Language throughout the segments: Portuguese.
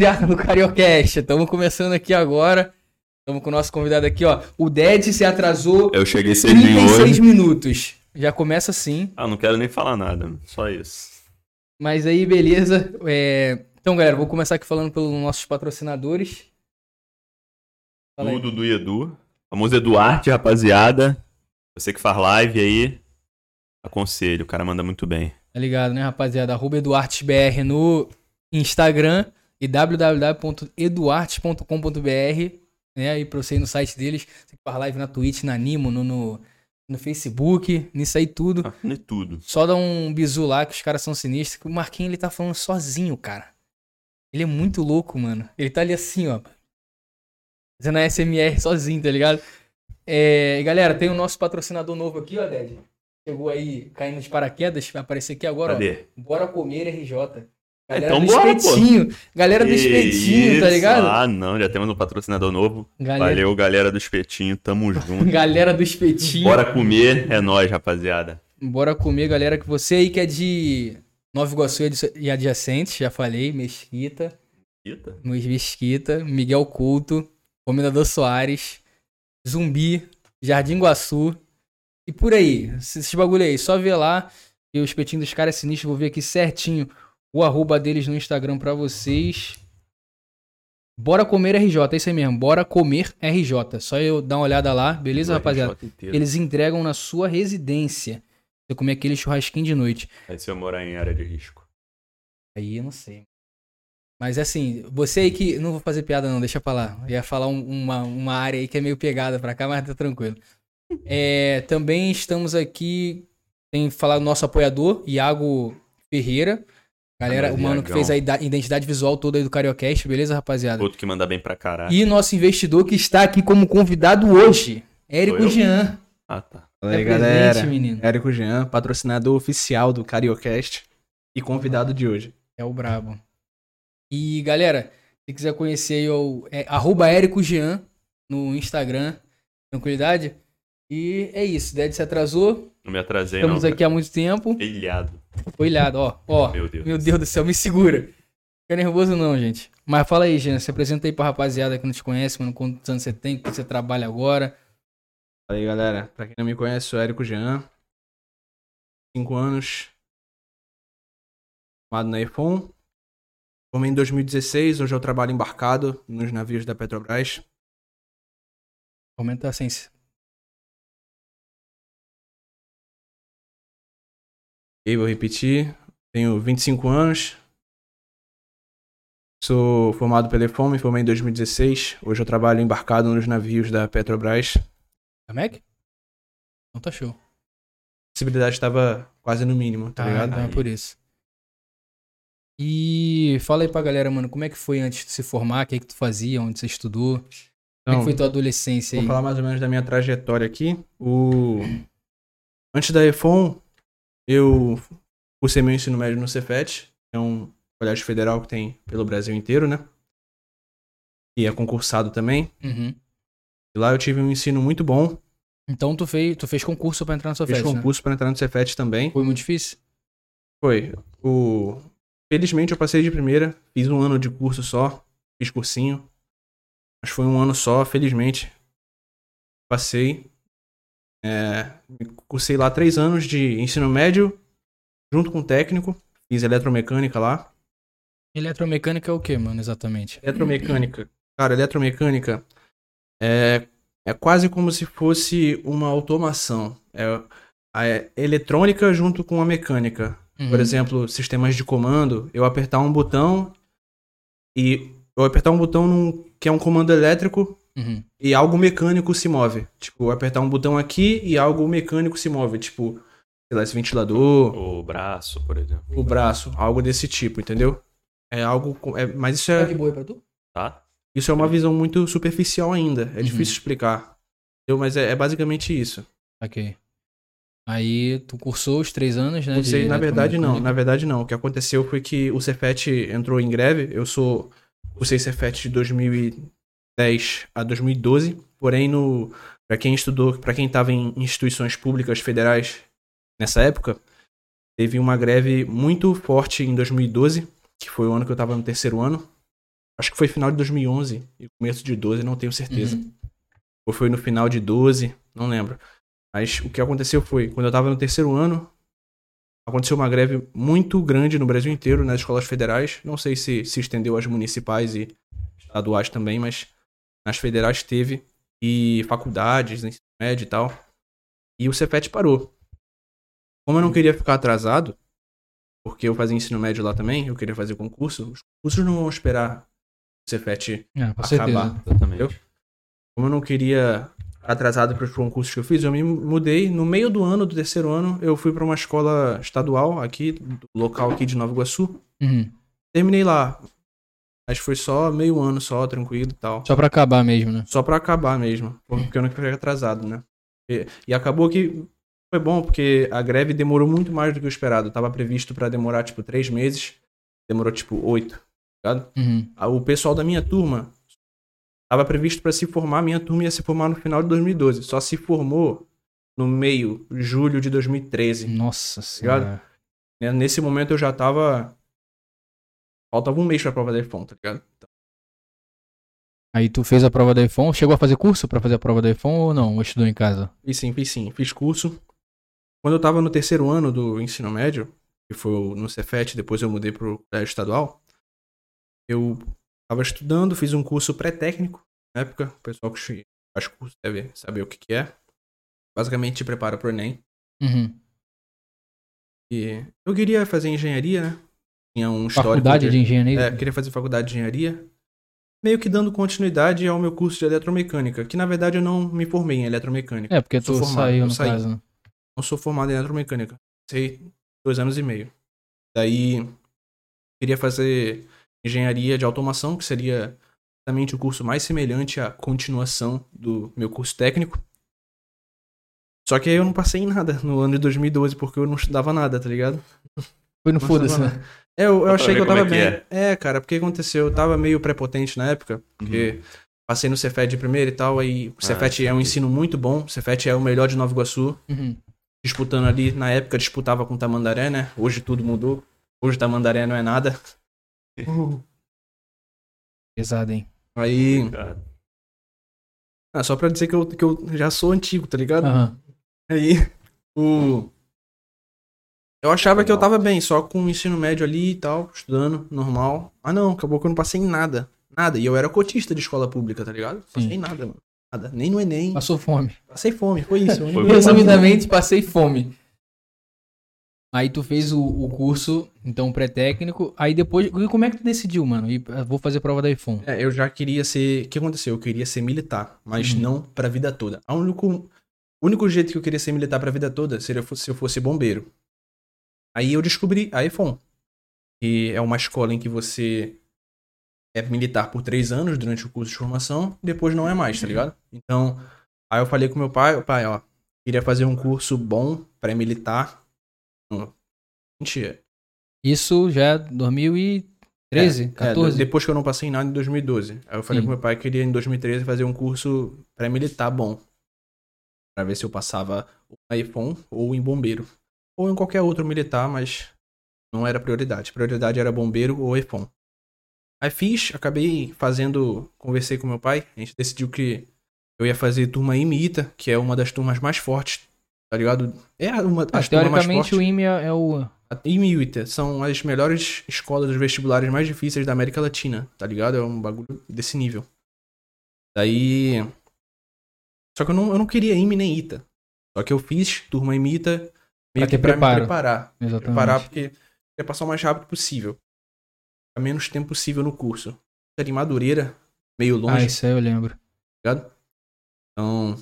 rapaziada do Cariocast. Estamos começando aqui agora. Estamos com o nosso convidado aqui, ó. O Dead se atrasou Eu cheguei cedinho 36 hoje. minutos. Já começa assim. Ah, não quero nem falar nada, só isso. Mas aí, beleza. É, Então, galera, vou começar aqui falando pelos nossos patrocinadores. Fala aí. Tudo do Edu. Famoso Eduarte, rapaziada. Você que faz live aí, aconselho, o cara manda muito bem. Tá ligado, né, rapaziada? Arroba EduartesBR no Instagram e www.eduartes.com.br, né? Aí pra você ir no site deles. Você faz live na Twitch, na Nimo, no, no, no Facebook, nisso aí tudo. Ah, é tudo. Só dá um bizu lá que os caras são sinistros. O Marquinhos, ele tá falando sozinho, cara. Ele é muito louco, mano. Ele tá ali assim, ó. Fazendo a SMR sozinho, tá ligado? É, e galera, tem o nosso patrocinador novo aqui, ó, Ded. Chegou aí caindo de paraquedas, vai aparecer aqui agora, ó. Cadê? Bora comer RJ. Galera Então do bora, pô. espetinho. Galera do Que espetinho, tá isso? ligado? Ah, não, já temos um patrocinador novo. Galera, Valeu, galera do Espetinho, tamo junto. galera do espetinho. Bora comer, é nóis, rapaziada. Bora comer, galera. Que você aí que é de Nova Iguaçu e adjacentes, já falei, Mesquita. Eita. Luiz Mesquita, Miguel Couto, Comendador Soares, Zumbi, Jardim Guaçu e por aí. Esses bagulho aí, só ver lá. E o espetinho dos caras é sinistro, vou ver aqui certinho o arroba deles no Instagram pra vocês. Bora comer RJ, é isso aí mesmo. Bora comer RJ. Só eu dar uma olhada lá, beleza, rapaziada? Eles entregam na sua residência. Você comer aquele churrasquinho de noite. Aí se eu morar em área de risco. Aí eu não sei. Mas assim, você aí que. Não vou fazer piada, não, deixa pra lá. Eu ia falar um- uma, uma área aí que é meio pegada pra cá, mas tá tranquilo. É, também estamos aqui. Tem que falar do nosso apoiador, Iago Ferreira. Galera, Ah, o mano que fez a ida- identidade visual toda aí do Cariocast, beleza, rapaziada? Outro que manda bem pra caralho. E nosso investidor que está aqui como convidado hoje, Érico eu? Jean. Ah, tá. Fala aí, É presente, galera. menino. Érico Jean, patrocinador oficial do Cariocast e convidado de hoje. É o brabo. E galera, se quiser conhecer aí, o é, arroba Érico Jean no Instagram. Tranquilidade? E é isso. Ded se atrasou. Não me atrasei, Estamos não. aqui há muito tempo. cara. Ilhado. Foi ilhado, ó. Ó. Meu Deus. Meu Deus do céu, me segura. Fica nervoso não, gente. Mas fala aí, Jean. Se apresenta aí pra rapaziada que não te conhece, mano. Quantos anos você tem? O que você trabalha agora? Fala aí, galera. Pra quem não me conhece, sou Érico Jean. 5 anos. Formado na EFON. Formei em 2016. Hoje eu trabalho embarcado nos navios da Petrobras. Aumenta a ciência. E vou repetir. Tenho 25 anos. Sou formado pela EFON, me formei em 2016. Hoje eu trabalho embarcado nos navios da Petrobras. Tá Mac? Não tá show. A possibilidade estava quase no mínimo, tá Ah, ligado? então é por isso. E fala aí pra galera, mano, como é que foi antes de se formar? O que é que tu fazia? Onde você estudou? Como é Então, que foi tua adolescência aí? Vou falar mais ou menos da minha trajetória aqui. O... Antes da EFON, eu cursei meu ensino médio no Cefet, que é um colégio federal que tem pelo Brasil inteiro, né? E é concursado também. Uhum. E lá eu tive um ensino muito bom. Então tu fez, tu fez concurso pra entrar na sua Fiz né? concurso para entrar no Cefet também. Foi muito difícil? Foi. O... Felizmente eu passei de primeira, fiz um ano de curso só, fiz cursinho. Mas foi um ano só, felizmente. Passei. É... Cursei lá três anos de ensino médio, junto com técnico. Fiz eletromecânica lá. Eletromecânica é o que, mano, exatamente? Eletromecânica. Cara, eletromecânica é, é quase como se fosse uma automação. É a eletrônica junto com a mecânica. Uhum. Por exemplo, sistemas de comando, eu apertar um botão e eu apertar um botão num, que é um comando elétrico Uhum. e algo mecânico se move. Tipo, eu apertar um botão aqui e algo mecânico se move. Tipo, sei lá, esse ventilador, O braço, por exemplo. o braço, algo desse tipo, entendeu? É algo. É, mas isso Tá é, de boa pra tu? Tá? isso é uma visão muito superficial ainda. É Uhum. difícil explicar. Entendeu? Mas é, é basicamente isso. Ok. Aí tu cursou os três anos, né? Não sei, de na verdade não. Na verdade não. O que aconteceu foi que o Cefet entrou em greve. Eu sou o Cefet de 2010 a 2012. Porém, no para quem estudou, para quem estava em instituições públicas federais nessa época, teve uma greve muito forte em 2012, que foi o ano que eu estava no terceiro ano. Acho que foi final de 2011 e começo de 12, não tenho certeza. Uhum. Ou foi no final de 12, não lembro. Mas o que aconteceu foi, quando eu tava no terceiro ano, aconteceu uma greve muito grande no Brasil inteiro, nas escolas federais. Não sei se se estendeu às municipais e estaduais também, mas nas federais teve. E faculdades, ensino médio e tal. E o Cefet parou. Como eu não queria ficar atrasado, porque eu fazia ensino médio lá também, eu queria fazer concurso, os cursos não vão esperar o Cefet É, acabar. certeza. Exatamente. Eu- Como eu não queria ficar atrasado para os concursos que eu fiz, eu me mudei. No meio do ano, do terceiro ano, eu fui para uma escola estadual aqui, do local aqui de Nova Iguaçu. Uhum. Terminei lá. Mas foi só meio ano, só, tranquilo e tal. Só pra acabar mesmo, né? Só pra acabar mesmo. Porque eu não queria ficar atrasado, né? E, e acabou que foi bom, porque a greve demorou muito mais do que o esperado. Tava previsto pra demorar, tipo, três meses. Demorou, tipo, oito. tá ligado? Uhum. Ah, O pessoal da minha turma tava previsto pra se formar. Minha turma ia se formar no final de 2012. Só se formou no meio, julho de 2013. Nossa senhora. Né? Nesse momento eu já tava. Faltava um mês pra prova da iPhone, tá ligado? Aí tu fez a prova da iPhone, chegou a fazer curso pra fazer a prova da iPhone ou não? Ou estudou em casa? Fiz sim, fiz sim. Fiz curso. Quando eu tava no terceiro ano do ensino médio, que foi no Cefet, depois eu mudei pro colégio estadual, eu tava estudando, fiz um curso pré-técnico na época. O pessoal que faz curso deve saber o que que é. Basicamente te prepara pro Enem. Uhum. E eu queria fazer engenharia, né? Tinha um histórico. Faculdade de engenharia? É, queria fazer faculdade de engenharia. Meio que dando continuidade ao meu curso de eletromecânica, que na verdade eu não me formei em eletromecânica. É, porque tu formado, saiu no saí. caso. né? não sou formado em eletromecânica. Sei dois anos e meio. Daí queria fazer engenharia de automação, que seria exatamente o curso mais semelhante à continuação do meu curso técnico. Só que aí eu não passei em nada no ano de 2012, porque eu não estudava nada, tá ligado? Foi no foda-se, né? É, eu, eu achei que eu tava é bem. que É? cara, porque aconteceu? Eu tava meio prepotente na época, porque passei no Cefet de primeiro e tal, aí o Cefet é um ensino muito bom, o Cefet é o melhor de Nova Iguaçu, Uhum. disputando ali, na época disputava com Tamandaré, né? Hoje tudo mudou. Hoje Tamandaré não é nada. Pesado, hein? Aí, ah, só pra dizer que eu, que eu já sou antigo, tá ligado? Aham. Aí, o. Eu achava que eu tava bem, só com o ensino médio ali e tal, estudando, normal. Ah não, acabou que eu não passei em nada. Nada. E eu era cotista de escola pública, tá ligado? Passei Sim. em nada, mano. Nada. Nem no Enem. Passou fome. Passei fome, foi isso. Foi Resumidamente, passei fome. Aí tu fez o, o curso, então, pré-técnico. Aí depois, e como é que tu decidiu, mano? E, ah, vou fazer prova da iPhone. É, eu já queria ser. O que aconteceu? Eu queria ser militar, mas Uhum. não pra vida toda. O único, o único jeito que eu queria ser militar pra vida toda seria se eu fosse bombeiro. Aí eu descobri a EFON, que é uma escola em que você é militar por três anos durante o curso de formação, depois não é mais, tá ligado? Então, aí eu falei com meu pai, pai, ó, queria fazer um curso bom pré-militar. Hum, Mentira. Isso já é 2013, É, 14. depois que eu não passei em nada em 2012. Aí eu falei Sim. pro meu pai que queria em 2013 fazer um curso pré-militar bom. Pra ver se eu passava ou na IFON ou em bombeiro. Ou em qualquer outro militar, mas não era prioridade. Prioridade era bombeiro ou IFON. Aí fiz, acabei fazendo. Conversei com meu pai. A gente decidiu que eu ia fazer turma IMITA, que é uma das turmas mais fortes. Tá ligado? É uma Ah, das turmas mais teoricamente fortes. o IME é, é o. A IME e o ITA são as melhores escolas dos vestibulares mais difíceis da América Latina, tá ligado? É um bagulho desse nível. Daí. Só que eu não, eu não queria IME nem ITA. Só que eu fiz turma IME Pra meio ter que pra me preparar. Exatamente. Preparar porque eu queria passar o mais rápido possível. A menos tempo possível no curso. Era em Madureira, meio Ah, longe, isso aí eu lembro. ligado? Então.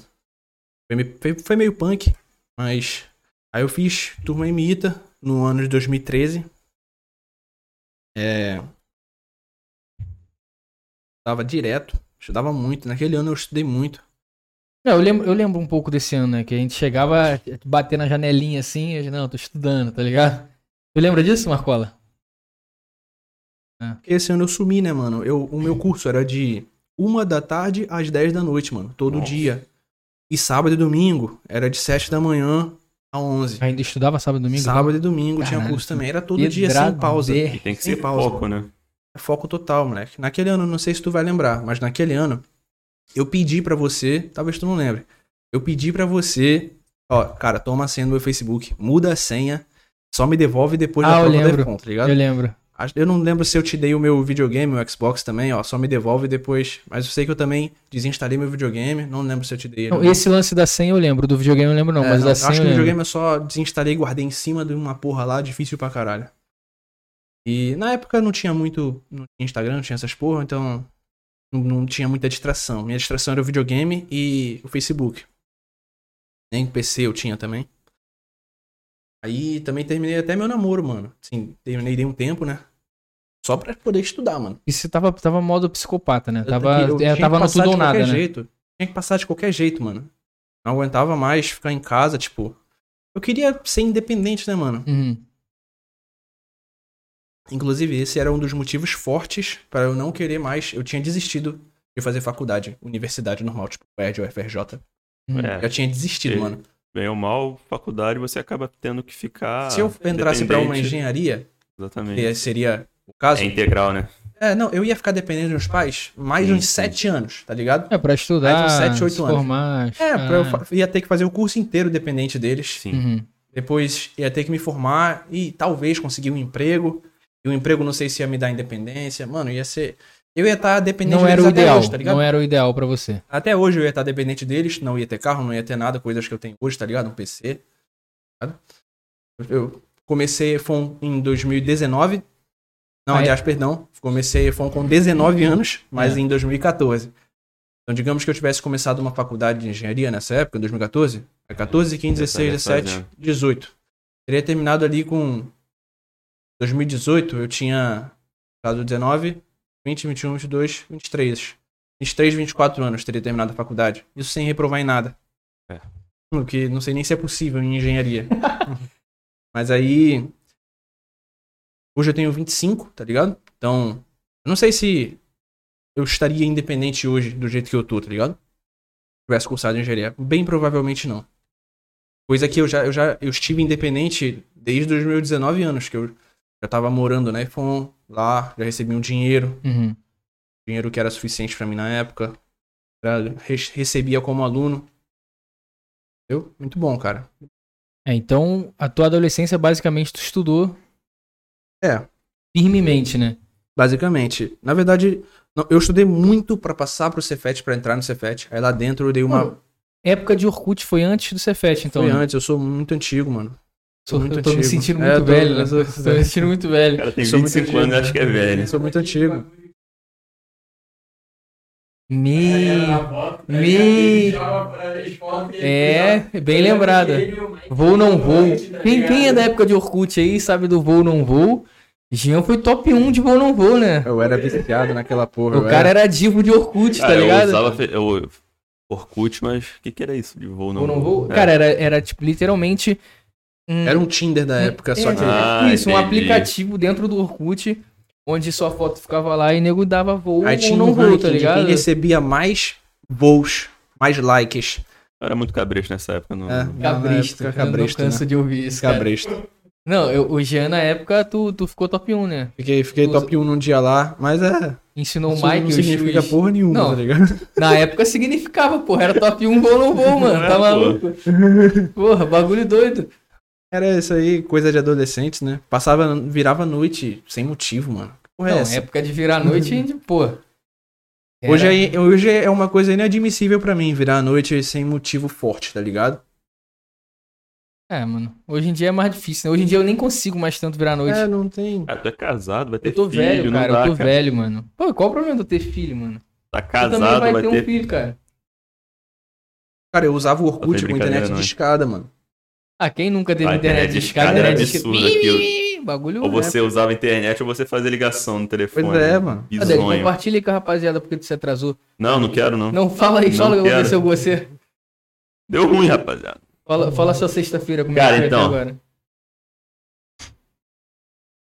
Foi, me- foi- foi meio punk, mas. Aí eu fiz turma imita no ano de 2013. É. Tava direto, estudava muito. Naquele ano eu estudei muito. Eu lembro, eu lembro um pouco desse ano, né? Que a gente chegava a bater na janelinha assim, e não, tô estudando, tá ligado? Tu lembra disso, Marcola? Porque esse ano eu sumi, né, mano? Eu, o meu curso era de uma da tarde às 10 da noite, mano. Todo Nossa. dia. E sábado e domingo era de 7 da manhã a 11. Ainda estudava sábado e domingo? Sábado e domingo tinha curso também. Era todo dia sem pausa. E tem que Sem ser pausa. pouco, né? é foco total, moleque. Naquele ano, não sei se tu vai lembrar, mas naquele ano, eu pedi pra você, talvez tu não lembre, eu pedi pra você, ó, cara, toma a senha do meu Facebook, muda a senha, só me devolve depois Ah, da eu prova do lembro. Defcon, tá ligado? Eu lembro. Eu não lembro se eu te dei o meu videogame, o Xbox também, ó, só me devolve depois. Mas eu sei que eu também desinstalei meu videogame, não lembro se eu te dei. Não, esse lance da senha eu lembro, do videogame eu lembro não, É, mas não, da eu senha acho que o videogame eu só desinstalei e guardei em cima de uma porra lá, difícil pra caralho. E na época não tinha muito. Não tinha Instagram, não tinha essas porra, então. Não, não tinha muita distração. Minha distração era o videogame e o Facebook. Nem o PC eu tinha também. Aí também terminei até meu namoro, mano. Assim, terminei dei um tempo, né? Só pra poder estudar, mano. E você tava, tava modo psicopata, né? Eu Tava, eu é, que tava no passar tudo ou de qualquer nada, né? jeito. Tinha que passar de qualquer jeito, mano. Não aguentava mais ficar em casa, tipo. Eu queria ser independente, né, mano? Uhum. Inclusive, esse era um dos motivos fortes para eu não querer mais. Eu tinha desistido de fazer faculdade, universidade normal, tipo UERJ ou FRJ. Uhum. É, Já tinha desistido, mano. bem ou mal, faculdade você acaba tendo que ficar. Se eu entrasse pra uma engenharia, Exatamente. que seria o caso. É integral, né? É, não, eu ia ficar dependendo dos meus pais mais Sim, uns sim. sete anos, tá ligado? É, pra estudar, Mais uns sete, oito anos. formar. É, ah, pra eu ia ter que fazer o curso inteiro dependente deles. Sim. Uhum. Depois ia ter que me formar e talvez conseguir um emprego. E o emprego não sei se ia me dar independência. Mano, ia ser. Eu ia estar dependente Não era o deles até ideal, hoje, tá ligado? não era o ideal pra você. Até hoje eu ia estar dependente deles, não ia ter carro, não ia ter nada, coisas que eu tenho hoje, tá ligado? Um PC. tá? Eu comecei EFON em 2019. Não, é? aliás, perdão. Comecei EFON com 19 anos, mas É. em 2014. Então, digamos que eu tivesse começado uma faculdade de engenharia nessa época, em 2014. É 14, 15, Já 16, estaria 17, fazendo. 18. Teria terminado ali com 2018, eu tinha ficado 19, 20, 21, 22, 23. 23, 24 anos teria terminado a faculdade. Isso sem reprovar em nada. É. O que não sei nem se é possível em engenharia. Mas aí. Hoje eu tenho 25, tá ligado? Então. Eu não sei se eu estaria independente hoje do jeito que eu tô, tá ligado? Se tivesse cursado engenharia. Bem provavelmente não. Coisa que eu já, eu já eu estive independente desde os meus 19 anos, que eu já tava morando na iPhone, lá, já recebi um dinheiro, Uhum. dinheiro que era suficiente pra mim na época. Já re- recebia como aluno. Entendeu? Muito bom, cara. É, então, a tua adolescência, basicamente, tu estudou É, firmemente, né? basicamente. Na verdade, não, eu estudei muito pra passar pro Cefet, pra entrar no Cefet. Aí lá dentro eu dei uma. Mano, Época de Orkut foi antes do Cefet, então. Foi né? antes, eu sou muito antigo, mano. Sou Tô- muito eu tô me antigo. sentindo É, muito eu tô- velho. né? eu Tô me sentindo muito O velho. cara tem Sou muito 25 anos e acha que é velho. Sou muito antigo. Me... Me... É, bem lembrada. Vou não vou. Quem, quem é da época de Orkut aí sabe do vou não vou? Jean foi top 1 de vou não vou, né? Eu era viciado naquela porra. O cara era divo de Orkut, tá Cara, ligado? Eu usava fe- eu, Orkut, mas o que, que era isso de voo não Vou não vou. É. Cara, era, era tipo literalmente. Um- Era um Tinder da época, só É, que. Ah, isso, um entendi. aplicativo dentro do Orkut, onde sua foto ficava lá e nego dava voo Aí ou tinha não um voo, tá ligado? quem recebia mais voos, mais likes. Eu era muito cabresto nessa época. Não... É. Cabresto, época, eu não cabresto, canso né? de ouvir isso, cara. Cabresto. Não, eu, o Jean, na época, tu, tu ficou top 1, né? Fiquei, fiquei Usa- top 1 num dia lá, mas é. Ensinou o Mike não e o significa X. porra nenhuma, Não. tá ligado? Na época significava, porra. Era top 1 voo não voo, mano. É, Tá pô. maluco? Porra, bagulho doido. Era isso aí, coisa de adolescentes, né? Passava, virava noite sem motivo, mano. Porra é Não, essa? época de virar noite, pô. era- Hoje, é, hoje é uma coisa inadmissível pra mim, virar a noite sem motivo forte, tá ligado? É, mano. Hoje em dia é mais difícil, né? Hoje em dia eu nem consigo mais tanto virar noite. É, não tem. Ah, tu é casado, vai ter eu tô filho, velho, não cara. dá, eu tô velho, mano. Pô, qual o problema de eu ter filho, mano? Tá casado, vai vai, ter ter... um filho, cara. Cara, eu usava o Orkut tem com internet não, de escada, mano. Ah, quem nunca teve Ah, internet internet de escada? era absurdo aquilo. Bagulho. Ou você né? usava a internet ou você fazia ligação no telefone. Pois é, mano. Bizonho. compartilha com a rapaziada porque se atrasou. Não, não quero não. Não, fala aí, Não fala o que aconteceu com você. Deu ruim, rapaziada. Fala, fala sua sexta-feira como Cara, é que foi então. agora.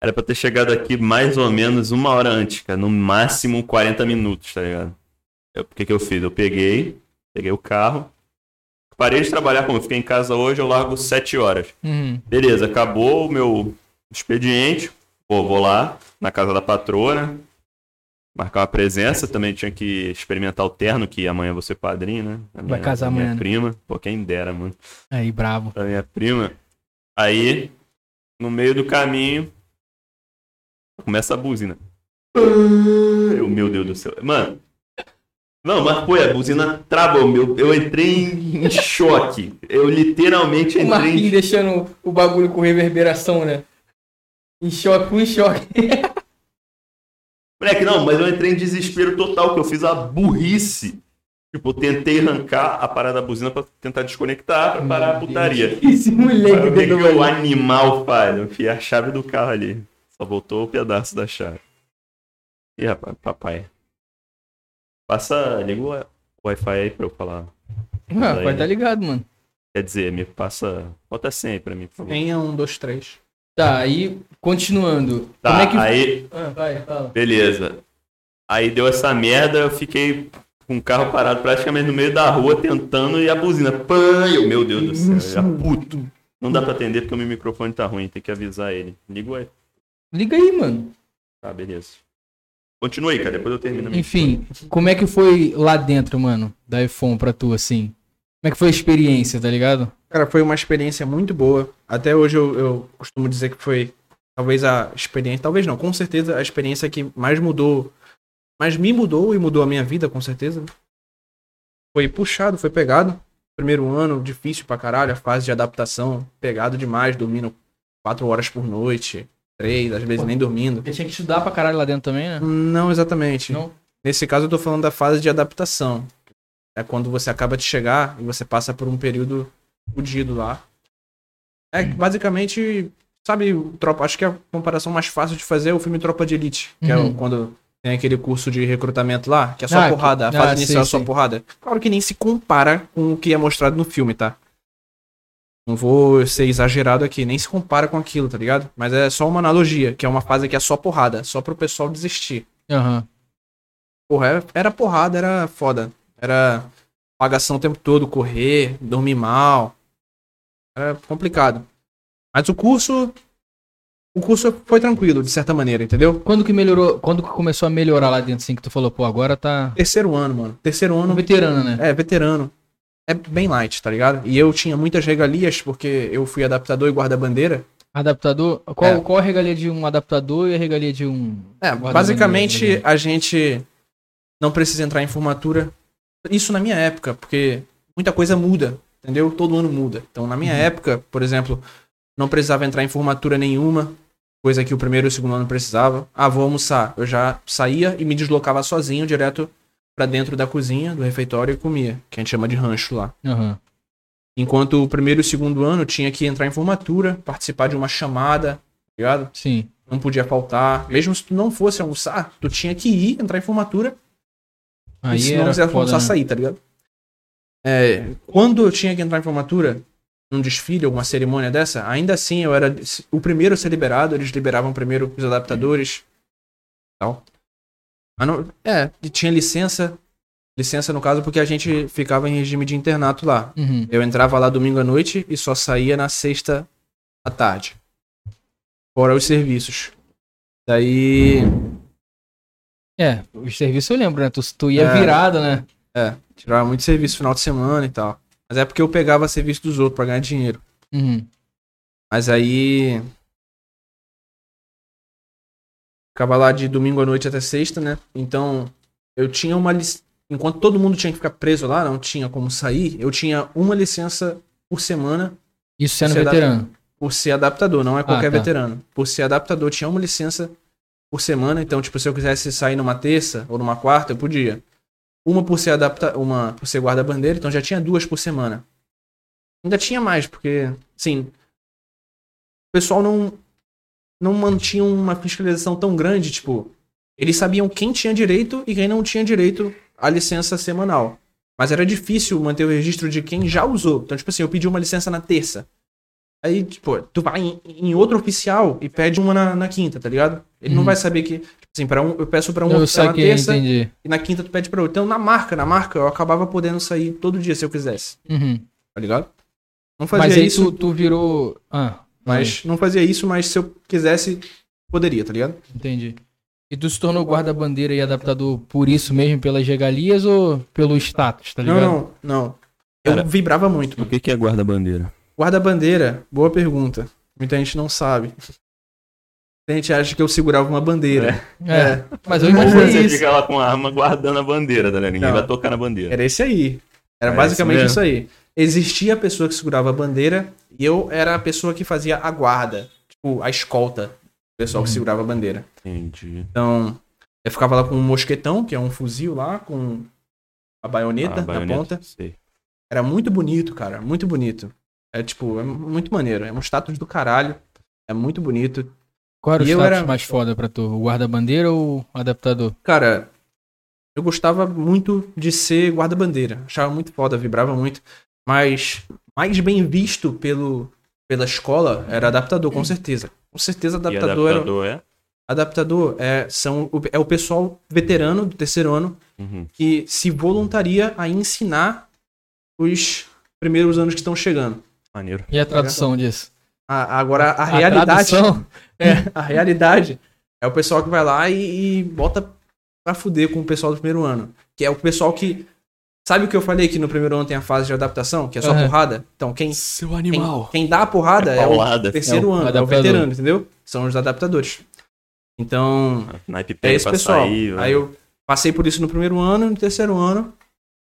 Era pra ter chegado aqui mais ou menos uma hora antes, cara. No máximo 40 minutos, tá ligado? Eu- O que que eu fiz? Eu peguei, peguei o carro. Parei de trabalhar, como fiquei em casa hoje, eu largo 7 horas. Uhum. Beleza, acabou o meu expediente. Pô, vou lá na casa da patroa, né? marcar uma presença. Também tinha que experimentar o terno, que amanhã ser padrinho, né? A Vai casar minha amanhã, né? prima. Pô, quem dera, mano. Aí, bravo. Da minha prima. Aí, no meio do caminho, começa a buzina. Eu, meu Deus do céu. Mano. Não, mas foi, a buzina travou. Meu, eu entrei em, em choque. Eu literalmente O entrei Marquinhos em deixando o bagulho com reverberação, né? Em choque, em choque. Moleque, não, mas eu entrei em desespero total, que eu fiz a burrice. Tipo, eu tentei arrancar a parada da buzina pra tentar desconectar, pra parar a putaria. Esse moleque O que, o animal faz? Eu enfiei a chave do carro ali. Só voltou o pedaço da chave. Ih, rapaz, papai. Passa, liga o wi- o Wi-Fi aí pra eu falar. Ah, vai tá ligado, mano. Quer dizer, me passa. Bota a senha aí pra mim, por favor. Um, dois, três. Tá, aí, continuando. Tá, Como é que... aí, Ah, vai, fala. beleza. Aí deu essa merda, eu fiquei com o carro parado praticamente no meio da rua, tentando e a buzina. Pã! Eu, meu Deus do céu, eu já puto. Não dá pra atender porque o meu microfone tá ruim, tem que avisar ele. Liga o Wi-Fi. Liga aí, mano. Tá, beleza. Continua aí, cara, depois eu termino Enfim, como é que foi lá dentro, mano, da iPhone pra tu, assim? Como é que foi a experiência, tá ligado? Cara, foi uma experiência muito boa. Até hoje eu, eu costumo dizer que foi talvez a experiência, talvez não, com certeza a experiência que mais mudou, mais me mudou e mudou a minha vida, com certeza. Foi puxado, foi pegado. Primeiro ano, difícil pra caralho, a fase de adaptação, pegado demais, dormindo quatro horas por noite, três, às vezes nem dormindo. Eu tinha que estudar pra caralho lá dentro também, né? Não exatamente. Não? Nesse caso eu tô falando da fase de adaptação. É quando você acaba de chegar e você passa por um período fudido lá. É que, basicamente, sabe, tropa, acho que a comparação mais fácil de fazer é o filme Tropa de Elite, que é Uhum. o- quando tem aquele curso de recrutamento lá, que é só Ah, que- porrada, a ah, fase inicial é sei, só sei. porrada. Claro que nem se compara com o que é mostrado no filme, tá? Não vou ser exagerado aqui, nem se compara com aquilo, tá ligado? Mas é só uma analogia, que é uma fase que é só porrada, só pro pessoal desistir. Aham. Porra, era, era porrada, era foda. Era pagação o tempo todo, correr, dormir mal. Era complicado. Mas o curso. O curso foi tranquilo, de certa maneira, entendeu? Quando que melhorou, quando que começou a melhorar lá dentro, assim, que tu falou, pô, agora tá Terceiro ano, mano. Terceiro ano. veterano, né? É, veterano. É bem light, tá ligado? E eu tinha muitas regalias, porque eu fui adaptador e guarda-bandeira. Adaptador, qual, É. qual a regalia de um adaptador e a regalia de um... É, basicamente a gente não precisa entrar em formatura. Isso na minha época, porque muita coisa muda, entendeu? Todo ano muda. Então, na minha Uhum. época, por exemplo, não precisava entrar em formatura nenhuma, coisa que o primeiro e o segundo ano precisava. Ah, vou almoçar. Eu já saía e me deslocava sozinho direto pra dentro da cozinha, do refeitório e comia, que a gente chama de rancho lá. Aham. Enquanto o primeiro e o segundo ano tinha que entrar em formatura, participar de uma chamada, tá ligado? Sim. não podia faltar. Mesmo se tu não fosse almoçar, tu tinha que ir, entrar em formatura. Aí e se não foda, almoçar, né? sair, tá ligado? É, quando eu tinha que entrar em formatura, num desfile, alguma cerimônia dessa, ainda assim eu era o primeiro a ser liberado, eles liberavam primeiro os adaptadores. Tal. Não, é, tinha licença. Licença, no caso, porque a gente ficava em regime de internato lá. Uhum. Eu entrava lá domingo à noite e só saía na sexta à tarde. Fora os serviços. Daí. É, os serviços eu lembro, né? Tu, tu ia É. virado, né? É, tirava muito serviço final de semana e tal. Mas é porque eu pegava serviço dos outros pra ganhar dinheiro. Uhum. Mas aí. Ficava lá de domingo à noite até sexta, né? Então, eu tinha uma licença. Enquanto todo mundo tinha que ficar preso lá, não tinha como sair, eu tinha uma licença por semana Isso sendo dá- veterano. por ser adaptador, não é qualquer tá. veterano. Por ser adaptador, tinha uma licença por semana, então, tipo, se eu quisesse sair numa terça ou numa quarta, eu podia. Uma por ser adapta, uma por ser guarda-bandeira, então já tinha duas por semana. Ainda tinha mais, porque, assim, o pessoal não não mantinha uma fiscalização tão grande, tipo, eles sabiam quem tinha direito e quem não tinha direito à licença semanal. Mas era difícil manter o registro de quem já usou. Então, tipo assim, eu pedi uma licença na terça. Aí, tipo, tu vai em, em outro oficial e pede uma na, na quinta, tá ligado? Ele não Uhum. vai saber que. Tipo assim, pra um, eu peço pra um eu oficial na saquei, terça entendi. e na quinta tu pede pra outro. Então, na marca, na marca, eu acabava podendo sair todo dia se eu quisesse, Uhum. tá ligado? Não fazia Mas aí isso, tu, tu virou... Ah, mas não fazia isso, mas se eu quisesse, poderia, tá ligado? Entendi. E tu se tornou guarda-bandeira e adaptador por isso mesmo, pelas regalias ou pelo status, tá ligado? Não, não, não. Eu Cara, vibrava muito. O que, que é guarda-bandeira? Guarda-bandeira, boa pergunta. Muita gente não sabe. Muita gente acha que eu segurava uma bandeira. É, mas eu imaginei você isso. fica lá com a arma guardando a bandeira, tá ligado? Ninguém Não. vai tocar na bandeira. Era esse aí. Era É basicamente isso aí. Existia a pessoa que segurava a bandeira e eu era a pessoa que fazia a guarda. Tipo, a escolta. O pessoal que Uhum. segurava a bandeira. Entendi. Então, eu ficava lá com um mosquetão, que é um fuzil lá, com a baioneta Ah, na baioneta, ponta. sei. Era muito bonito, cara. Muito bonito. É tipo, é muito maneiro. É um status do caralho. É muito bonito. Qual era o E eu status era- mais foda pra tu? O guarda-bandeira ou o adaptador? Cara, eu gostava muito de ser guarda-bandeira. Achava muito foda, vibrava muito. Mas mais bem visto pelo, pela escola era adaptador, com certeza. Com certeza E adaptador era. adaptador é? Adaptador é, são, o- é o pessoal veterano do terceiro ano Uhum. que se voluntaria a ensinar os primeiros anos que estão chegando. Maneiro. E a tradução disso? A- agora, a realidade. tradução? a realidade é o pessoal que vai lá e, e bota pra fuder com o pessoal do primeiro ano. Que é o pessoal que. Sabe o que eu falei que no primeiro ano tem a fase de adaptação, que é só Aham. porrada? Então, quem, Seu quem, quem dá a É porrada é, paulada. o terceiro É o ano, é o adaptador. veterano, entendeu? São os adaptadores. Então, Naipe é esse pessoal. sair. Aí eu passei por isso no primeiro ano, no terceiro ano.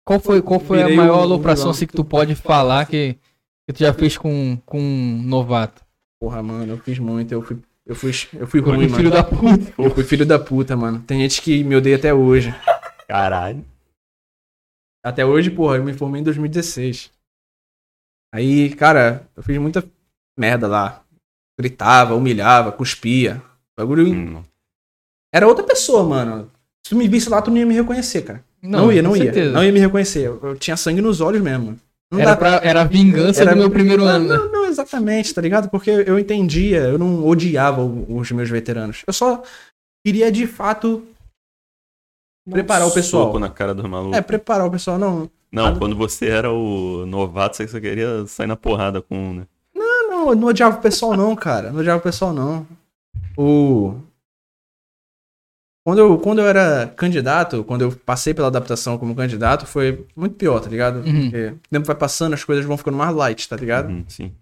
Qual foi, qual foi a maior alopração assim, que tu pode falar que, que tu já fez com, com um novato? Porra, mano, eu fiz muito, eu fui, eu fui, eu fui ruim, filho mano. da puta. Eu fui filho da puta, mano. Tem gente que me odeia até hoje. Caralho. Até hoje, porra, eu me formei em 2016. Aí, cara, eu fiz muita merda lá. Gritava, humilhava, cuspia. Bagulho. Hum. Era outra pessoa, mano. Se tu me visse lá, tu não ia me reconhecer, cara. Não, ia, não ia. certeza. Não ia me reconhecer. Eu, eu tinha sangue nos olhos mesmo. Não Era, dá pra, era a vingança Era- do meu primeiro não, ano, né? Não, não, exatamente, tá ligado? Porque eu entendia, eu não odiava os meus veteranos. Eu só queria, de fato, preparar o pessoal. Soco na cara dos malucos. É, preparar o pessoal. Não, Não, quando você era o novato, você só queria sair na porrada com um, né? Não, eu não odiava o pessoal não, cara. Não odiava o pessoal não. O... Quando eu, quando eu era candidato, quando eu passei pela adaptação como candidato, foi muito pior, tá ligado? Uhum. Porque o tempo vai passando, as coisas vão ficando mais light, tá ligado? Uhum, sim.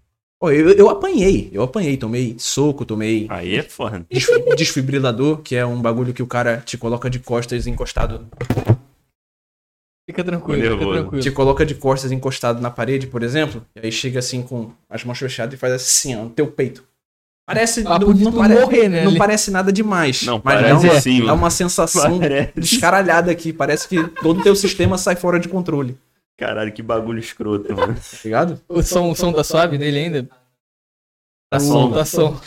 Eu, eu apanhei, eu apanhei, tomei soco, tomei Aí é foda. desfi- desfibrilador, que é um bagulho que o cara te coloca de costas encostado. Fica tranquilo, fica nervoso. tranquilo. Te coloca de costas encostado na parede, por exemplo, e aí chega assim com as mãos fechadas e faz assim, ó, no teu peito. Parece. Não, não tu pare- morrer, né, não ali. parece nada demais. Não, mas parece dá, uma, sim, dá uma sensação Parece. descaralhada aqui. Parece que todo o teu sistema sai fora de controle. Caralho, que bagulho escroto, mano. Tá ligado? O som, o som tá suave dele ainda? Tá O- som, tá som.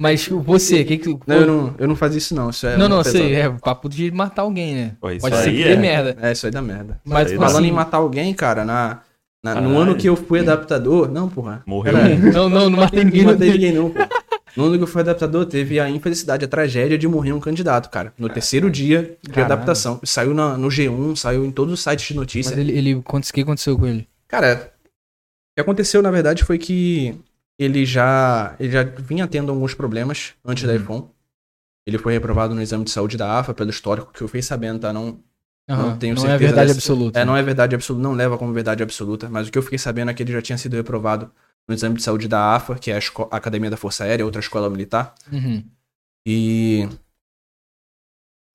Mas você, o que que... Não, eu não, eu não fazia isso, não. Isso é não, não, sei, é papo de matar alguém, né? Pô, isso Pode ser que é- dê merda. É, isso aí dá merda. Mas, aí dá. Falando assim, em matar alguém, cara, na, na- no ano que eu fui adaptador. Não, porra. Morreu. Aí. não, não, não matei ninguém. Não Não matei ninguém, não, pô. No ano que eu fui adaptador, teve a infelicidade, a tragédia de morrer um candidato, cara. No terceiro dia de adaptação. Saiu na- no G1, saiu em todos os sites de notícia. Mas ele, ele, o que aconteceu com ele? Cara, o que aconteceu, na verdade, foi que ele já, ele já vinha tendo alguns problemas antes da Uhum. iPhone. Ele foi reprovado no exame de saúde da AFA, pelo histórico que eu fiquei sabendo, tá? Não, Aham, Não tenho não é certeza verdade dessa- absoluta. é, não é verdade absoluta, não leva como verdade absoluta, mas o que eu fiquei sabendo é que ele já tinha sido reprovado no exame de saúde da AFA, que é a, esco- Academia da Força Aérea, outra escola militar. Uhum. E.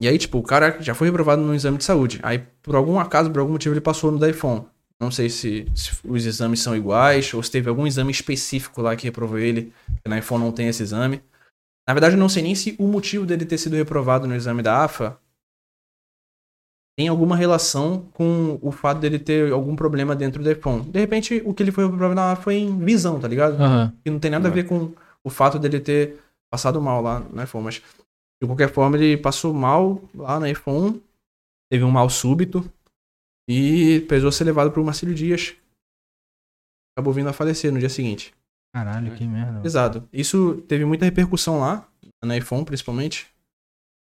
E aí, tipo, o cara já foi reprovado no exame de saúde. Aí, por algum acaso, por algum motivo, ele passou no da iPhone. Não sei se, se os exames são iguais ou se teve algum exame específico lá que reprovou ele. Que na iPhone não tem esse exame. Na verdade, eu não sei nem se o motivo dele ter sido reprovado no exame da AFA tem alguma relação com o fato dele ter algum problema dentro do iPhone. De repente, o que ele foi AFA foi em visão, tá ligado? Que não tem nada a ver com o fato dele ter passado mal lá no iPhone, mas de qualquer forma ele passou mal lá no iPhone, teve um mal súbito e precisou ser levado para uma cirurgia. Acabou vindo a falecer no dia seguinte. Caralho, que merda. Pesado. Isso teve muita repercussão lá, na iPhone principalmente.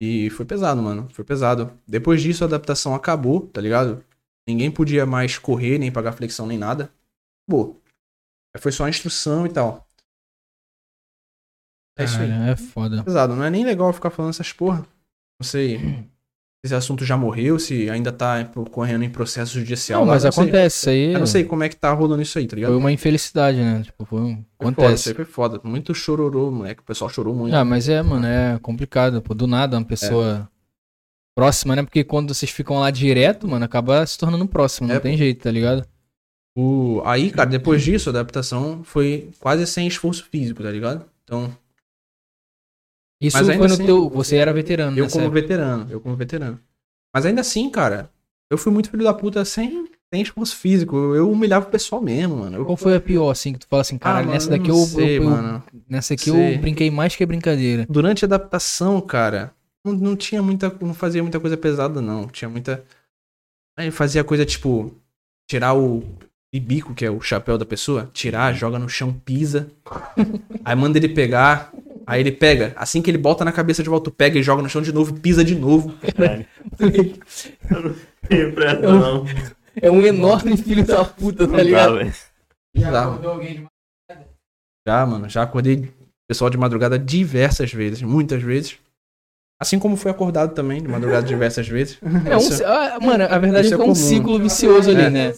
E foi pesado, mano. Foi pesado. Depois disso a adaptação acabou, tá ligado? Ninguém podia mais correr, nem pagar flexão, nem nada. Acabou. Aí foi só a instrução e tal. É isso aí. É foda. pesado. Não é nem legal ficar falando essas porra. Não sei se esse assunto já morreu, se ainda tá correndo em processo judicial. Não, mas não sei. acontece isso aí. Eu não sei como é que tá rolando isso aí, tá ligado? Foi uma infelicidade, né? Tipo, foi um... Foi foda, acontece. aí foi foda. Muito chororô, moleque. O pessoal chorou muito. Ah, mas é, mano, é complicado, pô. Do nada, uma pessoa próxima, né? Porque quando vocês ficam lá direto, mano, acaba se tornando próximo, não É, tem jeito, tá ligado? O... Aí, cara, depois disso, a adaptação foi quase sem esforço físico, tá ligado? Então, Isso Mas foi no assim, teu. Você era veterano, eu como época. veterano, eu como veterano. Mas ainda assim, cara, eu fui muito filho da puta sem, sem esforço físico. Eu, humilhava o pessoal mesmo, mano. Eu... Qual foi a pior, assim, que tu fala assim, caralho, Ah, nessa mano, daqui eu, sei, eu- eu- mano. Nessa aqui Sei. eu brinquei mais que brincadeira. Durante a adaptação, cara, não, não tinha muita. Não fazia muita coisa pesada, não. Tinha muita. Aí fazia coisa tipo. Tirar o bico, que é o chapéu da pessoa, tirar, joga no chão, pisa. aí manda ele pegar. Aí ele pega. Assim que ele bota na cabeça de volta, tu pega e joga no chão de novo, pisa de novo. Caralho. Eu não tenho pressa, não. É um enorme filho da puta, tá Não dá, ligado? velho. Já, já, mano, já acordei pessoal de madrugada diversas vezes, muitas vezes. Assim como fui acordado também de madrugada diversas vezes. É um, Isso- ah, mano, a verdade é é que é um comum. ciclo vicioso ali, É. né?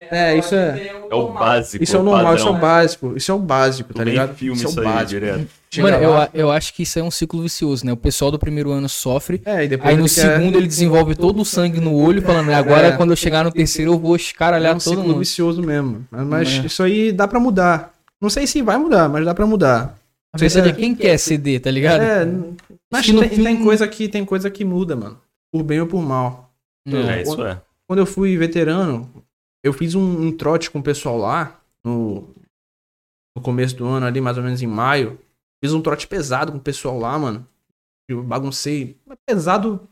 É, isso é. É o básico. Isso é o normal, isso é o padrão. básico. Isso é o básico, tá ligado? filme isso é o aí básico. direto. Chega Mano, eu, eu acho que isso é um ciclo vicioso, né? O pessoal do primeiro ano sofre, É, e depois aí no ele quer- segundo ele desenvolve todo o sangue no olho, falando, agora É. quando eu chegar no terceiro eu vou é escaralhar um todo ciclo mundo. vicioso mesmo. Mas, É. isso aí dá pra mudar. Não sei se vai mudar, mas dá pra mudar. A verdade é É. quem quer ceder, tá ligado? É, mas tem, fim- tem coisa que tem coisa que muda, mano. Por bem ou por mal. Não. É, isso é. Quando eu fui veterano, eu fiz um, um trote com o pessoal lá no, no começo do ano, ali mais ou menos em maio. Fiz um trote pesado com o pessoal lá, mano. Eu baguncei. Pesado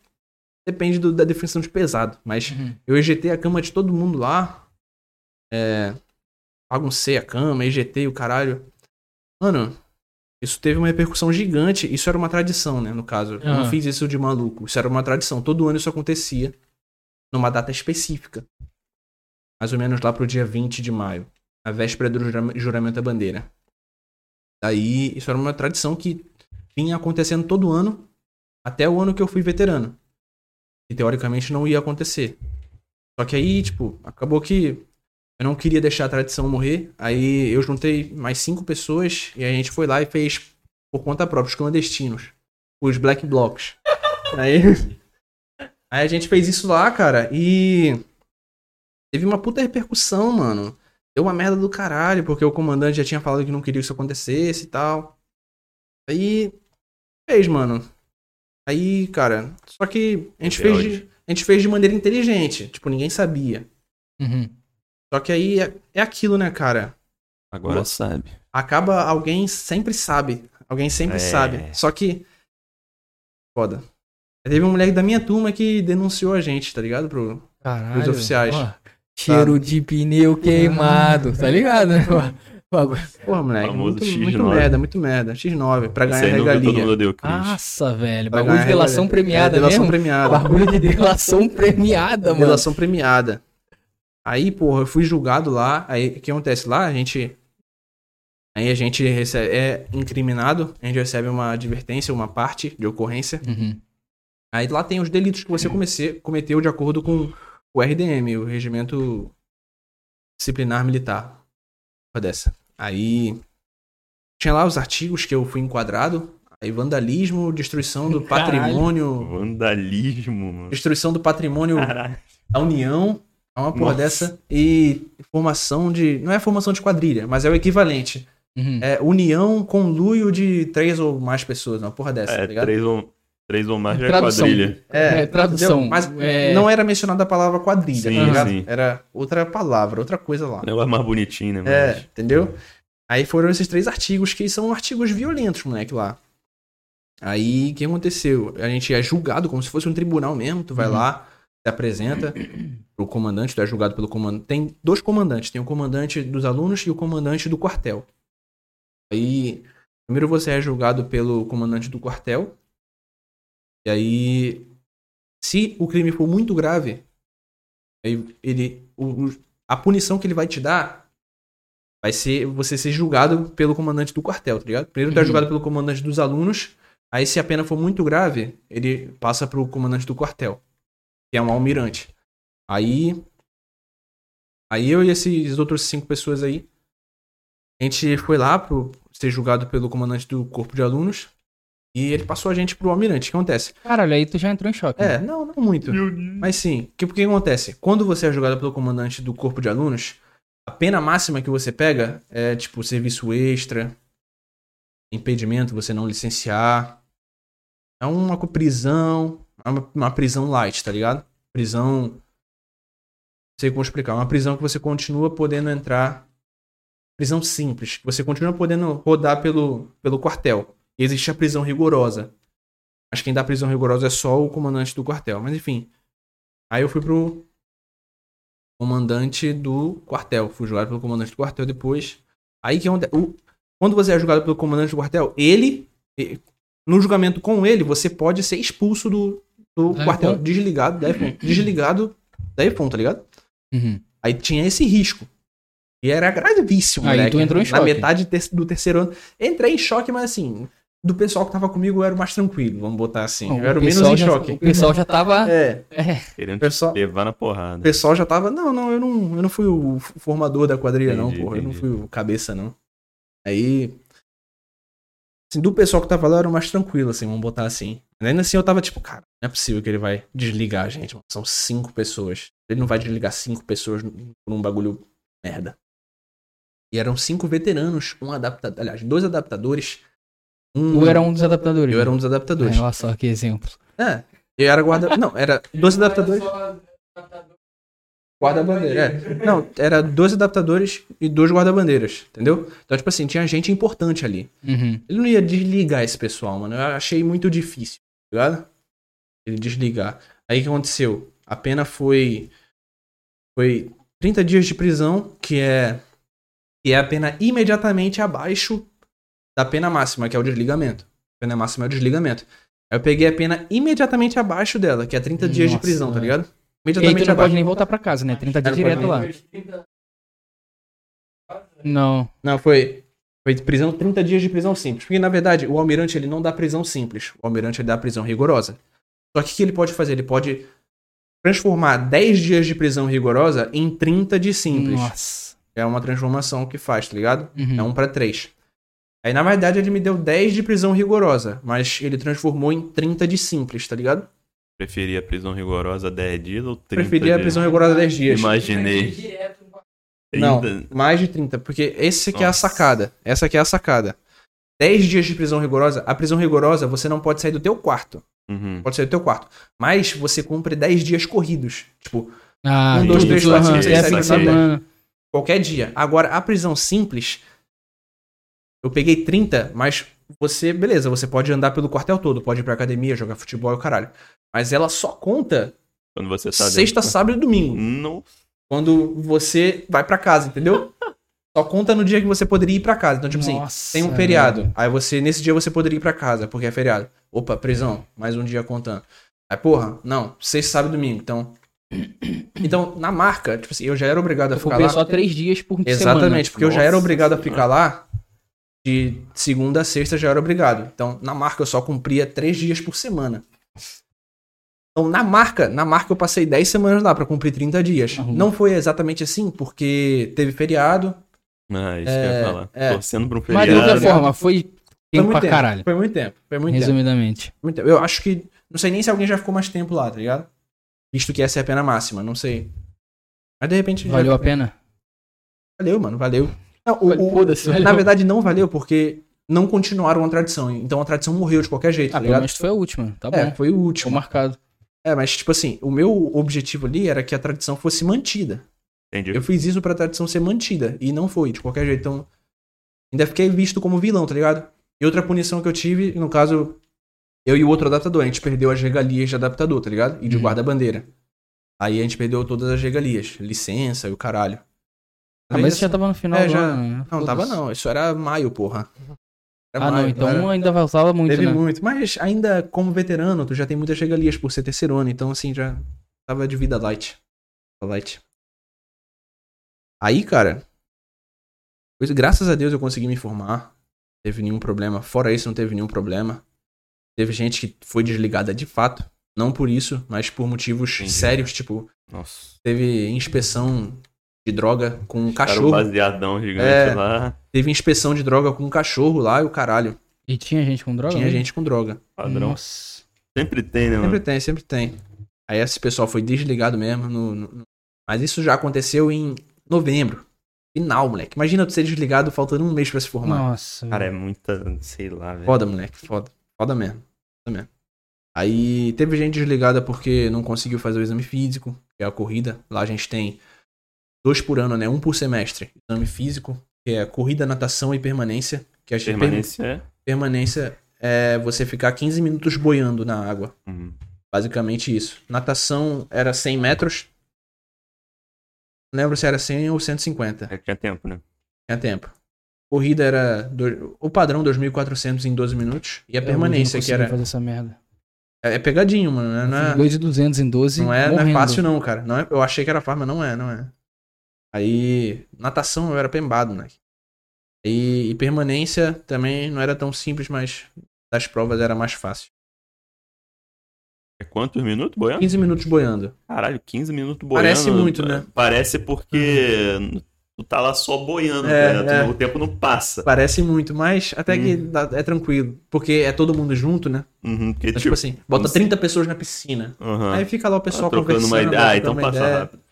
depende do- da definição de pesado. Mas Uhum. eu ejetei a cama de todo mundo lá. É, baguncei a cama, ejetei o caralho. Mano, isso teve uma repercussão gigante. Isso era uma tradição, né? No caso. Eu não fiz isso de maluco. Isso era uma tradição. Todo ano isso acontecia. Numa data específica. Mais ou menos lá pro dia 20 de maio. A véspera do jura- juramento da bandeira. Daí, isso era uma tradição que vinha acontecendo todo ano. Até o ano que eu fui veterano. E teoricamente não ia acontecer. Só que aí, tipo, acabou que eu não queria deixar a tradição morrer. Aí eu juntei mais cinco pessoas e a gente foi lá e fez por conta própria, os clandestinos. Os Black Blocks. Aí, aí a gente fez isso lá, cara, e teve uma puta repercussão, mano. Deu uma merda do caralho, porque o comandante já tinha falado que não queria que isso acontecesse e tal. Aí fez, mano. Aí, cara, só que a gente fez de, a gente fez de maneira inteligente, tipo, ninguém sabia. Uhum. Só que aí é, é aquilo, né, cara? Agora Boa. sabe. Acaba, alguém sempre sabe. Alguém sempre É. sabe. Só que. Foda. Teve um moleque da minha turma que denunciou a gente, tá ligado? Pro... Caralho. Os oficiais. ó, cheiro de pneu queimado, tá ligado? né? Porra, moleque. Famoso Muito, X9. muito merda, muito merda. X9, pra ganhar viu, todo regalia. mundo deu. Nossa, velho. Pra Bagulho de delação regalia. premiada É, delação mesmo. premiada. Bagulho de delação premiada, mano. Delação premiada. Aí, porra, eu fui julgado lá. Aí, o que acontece lá? A gente. Aí a gente recebe, é incriminado, a gente recebe uma advertência, uma parte de ocorrência. Uhum. Aí lá tem os delitos que você comece- cometeu de acordo com o RDM, o Regimento Disciplinar Militar. Porra dessa. Aí tinha lá os artigos que eu fui enquadrado. Aí vandalismo, destruição do Caralho. patrimônio. Vandalismo, mano. Destruição do patrimônio Caralho. da União. É uma porra Nossa. dessa. E formação de. Não é formação de quadrilha, mas é o equivalente. Uhum. É união conluio de três ou mais pessoas. Uma porra dessa, tá É, ligado? três ou, três ou mais já é Tradução. quadrilha. É, tradução. entendeu? Mas é... não era mencionada a palavra quadrilha, Sim, tá ligado? sim. Era outra palavra, outra coisa lá. O negócio mais bonitinho, né? É, Mas... entendeu? Aí foram esses três artigos que são artigos violentos, moleque, lá. Aí, o que aconteceu? A gente é julgado como se fosse um tribunal mesmo. Tu vai Uhum. lá, se apresenta pro comandante, tu é julgado pelo comandante. Tem dois comandantes, tem o comandante dos alunos e o comandante do quartel. Aí, primeiro você é julgado pelo comandante do quartel. E aí, se o crime for muito grave, aí ele, o- a punição que ele vai te dar vai ser você ser julgado pelo comandante do quartel, tá ligado? Primeiro tu é Uhum. julgado pelo comandante dos alunos, Aí, se a pena for muito grave, ele passa pro comandante do quartel, que é um almirante. Aí. Aí eu e esses outros cinco pessoas aí, a gente foi lá pro ser julgado pelo comandante do corpo de alunos. E ele passou a gente pro almirante. O que acontece? Caralho, aí tu já entrou em choque. É, né? não, não muito. Mas sim, o que, que acontece? Quando você é julgado pelo comandante do corpo de alunos, a pena máxima que você pega é tipo serviço extra, impedimento, você não licenciar. É uma prisão, é uma, uma prisão light, tá ligado? Prisão. Não sei como explicar. Uma prisão que você continua podendo entrar. Prisão simples, que você continua podendo rodar pelo, pelo quartel. E existe a prisão rigorosa. Mas quem dá prisão rigorosa é só o comandante do quartel. Mas enfim. Aí eu fui pro comandante do quartel. Fui julgado pelo comandante do quartel depois. Aí que é onde. o- quando você é julgado pelo comandante do quartel, ele. No julgamento com ele, você pode ser expulso do, do Da quartel. Desligado da EFON. Desligado da tá ligado? Uhum. Aí tinha esse risco. E era gravíssimo, Aí moleque. tu entrou em Na choque. metade ter- do terceiro ano. Entrei em choque, mas assim, do pessoal que tava comigo eu era o mais tranquilo, vamos botar assim. eu era o menos pessoal em já- choque. O pessoal já tava. É, É. Querendo o pessoal, te levar na o porrada. pessoal já tava. Não, não, eu não, eu não fui o formador da quadrilha, não, Entendi, porra. Eu não entendi. fui o cabeça, não. Aí. Assim, do pessoal que tava lá eu era o mais tranquilo, assim, vamos botar assim. Mas Ainda assim eu tava tipo, cara, não é possível que ele vai desligar a gente, mano. São cinco pessoas. Ele não vai desligar cinco pessoas por um bagulho merda. E eram cinco veteranos, um adaptador. Aliás, dois adaptadores. Um, Tu era um dos adaptadores. Eu era um dos adaptadores. Ai, olha só que exemplo. É. Eu era guarda. Não, era dois adaptadores. Guarda-bandeira, é. Não, era dois adaptadores e dois guarda-bandeiras, entendeu? Então, tipo assim, tinha gente importante ali. Uhum. Ele não ia desligar esse pessoal, mano. Eu achei muito difícil, tá ligado? Ele desligar. Aí o que aconteceu? A pena foi. Foi 30 dias de prisão, que é. Que é a pena imediatamente abaixo da pena máxima, que é o desligamento. A pena máxima é o desligamento. Aí eu peguei a pena imediatamente abaixo dela, que é 30 dias de Nossa, prisão, tá velho. ligado? E aí tu Imediatamente não abaixo. pode nem voltar pra casa, né? 30 dias É, direto lá. Não. Não, foi. Foi prisão, 30 dias de prisão simples. Porque, na verdade, o almirante ele não dá prisão simples. O almirante ele dá prisão rigorosa. Só que o que ele pode fazer? Ele pode transformar 10 dias de prisão rigorosa em 30 de simples. Nossa. É uma transformação que faz, tá ligado? Uhum. É um pra 3. Aí, na verdade, ele me deu 10 de prisão rigorosa, mas ele transformou em 30 de simples, tá ligado? Preferia a prisão rigorosa 10 dias ou 30 Preferia a dias? prisão rigorosa 10 dias. Imaginei. Não, 30. mais de 30, porque esse aqui é a Nossa. sacada. Essa aqui é a sacada. 10 dias de prisão rigorosa. A prisão rigorosa, você não pode sair do teu quarto. Uhum. Pode sair do teu quarto. Mas você cumpre 10 dias corridos. Tipo, Ah, Um, dois, isso, três, quatro, aham, cinco, seis, é sete, fim de oito, nove, semana. qualquer dia. Agora, a prisão simples, eu peguei 30, mas você, beleza, você pode andar pelo quartel todo, pode ir pra academia, jogar futebol e o caralho. Mas ela só conta Quando você tá sexta, dentro. sábado e domingo. Não. Quando você vai pra casa, entendeu? Só conta no dia que você poderia ir pra casa. Então, tipo assim, Nossa, tem um feriado. Aí você, nesse dia você poderia ir pra casa, porque é feriado. Opa, prisão, mais um dia contando. Aí, porra, não, sexta, sábado e domingo. Então. Então, na marca, tipo assim, eu já era obrigado a Eu ficar lá. só três dias por semana. Exatamente, porque eu já era Nossa obrigado a ficar lá. De segunda a sexta já era obrigado. Então, na marca eu só cumpria três dias por semana. Então, na marca, na marca eu passei 10 semanas lá pra cumprir 30 dias. Arruma. Não foi exatamente assim, porque teve feriado. Ah, isso que eu ia falar. é. Torcendo pra um Mas de feriado. qualquer forma, foi Foi tempo muito pra tempo. caralho. Foi muito tempo. Foi muito tempo. Resumidamente. muito tempo. Eu acho que. Não sei nem se alguém já ficou mais tempo lá, tá ligado? Visto que essa é a pena máxima, não sei. Mas de repente. já- Valeu a pena? Valeu, mano, valeu. Não, o- o- na verdade, não valeu porque não continuaram a tradição. Então a tradição morreu de qualquer jeito, Ah, tá pelo ligado? menos foi a última. Tá bom. É, foi o Ficou último. marcado. É, mas tipo assim, o meu objetivo ali era que a tradição fosse mantida. Entendi. Eu fiz isso pra tradição ser mantida. E não foi, de qualquer jeito. Então, ainda fiquei visto como vilão, tá ligado? E outra punição que eu tive, no caso, eu e o outro adaptador, a gente perdeu as regalias de adaptador, tá ligado? E de Uhum. guarda-bandeira. Aí a gente perdeu todas as regalias. Licença e o caralho. Ah, mas isso já tava no final É, do já- ano, né? Não, tava Foda-se. não. Isso era maio, porra. Era Ah, não. maio, Então era- ainda faltava muito, Teve né? muito. Mas ainda como veterano, tu já tem muitas regalias por ser terceiro ano. Então, assim, já tava de vida light. Light. Aí, cara. pois, graças a Deus eu consegui me formar. Não teve nenhum problema. Fora isso, não teve nenhum problema. Teve gente que foi desligada de fato. Não por isso, mas por motivos Entendi. sérios, tipo, Nossa. teve inspeção de droga com um Cara, o cachorro. baseadão gigante É. lá. Teve inspeção de droga com um cachorro lá e o caralho. E tinha gente com droga? Tinha né? gente com droga. Padrão. Nossa. Sempre tem, né, Sempre mano? tem, sempre tem. Aí esse pessoal foi desligado mesmo. no- no- no- Mas isso já aconteceu em novembro. Final, moleque. Imagina tu ser desligado faltando um mês pra se formar. Nossa. Cara, é muita. Sei lá, velho. Foda, moleque. Foda. Foda mesmo. Foda mesmo. Aí teve gente desligada porque não conseguiu fazer o exame físico, que é a corrida. Lá a gente tem dois por ano, né? Um por semestre. Exame físico, que é corrida, natação e permanência. Que a gente Permanência é. permanência é você ficar 15 minutos boiando na água. Uhum. Basicamente isso. Natação era 100 metros. Não lembro se era 100 ou 150. É que tinha tempo, né? Tinha tempo. Corrida era. do- O padrão 2.400 em 12 minutos. E a Eu permanência, não que era. fazer essa merda. É é pegadinho, mano. né? Não é, 2,200 em 12. não é, não é fácil, não, cara. Não é, eu achei que era fácil, mas não é, não é. Aí. Natação eu era pembado, né? E, e permanência também não era tão simples, mas das provas era mais fácil. É quantos minutos boiando? 15 minutos boiando. Caralho, 15 minutos boiando. Parece muito, né? Parece porque tu tá lá só boiando, É, né? É. O tempo não passa. Parece muito, mas até que Hum. dá- é tranquilo. Porque é todo mundo junto, né? Uhum, porque, Então, tipo, tipo assim, bota como 30 pessoas na piscina. uhum. Aí fica lá o pessoal Tá conversando. uma ideia. Ah, então passa ideia. rápido.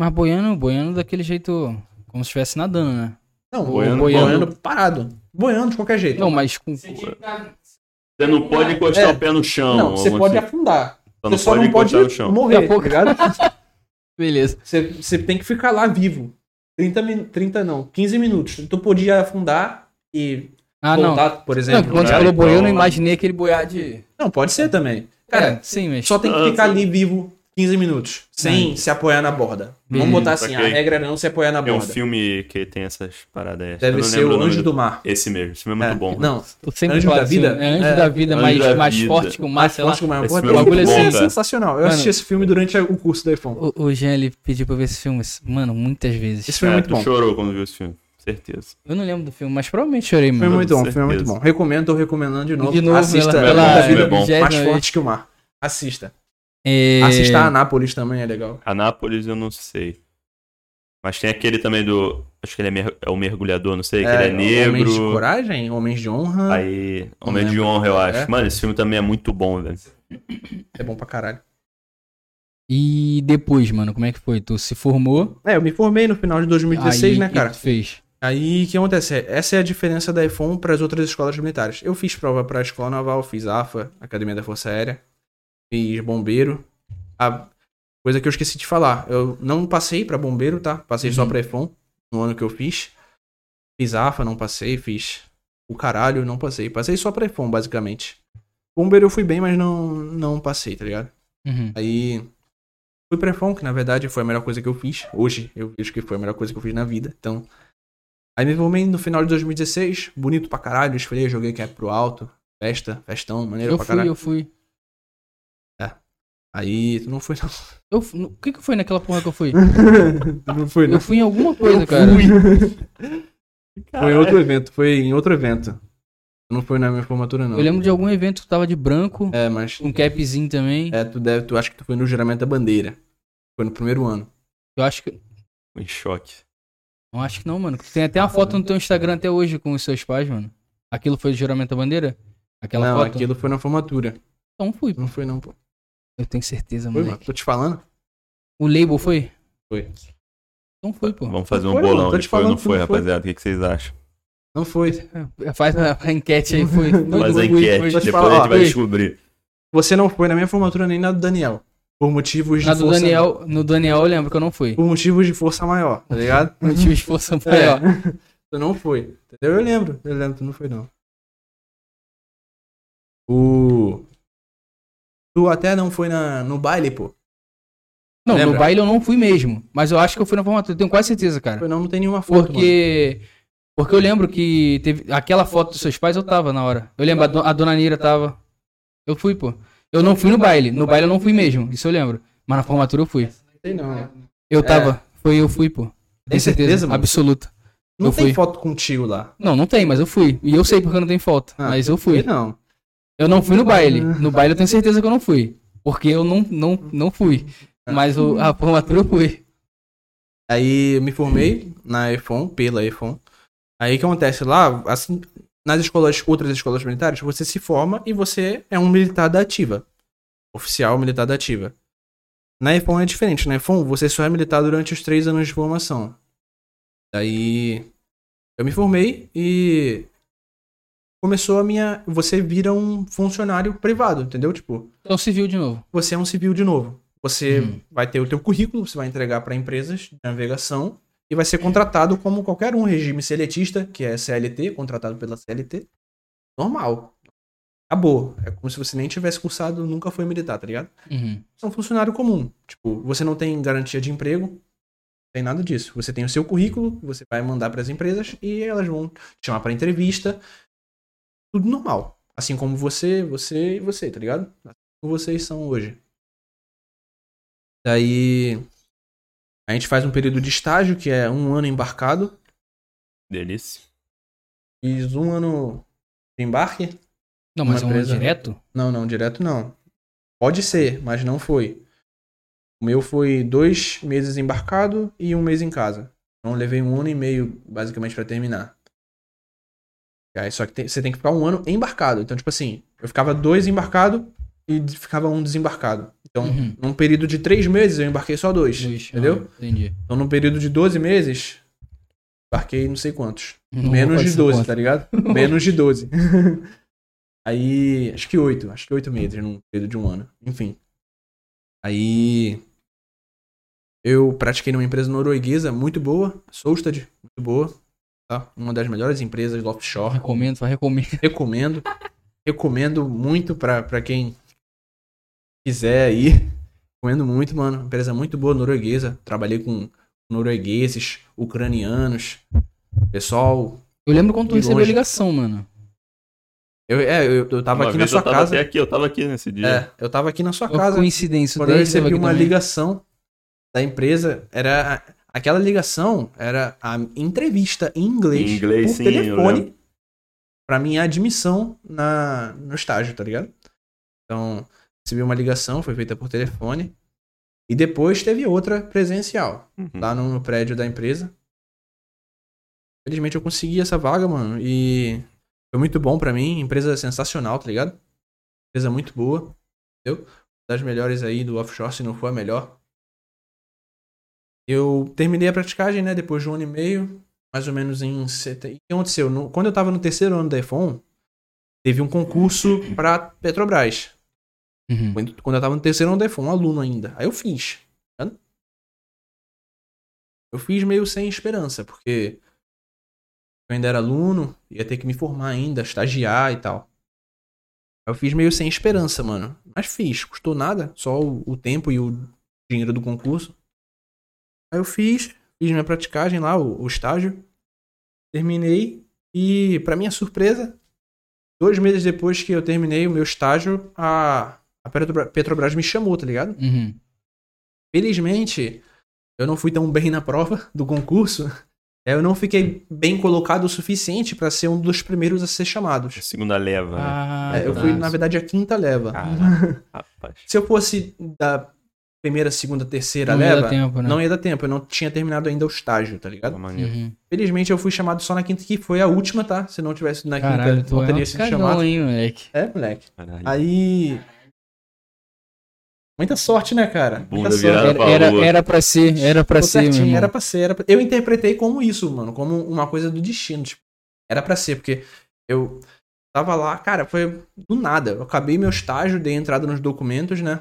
Mas boiando, boiando daquele jeito. Como se estivesse nadando, né? Não, Boiando, boiando, boiando. parado. Boiando de qualquer jeito. Não, mas com. Você não pode encostar É. o pé no chão. Não, você pode assim. afundar. Só Você só não pode encostar no chão. morrer, Daqui a pouco- tá ligado? Beleza. Você, você tem que ficar lá vivo. 30, min... 30 não, 15 minutos. Tu podia afundar e Ah, não. voltar, por Não, exemplo. quando você falou boiando, eu então- imaginei aquele boiar de. Não, pode ser também. Cara, Cara, sim, mas. só tem que Ah, ficar ali vivo 15 minutos, sem se apoiar na borda. Vamos Beleza, botar assim, a regra é não se apoiar na Tem um borda. filme que tem essas paradas. aí. Deve não ser o Anjo do Mar. Esse mesmo. Esse filme é muito É, bom. Não, Tu sempre Anjo da assim, Vida? É anjo É, da vida, Anjo mais, da mais Vida. forte que o mar, mais sei lá. que o mar. Esse é bagulho muito assim bom, é sensacional. Eu Mano, assisti esse filme durante o curso da iPhone. O, o Jean, ele pediu pra ver esse filme, mano, muitas vezes. Esse filme é É, muito bom. chorou quando viu esse filme. Certeza. Eu não lembro do filme, mas provavelmente chorei, Filme mano. muito bom, filme muito bom. Recomendo, tô recomendando de novo. De novo, Assista pela, É pela bom, Anjo da Vida é bom. mais forte que o mar. Assista. É... Assista a Anápolis também, é legal. Anápolis eu não sei. Mas tem aquele também do. Acho que ele é, mer- é o mergulhador, não sei, que ele é Homens de negro. coragem, Homens de honra. Aí. Homem de honra, eu acho. É? Mano, esse filme também é muito bom, velho. É bom pra caralho. E depois, mano, como é que foi? Tu se formou? É, eu me formei no final de 2016, aí, né, o que cara? tu fez? Aí o que acontece? Essa é a diferença da EFON para as outras escolas militares. Eu fiz prova para a Escola Naval, fiz AFA, Academia da Força Aérea, fiz bombeiro. A coisa que eu esqueci de falar, eu não passei para bombeiro, tá? Passei só Uhum. para EFON no ano que eu fiz. Fiz AFA, não passei, fiz o caralho, não passei. Passei só para EFON, basicamente. Bombeiro eu fui bem, mas não não passei, tá ligado? Uhum. Aí fui pra EFON, que na verdade foi a melhor coisa que eu fiz. Hoje eu vejo que foi a melhor coisa que eu fiz na vida. Então. Aí me formei no final de 2016, bonito pra caralho, esfriei, joguei cap pro alto, festa, festão, maneiro Eu pra fui, caralho. eu fui. Aí tu não foi não. Eu, o que que foi naquela porra que eu fui? tu não foi Eu fui em alguma coisa, cara. Foi em outro evento, foi em outro evento. Não foi na minha formatura não. Eu lembro de algum evento que tu tava de branco, É, mas com capzinho também. é, tu deve, tu acha que tu foi no juramento da bandeira. Foi no primeiro ano. Eu acho que. Em choque. Não acho que não, mano. Tem até uma foto no teu Instagram até hoje com os seus pais, mano. Aquilo foi o juramento da bandeira? Aquela não, foto? aquilo foi na formatura. Então fui. pô. Não foi não, pô. Eu tenho certeza, Foi, mano. Tô te falando? O label foi? Foi. Então foi, pô. Vamos fazer um Foi, bolão. mano, tô te foi ou falando não que foi, não foi. rapaziada? O que, que vocês acham? Não foi. É, Faz a, a enquete aí, foi. Faz a Foi, enquete. foi. Depois falar, a gente ó, vai foi. descobrir. Você não foi na minha formatura nem na do Daniel. Por motivos de Na do força. Daniel, no Daniel eu lembro que eu não fui. Por motivos de força maior, tá ligado? Não tive esforço É. maior. Tu não foi. Entendeu? Eu lembro. Eu lembro, tu não foi não. O. Tu até não foi na, no baile, pô. Não, no Lembra? baile eu não fui mesmo. Mas eu acho que eu fui na formatura. Eu tenho quase certeza, cara. Não, não tem nenhuma foto. Porque. Porque eu lembro que teve. Aquela foto dos seus pais eu tava na hora. Eu lembro, a, do- a dona Nira tava. Eu fui, pô. Eu não fui no baile. No baile eu não fui mesmo. Isso eu lembro. Mas na formatura eu fui. Não tem não. Eu tava. Foi, eu fui, pô. Tenho certeza, certeza, mano? absoluta. Não Eu tem fui. foto contigo lá. Não, não tem, mas eu fui. E eu sei porque não tenho foto. Ah, mas eu fui. Não. Eu não fui no baile. No baile eu tenho certeza que eu não fui. Porque eu não, não, não fui. Mas o, a formatura eu fui. Aí eu me formei na EFON, pela EFON. Aí o que acontece lá, assim, nas escolas, outras escolas militares, você se forma e você é um militar da ativa. Oficial militar da ativa. Na EFON é diferente. Na EFON você só é militar durante os três anos de formação. Daí eu me formei e começou a minha. Você vira um funcionário privado, entendeu? Tipo, Então civil de novo. você é um civil de novo. Você Hum. vai ter o teu currículo, você vai entregar para empresas de navegação e vai ser contratado como qualquer um regime seletista, que é CLT, contratado pela CLT. Normal. Acabou. É como se você nem tivesse cursado, nunca foi militar, tá ligado? Uhum. Você é um funcionário comum. Tipo, você não tem garantia de emprego, não tem nada disso. Você tem o seu currículo, você vai mandar para as empresas e elas vão te chamar para entrevista. Tudo normal. Assim como você, você e você, tá ligado? Assim como vocês são hoje. Daí a gente faz um período de estágio, que é um ano embarcado. Delícia. Fiz um ano de embarque. Não, mas é um empresa- direto? Não, não, direto não. Pode ser, mas não foi. O meu foi dois meses embarcado e um mês em casa. Então eu levei um ano e meio, basicamente, pra terminar. Aí, só que tem- você tem que ficar um ano embarcado. Então, tipo assim, eu ficava dois embarcado e ficava um desembarcado. Então, Uhum. num período de três meses, eu embarquei só dois. Dois. Entendeu? Ah, entendi. Então, num período de 12 meses, embarquei não sei quantos. Não Menos vou de fazer 12, conta. tá ligado? Menos de 12. Aí, acho que 8, acho que 8 meses num período de um ano. Enfim. Aí. Eu pratiquei numa empresa norueguesa muito boa, Solstad, muito boa. Tá? Uma das melhores empresas do offshore. Recomendo, só recomendo. Recomendo. Recomendo muito pra, pra quem quiser aí. Recomendo muito, mano. Empresa muito boa, norueguesa. Trabalhei com noruegueses, ucranianos. Pessoal. Eu lembro quando tu De recebeu a longe. ligação, mano. Eu, é, eu, eu tava Uma aqui na sua eu tava casa. até aqui, eu tava aqui nesse dia. É, eu tava aqui na sua Uma casa. coincidência. Quando eu recebi uma também. ligação da empresa, era. Aquela ligação era a entrevista em inglês, Em inglês, por sim, telefone pra minha admissão na, no estágio, tá ligado? Então, recebi uma ligação, foi feita por telefone. E depois teve outra presencial, Uhum. lá no, prédio da empresa. Felizmente eu consegui essa vaga, mano, e foi muito bom pra mim. Empresa sensacional, tá ligado? Empresa muito boa, entendeu? Das melhores aí do offshore, se não for a melhor. Eu terminei a praticagem, né, depois de um ano e meio, mais ou menos em setembro. O que aconteceu? No- quando eu tava no terceiro ano da EFON, teve um concurso pra Petrobras. Uhum. Quando quando eu tava no terceiro ano da EFON, um aluno ainda. Aí eu fiz. tá? Eu fiz meio sem esperança, porque eu ainda era aluno, ia ter que me formar ainda, estagiar e tal. Eu fiz meio sem esperança, mano. Mas fiz, custou nada, só o, o tempo e o dinheiro do concurso. Aí eu fiz, fiz minha praticagem lá, o, o estágio. Terminei e, pra minha surpresa, dois meses depois que eu terminei o meu estágio, a, a Petrobra- Petrobras me chamou, tá ligado? Uhum. Felizmente, eu não fui tão bem na prova do concurso. É, Eu não fiquei bem colocado o suficiente pra ser um dos primeiros a ser chamados. Segunda leva, né? Ah, É, eu fui, na verdade, a quinta leva. Se eu fosse da primeira, segunda, terceira Não ia leva, dar tempo, né? não ia dar tempo. Eu não tinha terminado ainda o estágio, tá ligado? Uhum. Felizmente, eu fui chamado só na quinta, que foi a última, tá? Se não tivesse na Caralho, quinta, tu não é teria um sido cagão, chamado. hein, moleque. É, moleque. Caralho. Aí. Muita sorte, né, cara? Bunda Muita sorte. Era, pra era, era pra ser, era pra Tô ser, certinho, era pra ser. Era pra... Eu interpretei como isso, mano. Como uma coisa do destino. Tipo, era pra ser, porque eu tava lá, cara, foi do nada. Eu acabei meu estágio, dei entrada nos documentos, né?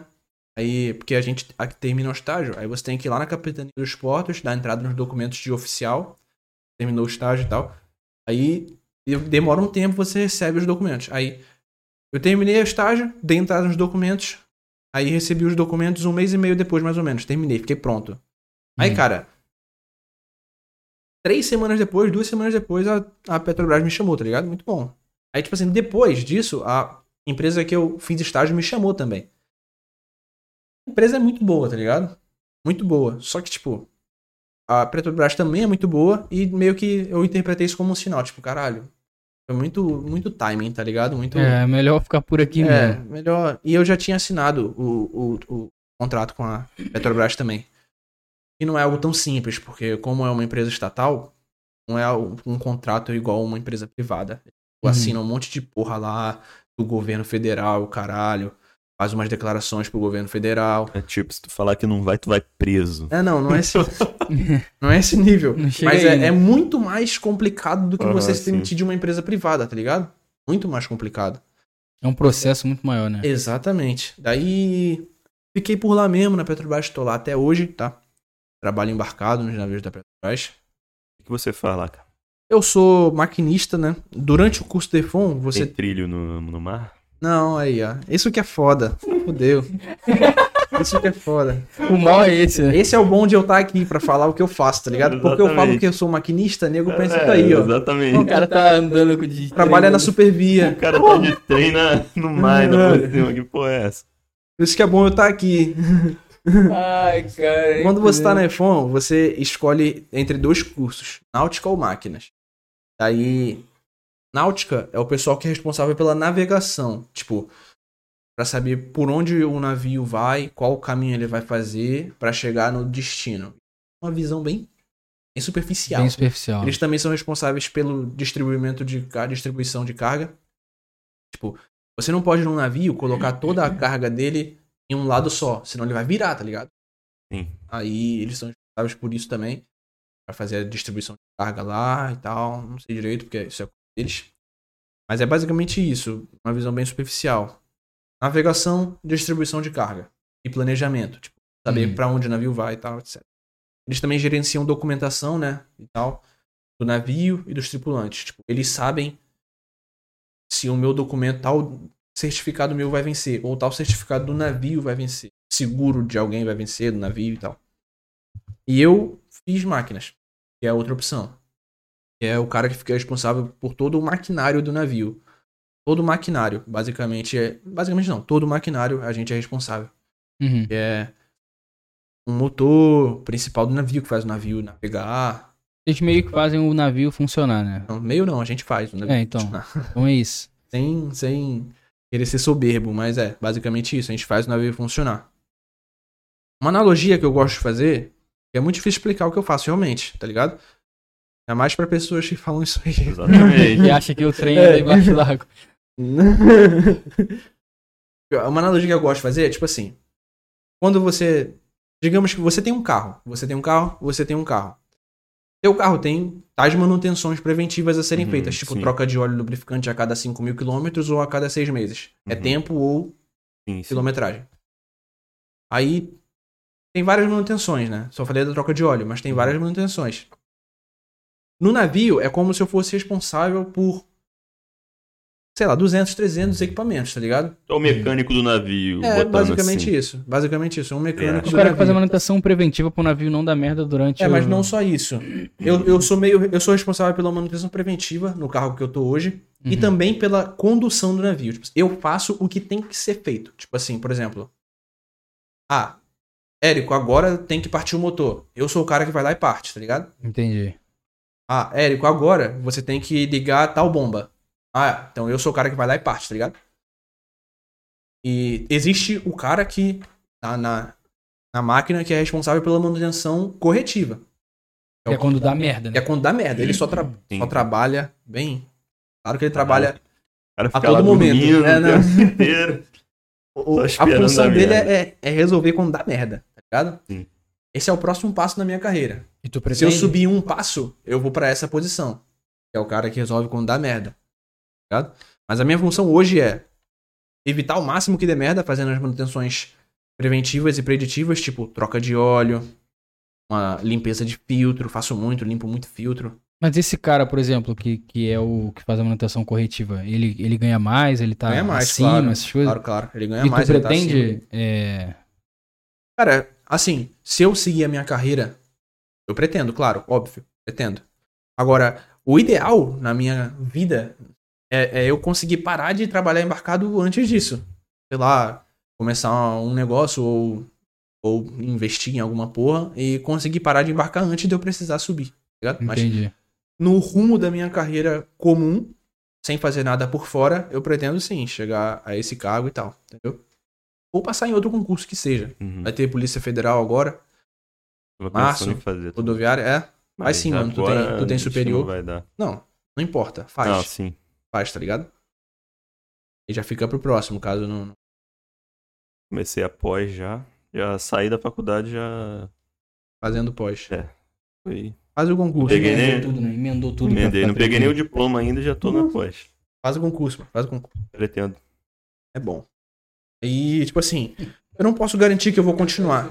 Aí, porque a gente termina o estágio, aí você tem que ir lá na Capitania dos Portos, dar entrada nos documentos de oficial. Terminou o estágio e tal. Aí demora um tempo, você recebe os documentos. Aí eu terminei o estágio, dei entrada nos documentos. Aí recebi os documentos um mês e meio depois, mais ou menos. Terminei, fiquei pronto. Aí, Uhum. cara, três semanas depois, duas semanas depois, a, a Petrobras me chamou, tá ligado? Muito bom. Aí, tipo assim, depois disso, a empresa que eu fiz estágio me chamou também. A empresa é muito boa, tá ligado? Muito boa. Só que, tipo, a Petrobras também é muito boa e meio que eu interpretei isso como um sinal. Tipo, caralho, Foi muito, muito timing, tá ligado? Muito. É, melhor ficar por aqui É, mesmo. melhor. E eu já tinha assinado o, o, o contrato com a Petrobras também. E não é algo tão simples, porque como é uma empresa estatal, não é um, um contrato igual uma empresa privada. Tu Uhum. assina um monte de porra lá do governo federal, caralho. Faz umas declarações pro governo federal. É tipo, se tu falar que não vai, tu vai preso. É, não, não é esse, não é esse nível. Mas é, é muito mais complicado do que Aham, você se demitir de uma empresa privada, tá ligado? Muito mais complicado. É um processo muito maior, né? Exatamente. Daí fiquei por lá mesmo na Petrobras, tô lá até hoje, tá? Trabalho embarcado nos navios da Petrobras. O que você fala, cara? Eu sou maquinista, né? Durante o curso de FON, você. Tem trilho no, no mar? Não, aí, ó. Isso que é foda. Fudeu. Isso que é foda. O mal é esse, né? Esse é o bom de eu estar aqui pra falar o que eu faço, tá ligado? Porque eu falo que eu sou maquinista, nego pensa É, isso aí, ó. Exatamente. O cara tá andando com de Trabalha na O Supervia. cara tá de trem na, no mar, ainda É. por cima. Que porra é essa? Por isso que é bom eu estar aqui. Ai, cara. Quando você tá na EFON, você escolhe entre dois cursos, náutica ou máquinas. Daí, náutica é o pessoal que é responsável pela navegação, tipo, Pra saber por onde o navio vai, qual caminho ele vai fazer pra chegar no destino. Uma visão bem, bem superficial. Bem superficial. Eles também são responsáveis pelo distribuimento de distribuição de carga. Tipo, você não pode num navio colocar toda a carga dele em um lado só, senão ele vai virar, tá ligado? Sim. Aí eles são responsáveis por isso também, Pra fazer a distribuição de carga lá e tal. Não sei direito porque isso é deles. Mas é basicamente isso, uma visão bem superficial. Navegação, distribuição de carga e planejamento, tipo, saber Uhum. pra onde o navio vai e tal, etc. Eles também gerenciam documentação, né, e tal, do navio e dos tripulantes. Tipo, eles sabem se o meu documento, tal certificado meu vai vencer, ou tal certificado do navio vai vencer, seguro de alguém vai vencer, do navio e tal. E eu fiz máquinas, que é a outra opção. Que é o cara que fica responsável por todo o maquinário do navio. Todo o maquinário, basicamente é. Basicamente não, todo o maquinário a gente é responsável. Uhum. Que é um motor principal do navio, que faz o navio navegar. Eles meio que fazem o navio funcionar, né? Não, meio não, a gente faz o navio É, então. funcionar. Então é isso. Sem, sem querer ser soberbo, mas é basicamente isso. A gente faz o navio funcionar. Uma analogia que eu gosto de fazer, que é muito difícil explicar o que eu faço realmente, tá ligado? É mais pra pessoas que falam isso aí. Exatamente. E acha que o trem É. anda embaixo d'água. Uma analogia que eu gosto de fazer é tipo assim: quando você. Digamos que você tem um carro. Você tem um carro, você tem um carro. Seu carro tem tais manutenções preventivas a serem Uhum, feitas, tipo sim. troca de óleo lubrificante a cada 5 mil quilômetros ou a cada 6 meses. É Uhum. tempo ou Sim, sim. quilometragem. Aí tem várias manutenções, né? Só falei da troca de óleo, mas tem várias manutenções. No navio é como se eu fosse responsável por sei lá, 200, 300 equipamentos, tá ligado? É o mecânico do navio. É, basicamente assim. isso. Basicamente isso, é um mecânico Os do caras que fazem navio. manutenção preventiva pro navio não dar merda durante É, o... mas não só isso. Eu, eu sou meio, eu sou responsável pela manutenção preventiva no carro que eu tô hoje e Uhum. também pela condução do navio. Tipo, eu faço o que tem que ser feito. Tipo assim, por exemplo, ah, Érico, agora tem que partir o motor. Eu sou o cara que vai lá e parte, tá ligado? Entendi. Ah, Érico, agora você tem que ligar tal bomba. Ah, então eu sou o cara que vai lá e parte, tá ligado? E existe o cara que, na, na, na máquina, que é responsável pela manutenção corretiva. É quando dá merda, né? é quando dá merda. Ele só, tra- Sim. só trabalha bem. Claro que ele trabalha. Fica todo momento, dormindo né, inteiro. o- a função dele merda. é, é resolver quando dá merda, tá ligado? Sim. Esse é o próximo passo na minha carreira. E tu Se eu pretende? subir um passo, eu vou pra essa posição. Que é o cara que resolve quando dá merda. Tá ligado? Mas a minha função hoje é evitar o máximo que dê merda, fazendo as manutenções preventivas e preditivas, tipo troca de óleo, uma limpeza de filtro, faço muito, limpo muito filtro. Mas esse cara, por exemplo, que, que é o que faz a manutenção corretiva, ele, ele ganha mais, ele tá ganha mais, acima, claro. essas coisas? Claro, claro. Ele ganha e mais. tu ele tá acima. pretende... é, Cara, assim, se eu seguir a minha carreira, eu pretendo, claro, óbvio, pretendo. Agora, o ideal na minha vida é, é eu conseguir parar de trabalhar embarcado antes disso. Sei lá, começar um negócio ou, ou investir em alguma porra e conseguir parar de embarcar antes de eu precisar subir. tá ligado? Mas Entendi. no rumo da minha carreira comum, sem fazer nada por fora, eu pretendo sim chegar a esse cargo e tal, entendeu? Ou passar em outro concurso que seja. Uhum. Vai ter Polícia Federal agora, Tava março, fazer. rodoviária, é. Mas sim, mano. Tu tem, tu tem superior. Não vai dar. Não, não importa. Faz. Não, sim. Faz, tá ligado? E já fica pro próximo, caso não. Comecei após já. Já saí da faculdade, já Fazendo pós. fui. Faz o concurso. Peguei nem- tudo, né? Emendou tudo. Emendei. Não peguei nem o diploma ainda, já tô na pós. Faz o concurso, mano. Faz o concurso. Pretendo. É bom. E, tipo assim, eu não posso garantir que eu vou continuar.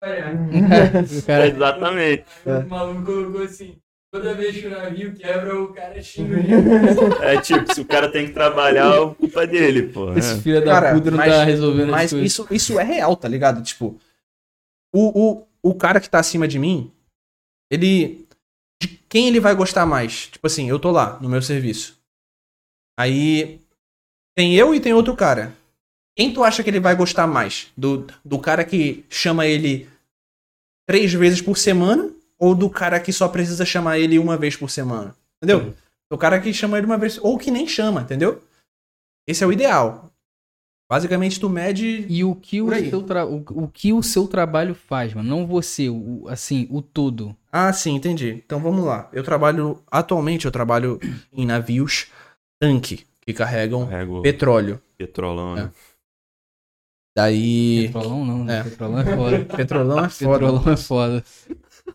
cara, Exatamente. O maluco colocou assim: toda vez que o navio quebra, o cara xinga o É tipo, se o cara tem que trabalhar, a culpa é dele, pô. esse É. filho da Cara, puta não mas- tá resolvendo as Mas isso, isso é real, tá ligado? Tipo, o, o, o cara que tá acima de mim, ele. De quem ele vai gostar mais? Tipo assim, eu tô lá no meu serviço. Aí. Tem eu e tem outro cara. Quem tu acha que ele vai gostar mais? Do, do cara que chama ele três vezes por semana? Ou do cara que só precisa chamar ele uma vez por semana? Entendeu? O cara que chama ele uma vez. Ou que nem chama, entendeu? Esse é o ideal. Basicamente, tu mede E o que o, seu tra- o, o que o seu trabalho faz, mano? Não você, o, assim, o todo. Ah, sim, entendi. Então vamos lá. Eu trabalho. Atualmente eu trabalho em navios tanque que carregam Carrego petróleo. petrolão, né? Daí. Petrolão não, né? É. Petrolão é foda. Petrolão é foda. Petrolão é foda.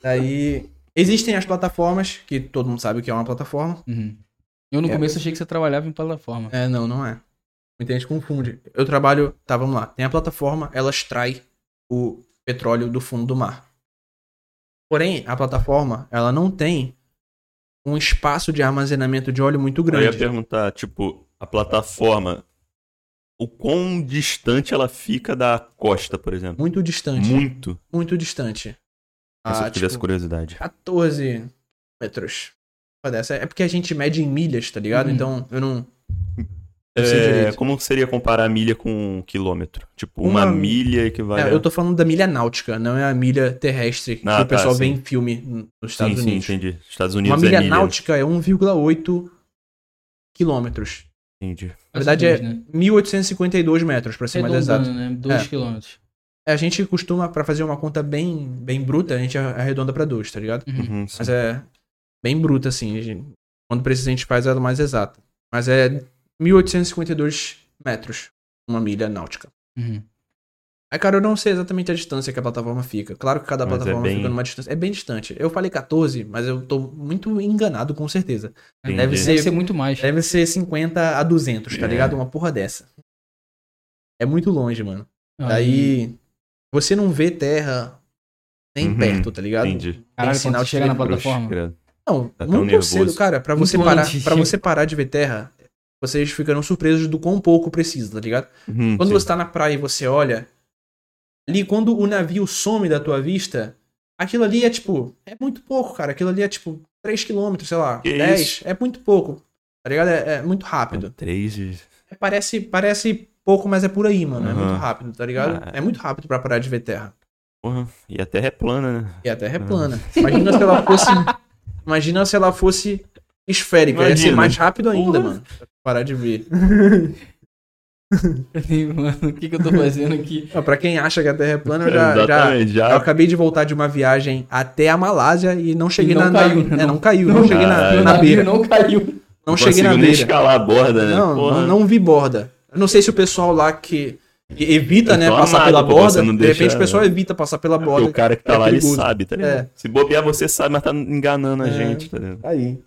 Daí. Existem as plataformas, que todo mundo sabe o que é uma plataforma. Uhum. Eu no É. começo achei que você trabalhava em plataforma. É, não, não é. Muita gente confunde. Eu trabalho. Tá, vamos lá. Tem a plataforma, ela extrai o petróleo do fundo do mar. Porém, a plataforma, ela não tem um espaço de armazenamento de óleo muito Eu ia grande. perguntar, tipo, a plataforma, o quão distante ela fica da costa, por exemplo? Muito distante. Muito. muito distante. Se Ah, eu tivesse tipo, curiosidade. 14 metros. Dessa. É porque a gente mede em milhas, tá ligado? Uhum. Então eu não. É, como seria comparar a milha com um quilômetro? Tipo, uma, Uma- milha equivale É, a... eu tô falando da milha náutica, não é a milha terrestre que Ah, o pessoal tá, vê sim. em filme nos Sim, Estados sim, Unidos. entendi. Estados Uma Unidos milha é milha. náutica é 1,8 quilômetros. Entendi. Na verdade é né? 1852 metros, pra ser mais exato. Né? 2 É. quilômetros. A gente costuma, pra fazer uma conta bem, bem bruta, a gente arredonda pra 2, tá ligado? Uhum. Uhum, sim. Mas é bem bruta, assim. gente- Quando precisa, a gente faz ela mais exata. Mas é 1852 metros, uma milha náutica. Uhum. Aí, cara, eu não sei exatamente a distância que a plataforma fica. Claro que cada Mas é plataforma bem- fica numa distância. É bem distante. Eu falei 14, mas eu tô muito enganado, com certeza. Entendi. Deve Deve ser- ser muito mais. Deve ser 50 a 200, tá É. ligado? Uma porra dessa. É muito longe, mano. Ah, Daí, você não vê terra nem Uhum, perto, tá ligado? Entendi. Caralho, tem sinal quando de você chega na plataforma. Credo. Não, Tá muito cedo, cara. Pra Muito você, parar, pra você parar de ver terra, vocês ficarão surpresos do quão pouco precisa, tá ligado? Uhum, Quando sim. você tá na praia e você olha, ali quando o navio some da tua vista, aquilo ali é tipo, é muito pouco, cara. Aquilo ali é tipo 3km, sei lá, Que 10, isso? é muito pouco. Tá ligado? É, é muito rápido. Três de... É, parece, parece pouco, mas é por aí, mano. É Aham. muito rápido, tá ligado? Ah, É muito rápido pra parar de ver terra. Porra. E a terra é plana, né? E a terra é plana. Imagina se ela fosse. Imagina se ela fosse esférica. Ia ser Imagina. mais rápido ainda, Porra. mano. Parar de ver. Mano, o que, que eu tô fazendo aqui? Ó, Pra quem acha que a Terra é plana, eu já, já, já. eu acabei de voltar de uma viagem até a Malásia e não cheguei não na, caiu, na, né? é, não caiu, não, Não cheguei na, na beira. não caiu. Não cheguei na beira. escalar a borda, né? Não, Porra. não, não vi borda. Eu não sei se o pessoal lá que evita, Eu né, passar pela borda, não de repente o pessoal evita passar pela Porque borda. o cara que tá é lá, ele perigoso. sabe, tá ligado? É. Se bobear, você sabe, mas tá enganando a É. gente, tá ligado? Aí.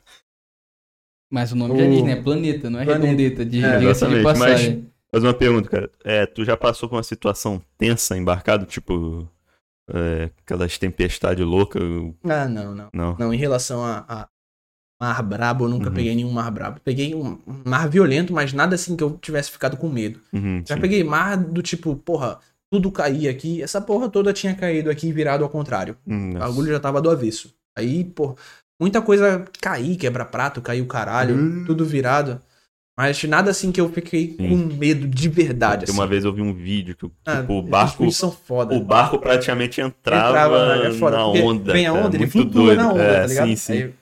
Mas o nome já O- diz, né? Planeta, não é Planeta. redondeta. De, É, diga-se de passagem. Mas uma pergunta, cara. É, tu já passou por uma situação tensa embarcado? Tipo, é, aquelas tempestades loucas? Ah, não, não. Não. Não, em relação a, a mar brabo, eu nunca Uhum. peguei nenhum mar brabo. Peguei um mar violento, mas nada assim que eu tivesse ficado com medo. Uhum, Já sim. peguei mar do tipo, porra, tudo caía aqui. Essa porra toda tinha caído aqui virado ao contrário. Hum, O nossa. bagulho já tava do avesso. Aí, pô, muita coisa cair, quebra prato, caiu caralho, Hum. tudo virado. Mas nada assim que eu fiquei Sim. com medo de verdade. Porque Assim. uma vez eu vi um vídeo que Ah, tipo, o esses barco, são foda. o barco praticamente entrava, Entrava, é foda, na onda. Vem a cara, onda, ele muito flutua doido. na onda, é, tá ligado? Sim, sim. Aí ele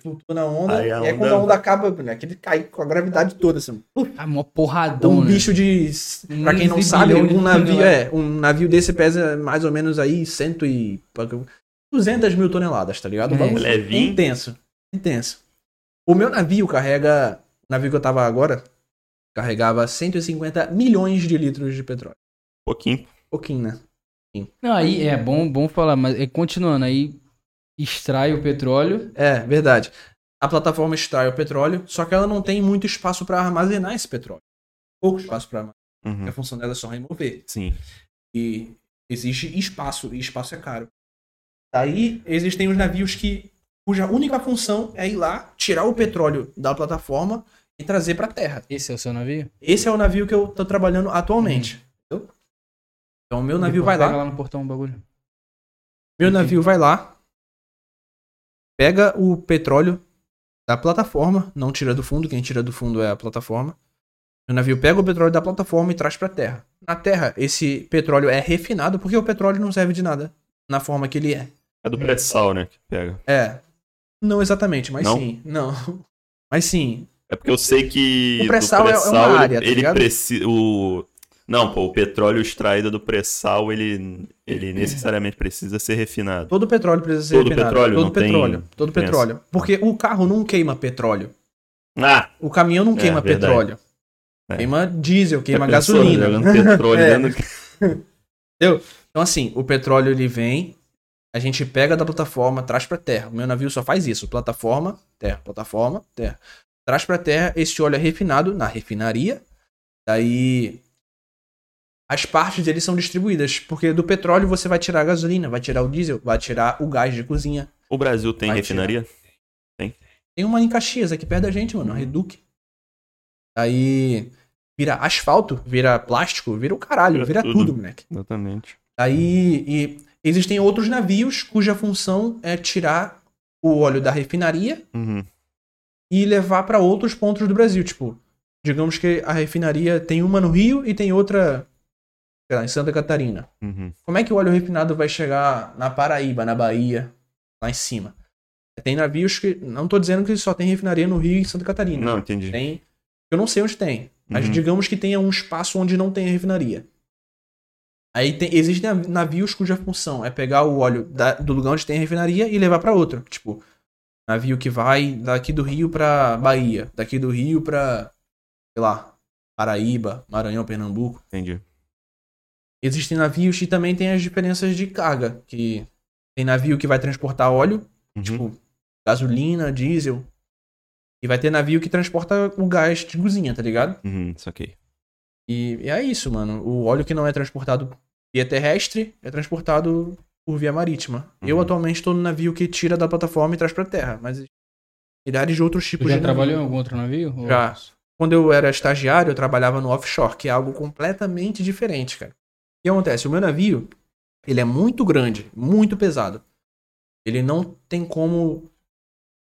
flutua na onda, Aí a e aí quando onda- a onda acaba, né, que ele cai com a gravidade toda, assim. Ah, mó porradão, Um né? bicho de. Pra quem não sabe, um navio, é, um navio desse pesa mais ou menos aí cento e. 200 mil toneladas, tá ligado? É. Levinho. Intenso. Intenso. O meu navio carrega. O navio que eu tava agora carregava 150 milhões de litros de petróleo. pouquinho. Pouquinho, né? Não, aí é bom, bom falar, mas é, continuando, aí extrai o petróleo. É, verdade. A plataforma extrai o petróleo, só que ela não tem muito espaço para armazenar esse petróleo. Pouco espaço para armazenar. Uhum, A função dela é só remover. Sim. E existe espaço, e espaço é caro. Daí existem os navios que cuja única função é ir lá, tirar o petróleo da plataforma e trazer para terra. Esse é o seu navio? Esse é o navio que eu tô trabalhando atualmente. entendeu? Então o meu navio vai lá, lá no portão o bagulho. meu navio vai lá, pega o petróleo da plataforma, não tira do fundo, quem tira do fundo é a plataforma. O navio pega o petróleo da plataforma e traz pra terra. Na terra, esse petróleo é refinado porque o petróleo não serve de nada na forma que ele é. É do pré-sal, né? Que pega. É. Não exatamente, mas Não? sim. Não. Mas sim. É porque eu sei que. O pré-sal é- é uma ele- área, tá ele precisa. O... Não, pô, o petróleo extraído do pré-sal, ele, ele necessariamente precisa ser refinado. Todo petróleo precisa ser Todo refinado. petróleo? Todo Não tem petróleo. Todo petróleo. Porque o carro não queima petróleo. Ah! O caminhão não É, queima verdade. petróleo. É. Queima diesel, queima pensou, gasolina. Jogando petróleo É. dentro Então, assim, o petróleo ele vem, a gente pega da plataforma, traz pra terra. O meu navio só faz isso: plataforma, terra, plataforma, terra. Traz pra terra, esse óleo é refinado na refinaria. Daí. As partes dele são distribuídas. Porque do petróleo você vai tirar a gasolina, vai tirar o diesel, vai tirar o gás de cozinha. O Brasil tem refinaria? Tem uma em Caxias aqui perto da gente, mano, a Reduc. Aí. Vira asfalto, vira plástico, vira o caralho, Vira vira, tudo. tudo, moleque. Exatamente. Aí e existem outros navios cuja função é tirar o óleo da refinaria Uhum. e levar para outros pontos do Brasil. Tipo, digamos que a refinaria tem uma no Rio e tem outra sei lá, em Santa Catarina. Uhum. Como é que o óleo refinado vai chegar na Paraíba, na Bahia, lá em cima? Tem navios que. Não tô dizendo que só tem refinaria no Rio e em Santa Catarina. Não, entendi. Tem. Eu não sei onde tem. Mas Uhum. digamos que tenha um espaço onde não tem refinaria. Aí tem, existem nav- navios cuja função é pegar o óleo da- do lugar onde tem a refinaria e levar para outro. Tipo, navio que vai daqui do Rio pra Bahia, daqui do Rio pra, sei lá, Paraíba, Maranhão, Pernambuco. Entendi. Existem navios que também tem as diferenças de carga, que tem navio que vai transportar óleo, Uhum. tipo, gasolina, diesel. E vai ter navio que transporta o gás de cozinha, tá ligado? Uhum, saquei. E, e é isso, mano. O óleo que não é transportado via terrestre é transportado por via marítima. Eu Uhum. atualmente estou no navio que tira da plataforma e traz pra terra, mas milhares de outros Tu tipos já de trabalhou em algum outro navio? Ou- Já. Quando eu era estagiário, eu trabalhava no offshore, que é algo completamente diferente, cara. O que acontece? O meu navio, ele é muito grande, muito pesado. Ele não tem como.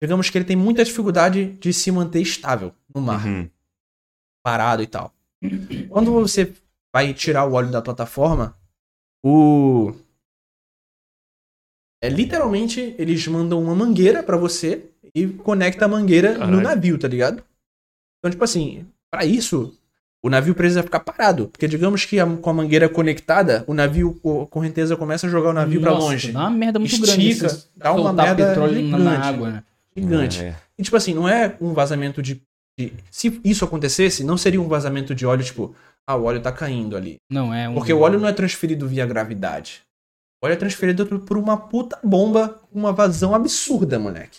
Digamos que ele tem muita dificuldade de se manter estável no mar Uhum. parado e tal. Quando você vai tirar o óleo da plataforma, o é literalmente eles mandam uma mangueira pra você e conecta a mangueira no Caralho. navio, tá ligado? Então, tipo assim, pra isso, o navio precisa ficar parado, porque digamos que a- com a mangueira conectada, o navio, a correnteza começa a jogar o navio pra Nossa, longe. Dá uma merda muito grande. Estica, isso, dá uma merda petróleo na- na gigante. água, né? Gigante. É. E, tipo assim, não é um vazamento de, de- Se isso acontecesse, não seria um vazamento de óleo, tipo, ah, o óleo tá caindo ali. Não, é um... Porque o óleo não é transferido via gravidade. O óleo é transferido por- por uma puta bomba com uma vazão absurda, moleque.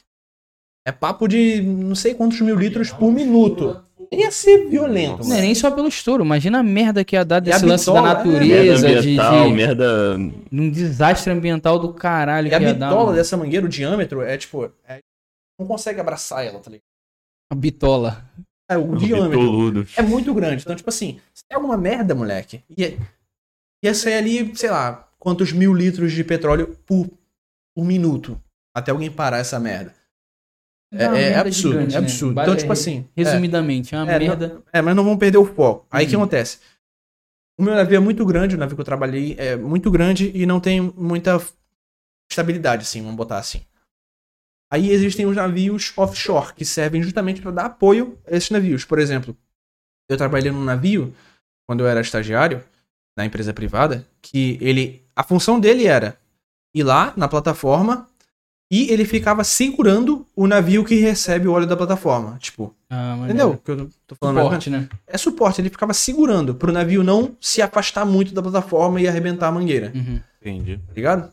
É papo de não sei quantos mil litros por minuto. Ia ser violento, Não é nem só pelo estouro. Imagina a merda que ia dar a desse lance da bitola, é, Merda natureza, de, ambiental, de merda. num desastre ambiental do caralho E a que ia dar. bitola mano. dessa mangueira, o diâmetro, é tipo. é- não consegue abraçar ela, tá ligado? A bitola. É, o diâmetro. Toludo. é muito grande. Então, tipo assim, se tem alguma merda, moleque, ia, ia sair ali, sei lá, quantos mil litros de petróleo por, por minuto. Até alguém parar essa merda. É, uma é merda absurdo, gigante, é né? absurdo. Ba- Então, tipo assim. é, Resumidamente, é uma É, merda. É, mas não vamos perder o foco. Aí o que Uhum. acontece? O meu navio é muito grande, o navio que eu trabalhei é muito grande e não tem muita estabilidade, assim, vamos botar assim. Aí existem os navios offshore, que servem justamente para dar apoio a esses navios. Por exemplo, eu trabalhei num navio, quando eu era estagiário, na empresa privada, que ele. A função dele era ir lá na plataforma e ele ficava segurando o navio que recebe o óleo da plataforma. Tipo, Ah, entendeu? o que eu tô falando? Suporte, né? é suporte, ele ficava segurando pro navio não se afastar muito da plataforma e arrebentar a mangueira, Uhum. Entendi. tá ligado?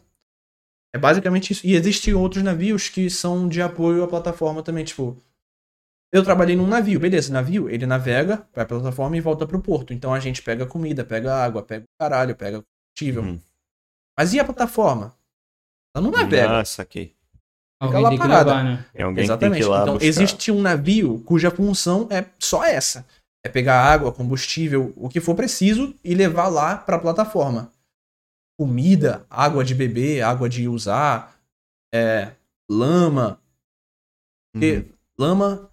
É basicamente isso. E existem outros navios que são de apoio à plataforma também, tipo. Eu trabalhei num navio, beleza, navio, ele navega, vai pra plataforma e volta pro porto. Então a gente pega comida, pega água, pega o caralho, pega combustível. Uhum. Mas e a plataforma? Ela não navega. Ah, saquei. Alguém lá tem que parada. levar, né? É alguém que tem Exatamente. que ir lá então, buscar. existe um navio cuja função é só essa: é pegar água, combustível, o que for preciso e levar lá para a plataforma. Comida, água de beber, água de usar, é, lama. Porque Uhum. lama,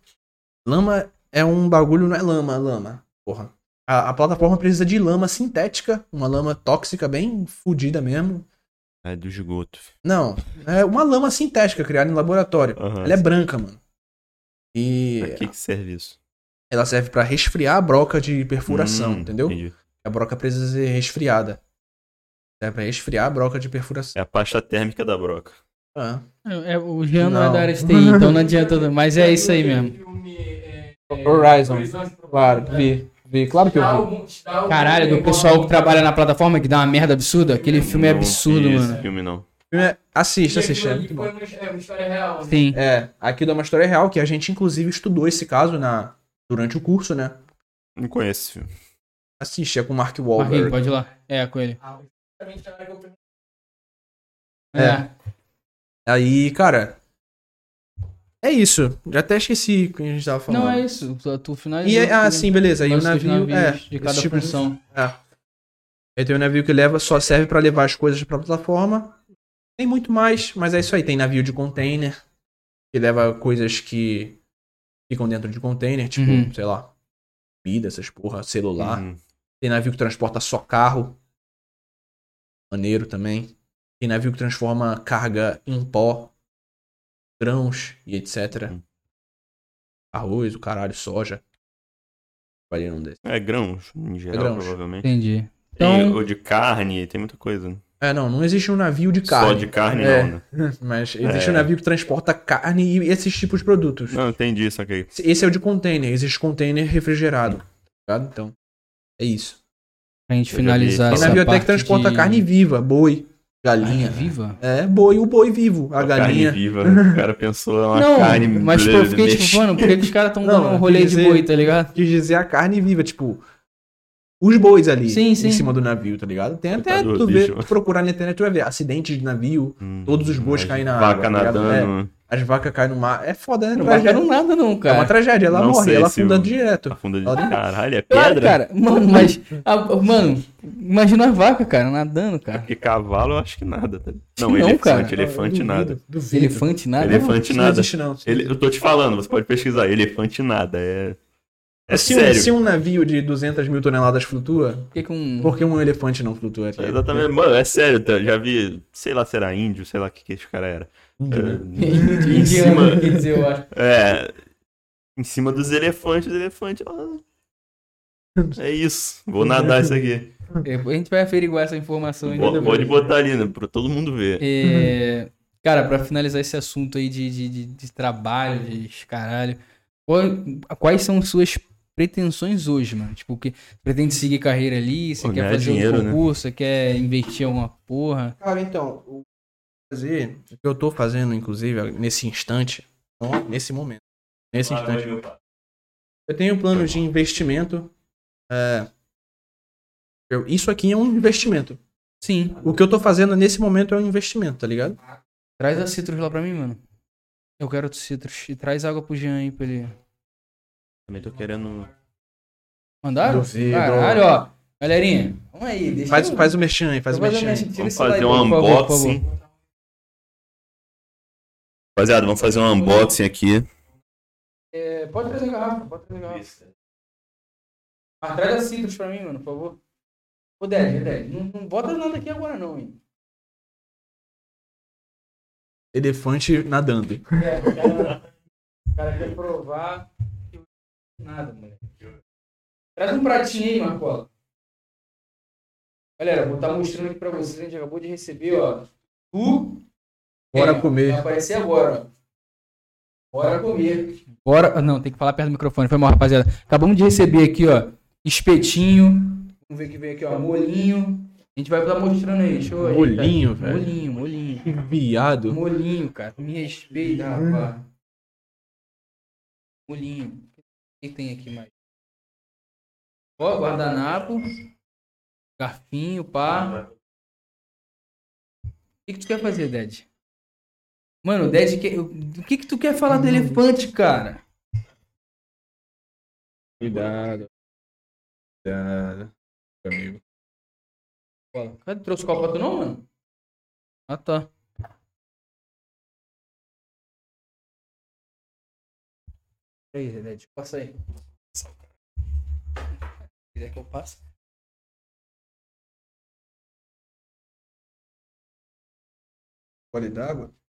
lama é um bagulho, não é lama, lama. Porra. A, a plataforma precisa de lama sintética, uma lama tóxica bem fodida mesmo. É do esgoto. Não, é uma lama sintética criada em laboratório. Aham. Ela é branca, mano. E Pra que, que serve isso? ela serve pra resfriar a broca de perfuração, Hum, entendeu? entendi. A broca precisa ser resfriada. Serve pra resfriar a broca de perfuração. É a pasta térmica da broca. Ah. É, é, o Jean não. é Não. da área de TI, então não adianta. Mas é isso aí mesmo. É, é, Horizon. Claro, vi. Vi, claro que eu vi. Caralho, do pessoal que trabalha na plataforma que dá uma merda absurda. Aquele filme é Não absurdo, vi mano. Esse filme não. É, Assiste, assiste. É muito bom. É uma história real. né? Sim. É, aqui dá uma história real que a gente inclusive estudou esse caso na, durante o curso, né? Não conheço esse filme. Assiste, é com o Mark Marquinhos, Wahlberg. pode ir lá. É, com ele. Justamente na hora que eu perguntei. É. Aí, cara. É isso. Já até esqueci o que a gente tava falando. Não, é isso. Tu, tu finalizou. E é, ah, sim, beleza. Aí o navio. É, de cada esse tipo de- função. É. Aí tem o navio que leva, só serve pra levar as coisas pra plataforma. Tem muito mais, mas é isso aí. Tem navio de container, que leva coisas que ficam dentro de container, tipo, Uhum. sei lá, comida, essas porra, celular. Uhum. Tem navio que transporta só carro. Maneiro também. Tem navio que transforma carga em pó, grãos e etc. Uhum. Arroz, o caralho, soja. Trabalhei num desse. É grãos, em geral, grãos. provavelmente. Entendi. Tem Então, o de carne, tem muita coisa. né? É, não, não existe um navio de carne. Só de carne É. não, né? Mas existe É. um navio que transporta carne e esses tipos de produtos. Não, entendi, saquei. Esse é o de container. Existe container refrigerado. tá ligado? Então, é isso. Pra gente Eu finalizar essa navio até parte que transporta de... carne viva, boi, galinha. Carne viva? É, boi, o boi vivo, a galinha. Carne viva. O cara pensou é uma não, carne mas tipo, eu fiquei tipo, mano, por que, os caras tão dando um rolê quer de dizer- boi, tá ligado? Quis dizer a carne viva, tipo, os bois ali Sim, sim. em cima do navio, tá ligado? Tem até Coitado tu bicho. tu procurar na internet, tu vai ver acidentes de navio, Hum, todos os bois caem na vaca água, tá ligado? nadando. As vacas caem no mar. É foda, né? Não Tragédia. bacana nada não, É cara. uma tragédia, ela Não morre, ela afundando o- direto. Afunda de Ela caralho, é pedra? cara. Mano, mas... a- mano, imagina a vaca, cara, nadando, cara. Porque cavalo eu acho que nada. Tá? Não, Não, elefante, cara. elefante Eu nada. duvido, duvido. Elefante nada. Elefante não nada. existe, não. Isso não Ele, eu tô te falando, você pode pesquisar. Elefante nada. É, é se, um, sério. se um navio de 200 mil toneladas flutua, Por que que um... por que um elefante não flutua? É Exatamente. Mano, é sério. tá? Já vi, sei lá se era índio, sei lá o que, que esse cara era. Né? É, em cima, quer dizer, eu acho. é, em cima dos elefantes, os elefantes. ó, É isso. Vou nadar isso aqui. É, A gente vai averiguar essa informação ainda. Pode, pode botar ali, né? Pra todo mundo ver. É, cara, pra finalizar esse assunto aí de, de, de, de trabalho, de caralho, qual- quais são suas pretensões hoje, mano? Tipo, que pretende seguir carreira ali, você Pô, quer fazer dinheiro, um né? concurso, você quer investir em alguma porra? Cara, então, fazer, o que eu tô fazendo, inclusive, nesse instante, nesse momento, nesse instante, eu tenho planos de investimento. é, eu- isso aqui é um investimento. Sim. O que eu tô fazendo nesse momento é um investimento, tá ligado? Traz a Citrus lá pra mim, mano. Eu quero Citrus. E traz água pro Jean aí pra ele. Também tô querendo. Mandaram? Duvido. Caralho, ó. Galerinha, vamos aí. Deixa Faz, eu- faz o merchan aí, faz o merchan. Vamos fazer um aí, por favor, por unboxing. Rapaziada, vamos fazer um unboxing aqui É, pode trazer a garrafa, pode trazer a garrafa. Ah, traz a Citrus pra mim, mano, por favor. Ô, Ded, Ded, não, não bota nada aqui agora não, hein. Elefante nadando. É, o cara, o cara quer provar que nada, moleque. Traz um pratinho aí, Marcola. Galera, vou estar mostrando aqui pra vocês. A gente acabou de receber, ó. Tu. Bora É, comer. Vai aparecer agora. Bora comer. Bora. ah, Não, tem que falar perto do microfone. Foi mal, rapaziada. Acabamos de receber aqui, ó. Espetinho. Vamos ver que veio aqui, ó. Molinho. A gente vai estar mostrando aí. Deixa eu. Molinho, velho. Molinho, molinho. Que viado. Molinho, cara. Me respeita, rapaz. Molinho. O que tem aqui mais? Ó, guardanapo. Garfinho, pá. O que, que tu quer fazer, Ded? Mano, o Ded quer... O que que tu quer falar do elefante, cara? Cuidado. Cuidado. Amigo. Cadê? Trouxe copo pra tu não, mano? Ah, tá. E aí, Ded, passa aí. Se quiser que eu passe. Gole d'água?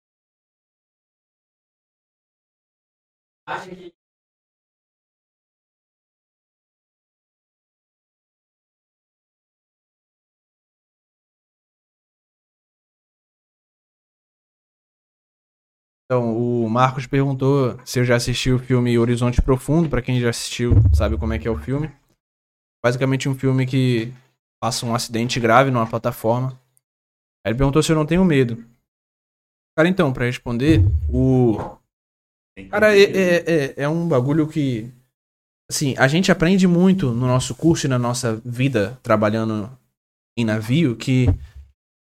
Acha Então, o Marcos perguntou se eu já assisti o filme Horizonte Profundo. Pra quem já assistiu, sabe como é que é o filme. Basicamente um filme que passa um acidente grave numa plataforma. Aí ele perguntou se eu não tenho medo. Cara, então, pra responder, o Cara, é, é, é, é um bagulho que. Assim, a gente aprende muito no nosso curso e na nossa vida trabalhando em navio que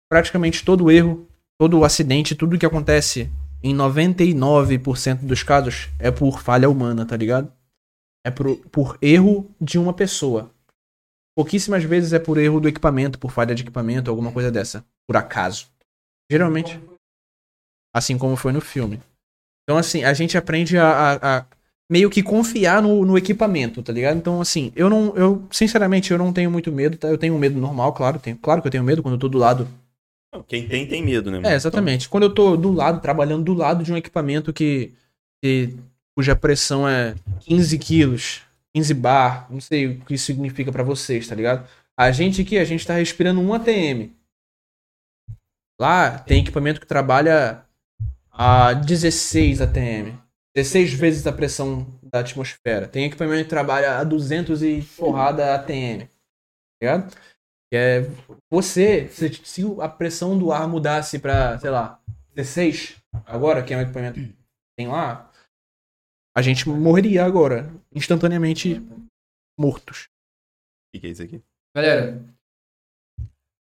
praticamente todo erro, todo acidente, tudo que acontece em 99% dos casos é por falha humana, tá ligado? É por, por erro de uma pessoa. Pouquíssimas vezes é por erro do equipamento, por falha de equipamento, alguma coisa dessa. Por acaso. Geralmente. Assim como foi no filme. Então, assim, a gente aprende a, a- a meio que confiar no, no equipamento, tá ligado? Então, assim, eu não. Eu, sinceramente, eu não tenho muito medo, tá? Eu tenho um medo normal, claro. Tenho, claro que eu tenho medo quando eu tô do lado. Quem tem, tem medo, né? mano? É, exatamente. Quando eu tô do lado, trabalhando do lado de um equipamento que. que cuja pressão é 15 quilos, 15 bar, não sei o que isso significa pra vocês, tá ligado? A gente aqui, a gente tá respirando 1 ATM. Lá tem equipamento que trabalha a 16 ATM. 16 vezes a pressão da atmosfera. Tem equipamento que trabalha a 200 e porrada ATM. Tá ligado? É você, se, se a pressão do ar mudasse pra, sei lá, 16, agora, que é um equipamento que tem lá, a gente morreria agora, instantaneamente mortos. O que que é isso aqui? Galera,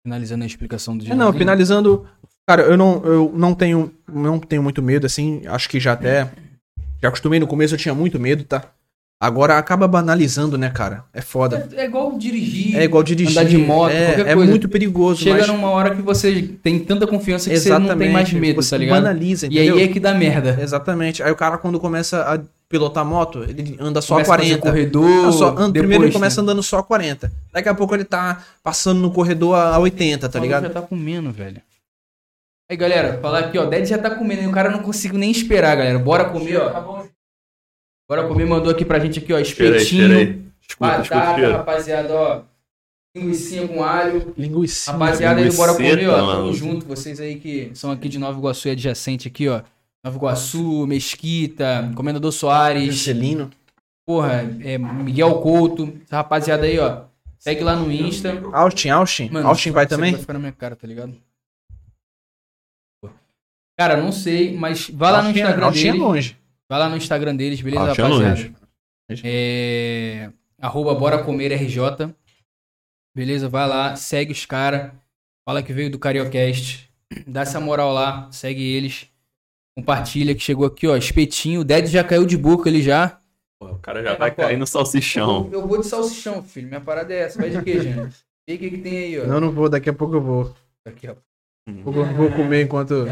finalizando a explicação do É, não, finalizando, cara, eu não, eu não tenho, não tenho muito medo, assim, acho que já até, já acostumei no começo, eu tinha muito medo, tá? Agora acaba banalizando, né, cara? É foda. É, é igual dirigir. É igual dirigir. Andar de moto, é, qualquer é coisa. muito perigoso, Chega mas... numa hora que você tem tanta confiança que você Exatamente. não tem mais medo, você tá ligado? banaliza, E entendeu? aí é que dá merda. Exatamente. Aí o cara, quando começa a pilotar moto, ele anda só Começa a fazer 40. corredor. Só- an- depois, primeiro ele começa né? andando só 40. Daqui a pouco ele tá passando no corredor a a 80, tá ligado? já tá comendo, velho. Aí, galera, falar aqui, ó. Ded já tá comendo e o cara não consigo nem esperar, galera. Bora comer, ó. Tá bom, Bora comer, mandou aqui pra gente aqui, ó. Espetinho, espera aí. Escuta, escuta batata, cheiro. rapaziada, ó. Linguicinha com alho. Linguiça. Rapaziada, aí, bora comer, ó. Tamo junto. Vocês aí que são aqui de Nova Iguaçu e adjacente aqui, ó. Nova Iguaçu, Mesquita, Comendador Soares. Celino. Porra, é Miguel Couto. Essa rapaziada aí, ó. Segue lá no Insta. Austin, Austin. Mano, Austin vai também? Vai ficar na minha cara, tá ligado? Cara, não sei, mas vai lá no é- Instagram é deles. longe. Vai lá no Instagram deles, beleza, é rapaziada? longe. É... Arroba Bora Comer RJ. Beleza? Vai lá, segue os caras. Fala que veio do Cariocast. Dá essa moral lá, segue eles. Compartilha que chegou aqui, ó. Espetinho. O Ded já caiu de boca ali já. Pô, O cara já vai cair no salsichão. Eu, eu vou de salsichão, filho. Minha parada é essa. Vai de queijo, né? E o que, que tem aí, ó? Não, não vou. Daqui a pouco eu vou. Aqui, ó. Vou, vou comer enquanto.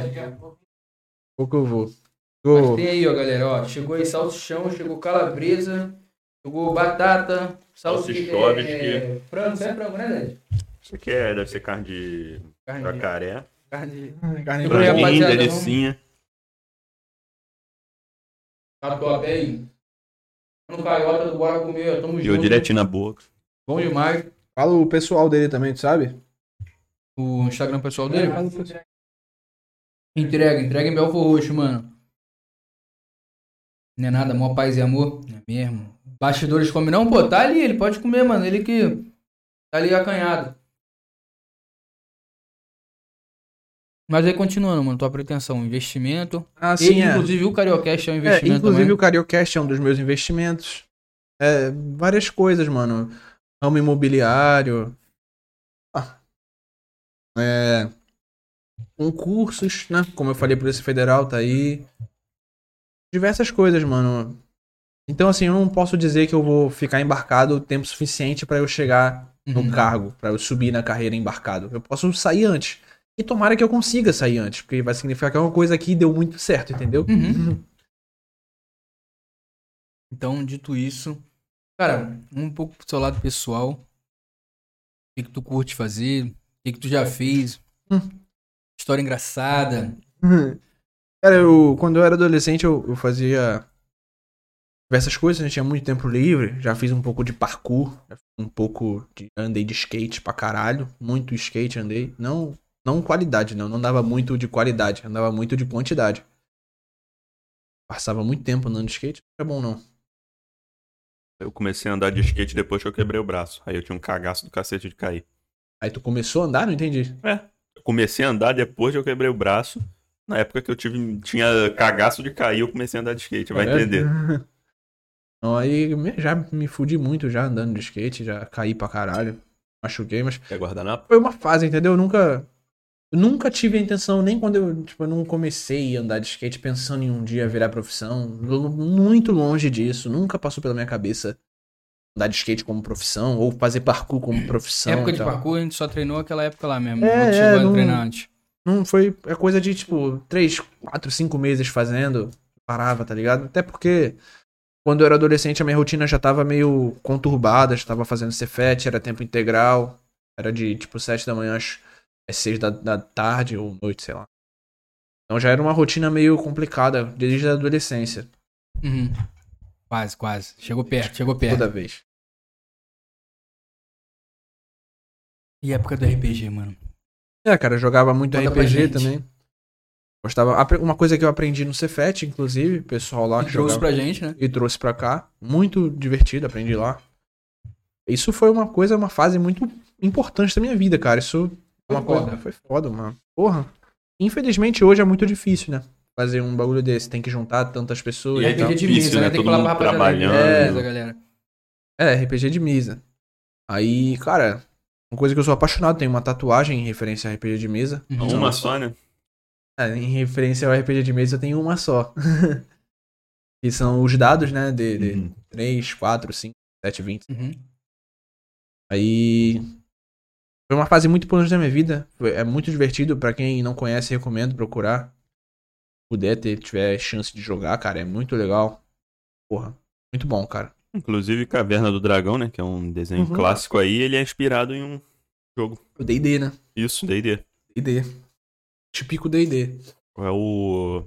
pouco eu vou. Mas Tô- tem aí, ó, galera, ó. Chegou aí salsichão, chegou calabresa, chegou batata, salsicha, Salsichões é, frango, não é frango, né, Dede? Isso aqui é, deve ser carne de Carne de... jacaré. Carne de... Carne branca. Franguinho, rapaziada, delicinha. Tá top aí. No Caiota do Bora Comer, tamo eu junto. direitinho na boca. Bom demais. Fala o pessoal dele também, tu sabe? O Instagram pessoal dele? Entrega, entrega em Belfor Roxo, mano. Não é nada, mó paz e amor. Não é mesmo? Bastidores come não? Pô, tá ali, ele pode comer, mano. Ele que tá ali acanhado. Mas aí continuando, mano, tua pretensão, investimento. Ah, E, sim, é. inclusive o Cariocast é um É, investimento inclusive também. o Cariocast é um dos meus investimentos. É, várias coisas, mano. Ramo imobiliário. Ah. É, concursos, né? Como eu falei, Polícia Federal tá aí. Diversas coisas, mano. Então, assim, eu não posso dizer que eu vou ficar embarcado o tempo suficiente pra eu chegar no Uhum. cargo, pra eu subir na carreira embarcado. Eu posso sair antes. E tomara que eu consiga sair antes, porque vai significar que é uma coisa que deu muito certo, entendeu? Uhum. Então, dito isso, cara, um pouco pro seu lado pessoal. O que, que tu curte fazer? O que, que tu já fez? Hum. História engraçada. Cara, eu, quando eu era adolescente, eu, eu fazia diversas coisas, né? Tinha muito tempo livre. Já fiz um pouco de parkour, já fiz um pouco de. Andei de skate pra caralho. Muito skate andei. Não, não qualidade, não. Não dava muito de qualidade, andava muito de quantidade. Passava muito tempo andando de skate, não era bom não. Eu comecei a andar de skate depois que eu quebrei o braço. Aí eu tinha um cagaço do cacete de cair. Aí tu começou a andar, não entendi. Eu comecei a andar depois que eu quebrei o braço. Na época que eu tive, tinha cagaço de cair, eu comecei a andar de skate, vai É? entender. Aí já me fudi muito já andando de skate, já caí pra caralho. Machuquei, mas Quer guardanapo? foi uma fase, entendeu? Eu nunca. Eu nunca tive a intenção, nem quando eu, tipo, eu não comecei a andar de skate pensando em um dia virar profissão. Muito longe disso. Nunca passou pela minha cabeça andar de skate como profissão, ou fazer parkour como profissão. época de parkour, a gente só treinou aquela época lá mesmo. É, não é, chegou a não- treinar antes. Não foi. É coisa de, tipo, 3, 4, 5 meses fazendo. Parava, tá ligado? Até porque. Quando eu era adolescente, a minha rotina já tava meio conturbada, já tava fazendo Cefet, era tempo integral. Era de, tipo, 7 da manhã às às 6 da, da tarde ou noite, sei lá. Então já era uma rotina meio complicada desde a adolescência, Uhum. Quase, quase. Chegou perto, chegou perto. toda vez. E época do RPG, mano. É, cara, eu jogava muito Conta RPG também. Gostava. Uma coisa que eu aprendi no Cefet, inclusive, pessoal lá E que trouxe jogava. pra gente, né? e trouxe pra cá. Muito divertido, aprendi lá. Isso foi uma coisa, uma fase muito importante da minha vida, cara. Isso é Foi uma coisa. foda. Foi foda, mano. Porra. Infelizmente hoje é muito difícil, né? Fazer um bagulho desse. Tem que juntar tantas pessoas E. RPG de mesa, né? né? Tem que Todo falar mundo pra trabalhando. É, galera. É, RPG de mesa. Aí, cara, uma coisa que eu sou apaixonado, tem uma tatuagem em referência a RPG de mesa. Uhum. Uma só, né? É, em referência ao RPG de mesa eu tenho uma só. que são os dados, né? De, de Uhum. 3, 4, 5, 7, 20. Uhum. Aí. Foi uma fase muito importante da minha vida. Foi- é muito divertido. Pra quem não conhece, recomendo procurar. Puder ter, tiver chance de jogar, cara. É muito legal. Porra. Muito bom, cara. Inclusive Caverna do Dragão, né? Que é um desenho Uhum. clássico aí, ele é inspirado em um jogo. O DD, né? Isso, D&D. DD. Típico DD. É o...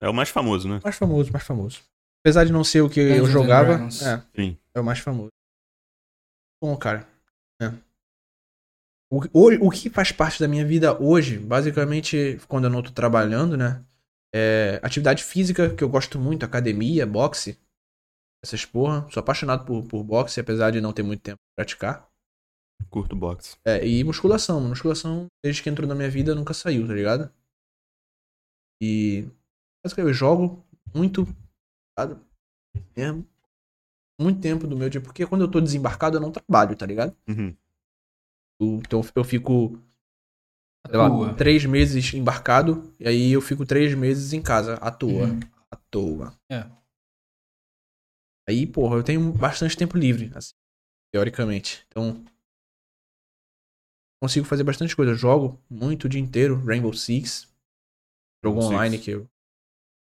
É o mais famoso, né? Mais famoso, mais famoso. Apesar de não ser o que eu Dungeons and jogava, é, Sim. é o mais famoso. Bom, cara. É. O, o, o que faz parte da minha vida hoje, basicamente, quando eu não tô trabalhando, né? É atividade física, que eu gosto muito, academia, boxe. Essas porra. Sou apaixonado por, por boxe, apesar de não ter muito tempo pra praticar. Curto boxe. É, e musculação. Musculação, desde que entrou na minha vida, nunca saiu, tá ligado? E. Basicamente, eu jogo muito. Mesmo. Muito tempo do meu dia. Porque quando eu tô desembarcado, eu não trabalho, tá ligado? Uhum. Então eu fico. Sei lá, três meses embarcado. E aí eu fico três meses em casa, à toa. Uhum. À toa. É. Aí, porra, eu tenho bastante tempo livre, assim, teoricamente. Então. Consigo fazer bastante coisa. Eu jogo muito o dia inteiro. Rainbow Six. Jogo Rainbow online Six. que eu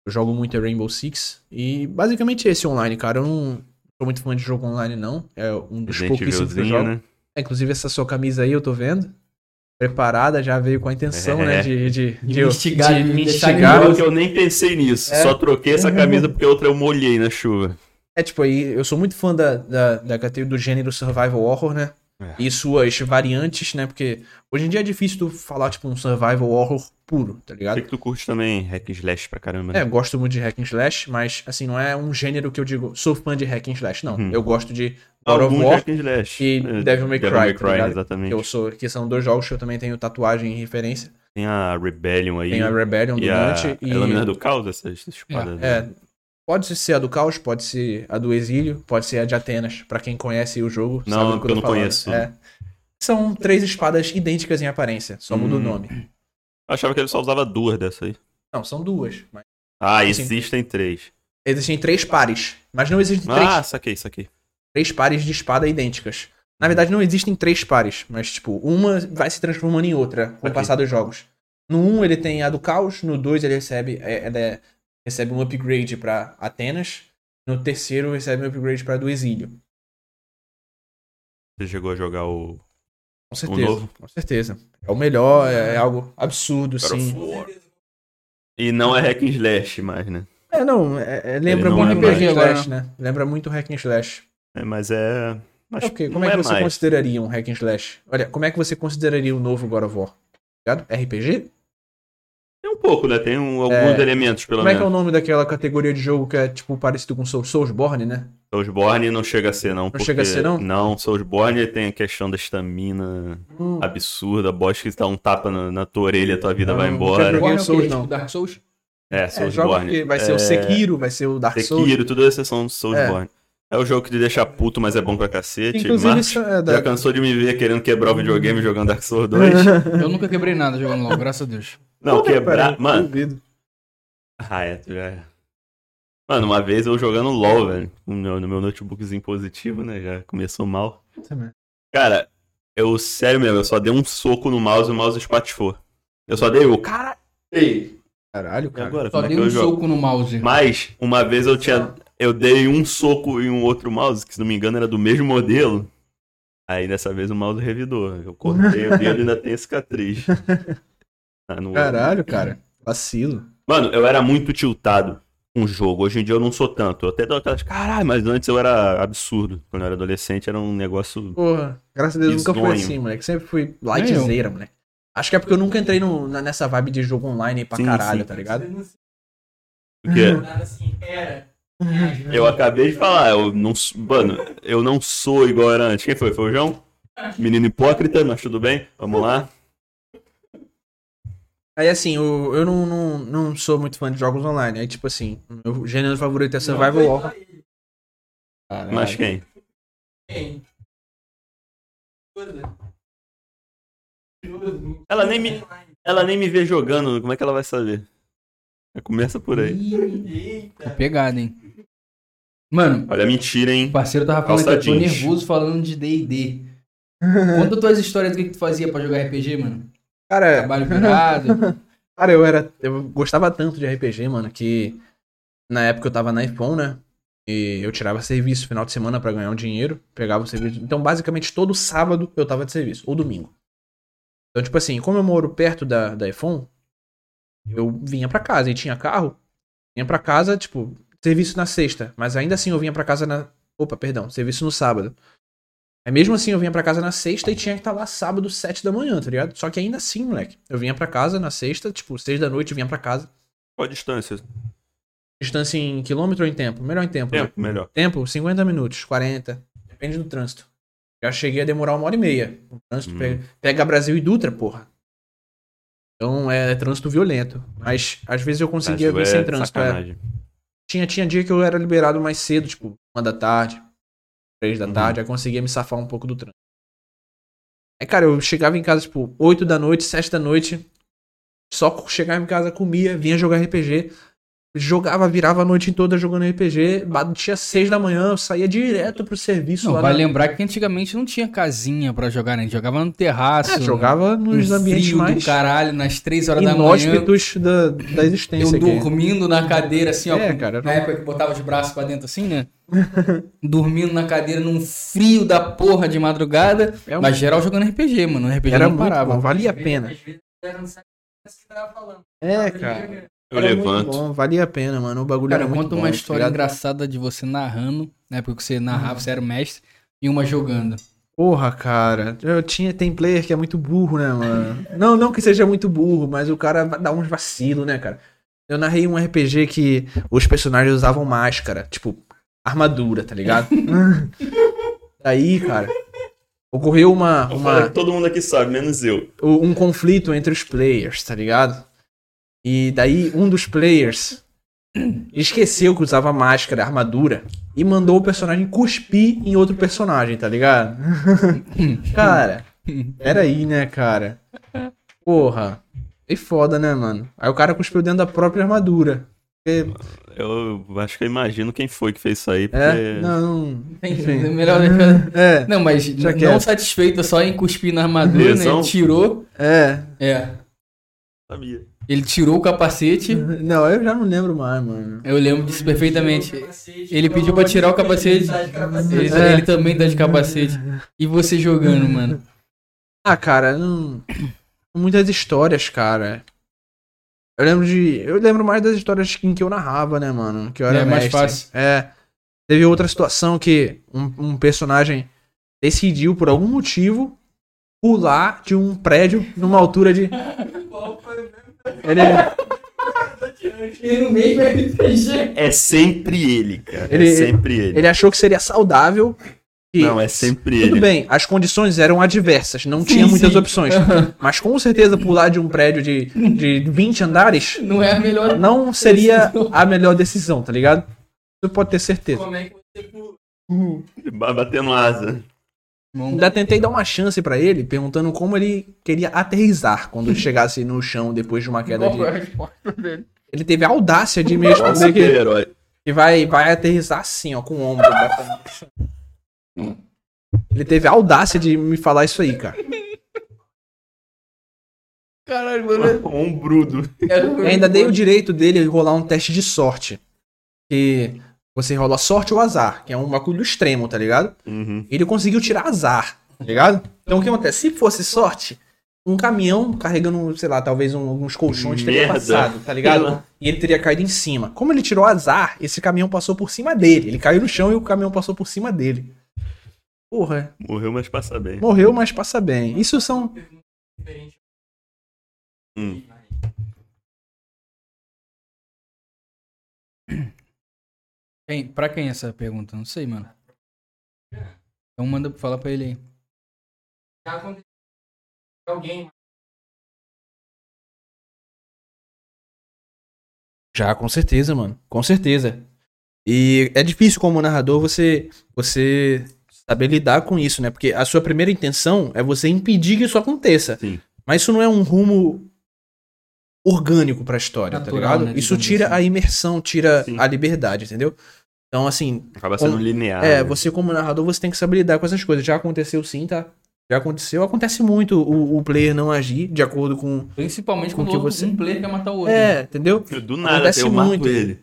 Eu jogo muito Rainbow Six. E basicamente esse online, cara. Eu não sou muito fã de jogo online, não. É um dos pouquíssimos que eu jogo. né? É, Inclusive, essa sua camisa aí eu tô vendo. Preparada, já veio com a intenção, É. né? De, de, De me instigar, de de me instigar. Eu nem pensei nisso. É. Só troquei essa camisa porque a outra eu molhei na chuva. É, tipo, aí eu sou muito fã da, da, da categoria do gênero survival horror, né? É. E suas variantes, né? Porque hoje em dia é difícil tu falar, tipo, um survival horror puro, tá ligado? Sei que tu curte também hack and slash pra caramba, É, né? eu gosto muito de hack and slash, mas, assim, não é um gênero que eu digo, sou fã de hack and slash, não. Uhum. Eu gosto de God of War, hack and slash. e É, Devil May Cry, tá ligado? exatamente. que eu sou, que são dois jogos que eu também tenho tatuagem em referência. Tem a Rebellion aí. Tem a Rebellion do e a... Dante e... É a Lâmina do Caos, essa essa espada. né? É, pode ser a do Caos, pode ser a do Exílio, pode ser a de Atenas, pra quem conhece o jogo. Não, sabe do que eu tô não falando. conheço. É. São três espadas idênticas em aparência, só muda o Hum. nome. Eu achava que ele só usava duas dessa aí. Não, são duas. Mas Ah, Sim. existem três. existem três pares, mas não existem três, Ah, saquei, saquei. três pares de espada idênticas. Na verdade, não existem três pares, mas, tipo, uma vai se transformando em outra com o passar dos jogos. No 1 um, ele tem a do Caos, no 2 ele recebe, é, ele é- recebe um upgrade pra Atenas, no terceiro recebe um upgrade pra do Exílio. Você chegou a jogar o. Com certeza. novo? Com certeza. É o melhor, é, é algo absurdo, of sim. E não é hack and slash mais, né? É, não, é- é- lembra não muito é hack and mais. slash, né? Lembra muito hack and slash. É, mas é. Mas É o não Como é que você mais. consideraria um hack and slash? Olha, como é que você consideraria o novo God of War? Ligado? RPG? Tem um pouco, né? Tem um- alguns É. elementos, pelo Como é que é o menos. nome daquela categoria de jogo que é, tipo, parecido com Soul- Soulsborne, né? Soulsborne não chega a ser, não. Não chega a ser, não? Não, Soulsborne tem a questão da estamina Hum. absurda. Boss que dá um tapa na, na tua orelha, tua vida Não, vai embora. joguei. Agora é o? Souls, não. Dark Souls? É, É, Soulsborne. porque vai ser o É, Sekiro, vai ser o Dark Souls. Sekiro, tudo isso são Soulsborne. É. o jogo que te deixa puto, mas é bom pra cacete. Inclusive, Marcos, isso é da... já cansou de me ver querendo quebrar o videogame jogando Dark Souls 2? Eu nunca quebrei nada jogando LOL, graças a Deus. Não, quebrar. Mano, duvido. Ah, é, tu já é. Mano, uma vez eu jogando LOL, velho, no meu, no meu notebookzinho positivo, né? Já começou mal. Cara, eu, sério mesmo, eu só dei um soco no mouse e o mouse espatifou. Eu só dei o cara. Ei! Caralho, E cara. agora? Só Como é dei que eu um jogo? soco no mouse. Mas, uma vez eu tinha. Eu dei um soco em um outro mouse, que se não me engano era do mesmo modelo. Aí dessa vez o mouse revidou. Eu cortei o dedo e ainda tem cicatriz. Ah, no- Caralho, cara. Vacilo. Mano, eu era muito tiltado com o jogo. Hoje em dia eu não sou tanto. Eu até dou aquelas. Caralho, mas antes eu era absurdo. Quando eu era adolescente era um negócio. Porra, graças a Deus nunca fui assim, moleque. Sempre fui lightzeira, moleque. Acho que é porque eu nunca entrei no- na- nessa vibe de jogo online aí pra Sim, caralho, sim. tá ligado? Era. eu acabei de falar, eu não. Mano, eu não sou igual era antes. Quem foi? Foi o João? Menino hipócrita, mas tudo bem. Vamos lá. Aí assim, eu, eu não, não, não sou muito fã de jogos online. Aí tipo assim, meu gênero favorito é Survival Horror. Mas quem? Quem? Ela nem me- Ela nem me vê jogando, como é que ela vai saber? Começa por aí. Eita. Pegada, hein? Mano, Olha, mentira, hein? o parceiro tava falando que Calça eu tô nervoso falando de D&D. Conta tuas histórias do que, que tu fazia pra jogar RPG, mano. Cara, Trabalho virado. cara, eu era. Eu gostava tanto de RPG, mano, que na época eu tava na iPhone, né? E eu tirava serviço final de semana pra ganhar um dinheiro, pegava o serviço. Então, basicamente, todo sábado eu tava de serviço, ou domingo. Então, tipo assim, como eu moro perto da, da iPhone, eu vinha pra casa e tinha carro, vinha pra casa, tipo, serviço na sexta, mas ainda assim eu vinha pra casa na. Opa, perdão, serviço no sábado. Aí mesmo assim eu vinha pra casa na sexta e tinha que estar lá sábado, sete da manhã, tá ligado? Só que ainda assim, moleque, eu vinha pra casa na sexta, tipo, seis da noite, eu vinha pra casa. Qual a distância? Distância em quilômetro ou em tempo? Melhor em tempo, né? Tempo, melhor. Tempo, 50 minutos, 40. Depende do trânsito. Já cheguei a demorar uma hora e meia. O trânsito Hum. pega, pega Brasil e Dutra, porra. Então é, trânsito violento. Mas às vezes eu conseguia Brasil vir é sem trânsito. é. Tinha, tinha dia que eu era liberado mais cedo, tipo, uma da tarde, três da Uhum. tarde, aí conseguia me safar um pouco do trânsito. Aí, cara, eu chegava em casa, tipo, 8 da noite, 7 da noite, só chegava em casa, comia, vinha jogar RPG. Jogava, virava a noite toda jogando RPG, batia seis da manhã, eu saía direto pro serviço Não, lá. vai na- lembrar que antigamente não tinha casinha pra jogar, né? A gente jogava no terraço. É, jogava nos no ambientes frio mais do caralho, nas três horas da manhã. inóspitos da, da Eu existência. aqui. dormindo na cadeira, assim, ó. É, cara, na não- época que botava os braços pra dentro, assim, né? dormindo na cadeira num frio da porra de madrugada. É um- Mas geral jogando RPG, mano. RPG Era não parava. bom, valia a pena. É, cara. Eu Era muito levanto. bom, valia a pena, mano. O bagulho Cara, era muito conta bom. uma tá história engraçada de você narrando, na época que você narrava, você era o mestre, e uma jogando. Porra, cara. Eu tinha, tem player que é muito burro, né, mano? Não, não que seja muito burro, mas o cara dá uns vacilos, né, cara? Eu narrei um RPG que os personagens usavam máscara, tipo, armadura, tá ligado? Daí, cara, ocorreu uma, uma, todo mundo aqui sabe, menos eu. um conflito entre os players, tá ligado? E daí um dos players esqueceu que usava máscara, armadura, e mandou o personagem cuspir em outro personagem, tá ligado? cara, peraí, né, cara? Porra. E foda, né, mano? Aí o cara cuspiu dentro da própria armadura. Porque- Eu acho que eu imagino quem foi que fez isso aí, porque. É? Não. Enfim, melhor. É, Não, mas Já não quero. satisfeito só em cuspir na armadura, né? Lesão? Ele tirou. é. É. Sabia. Ele tirou o capacete. Não, eu já não lembro mais, mano. Eu lembro disso perfeitamente. Ele pediu pra tirar o capacete. Tá Ele, capacete. É. ele também tá de capacete. E você jogando, mano. Ah, cara, não... muitas histórias, cara. Eu lembro de. Eu lembro mais das histórias em que eu narrava, né, mano? Que eu era É mais mestre. fácil. É. Teve outra situação que um, um personagem decidiu, por algum motivo, pular de um prédio numa altura de. Ele, E no mesmo RPG. É sempre ele, cara. Ele- é sempre ele. ele achou que seria saudável. que- Não, é sempre Tudo ele. bem, as condições eram adversas, não Sim, tinha muitas sim. opções. Mas com certeza pular de um prédio de, de 20 andares Não é a melhor. não seria a melhor decisão, tá ligado? Você pode ter certeza. Como é que você pula? Ba- Batendo asa. Ainda tentei dar uma chance pra ele, perguntando como ele queria aterrissar quando ele chegasse no chão depois de uma queda de. dele? Ele teve a audácia de me responder que, que vai, vai aterrissar assim, ó, com o ombro. Ele teve a audácia de me falar isso aí, cara. Caralho, mano. Um brudo. Eu ainda dei o direito dele rolar um teste de sorte. Que você rola sorte ou azar, que é um bagulho extremo, tá ligado? Uhum. Ele conseguiu tirar azar, tá ligado? Então o que acontece? Se fosse sorte, um caminhão carregando, sei lá, talvez um- alguns colchões teria passado, tá ligado? E ele teria caído em cima. Como ele tirou azar, esse caminhão passou por cima dele. Ele caiu no chão e o caminhão passou por cima dele. Porra, Morreu, mas passa bem. morreu, mas passa bem. Isso são. Hum. Quem, pra quem é essa pergunta? Não sei, mano. Então manda falar pra ele aí. Já aconteceu com alguém Já, com certeza, mano. Com certeza. E é difícil como narrador você você saber lidar com isso, né? Porque a sua primeira intenção é você impedir que isso aconteça. Sim. Mas isso não é um rumo orgânico pra história, tá Natural, ligado? né, isso tira assim. a imersão, tira Sim. a liberdade, entendeu? Então, assim, Acaba sendo Com- linear. é, né? você como narrador, você tem que saber lidar com essas coisas. Já aconteceu sim, tá? Já aconteceu. Acontece muito o, o player não agir de acordo com... Principalmente Com quando você- um player quer matar o outro. É, entendeu? Do nada, acontece eu mato muito. ele.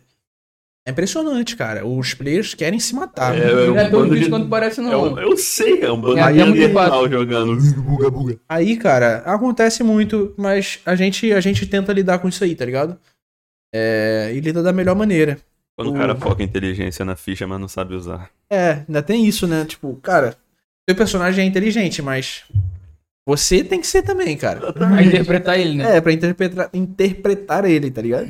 É impressionante, cara. Os players querem se matar. É, Não é um tão bando difícil de- quanto parece, É não. um- eu sei, é um bando É, de é animal jogando. Buga, buga. Aí, cara, acontece muito, mas a gente, a gente tenta lidar com isso aí, tá ligado? É, e lida da melhor maneira. Quando o cara foca inteligência na ficha, mas não sabe usar. É, ainda tem isso, né? Tipo, cara, seu personagem é inteligente, mas você tem que ser também, cara. Pra interpretar ele, né? É, pra interpretar, interpretar ele, tá ligado?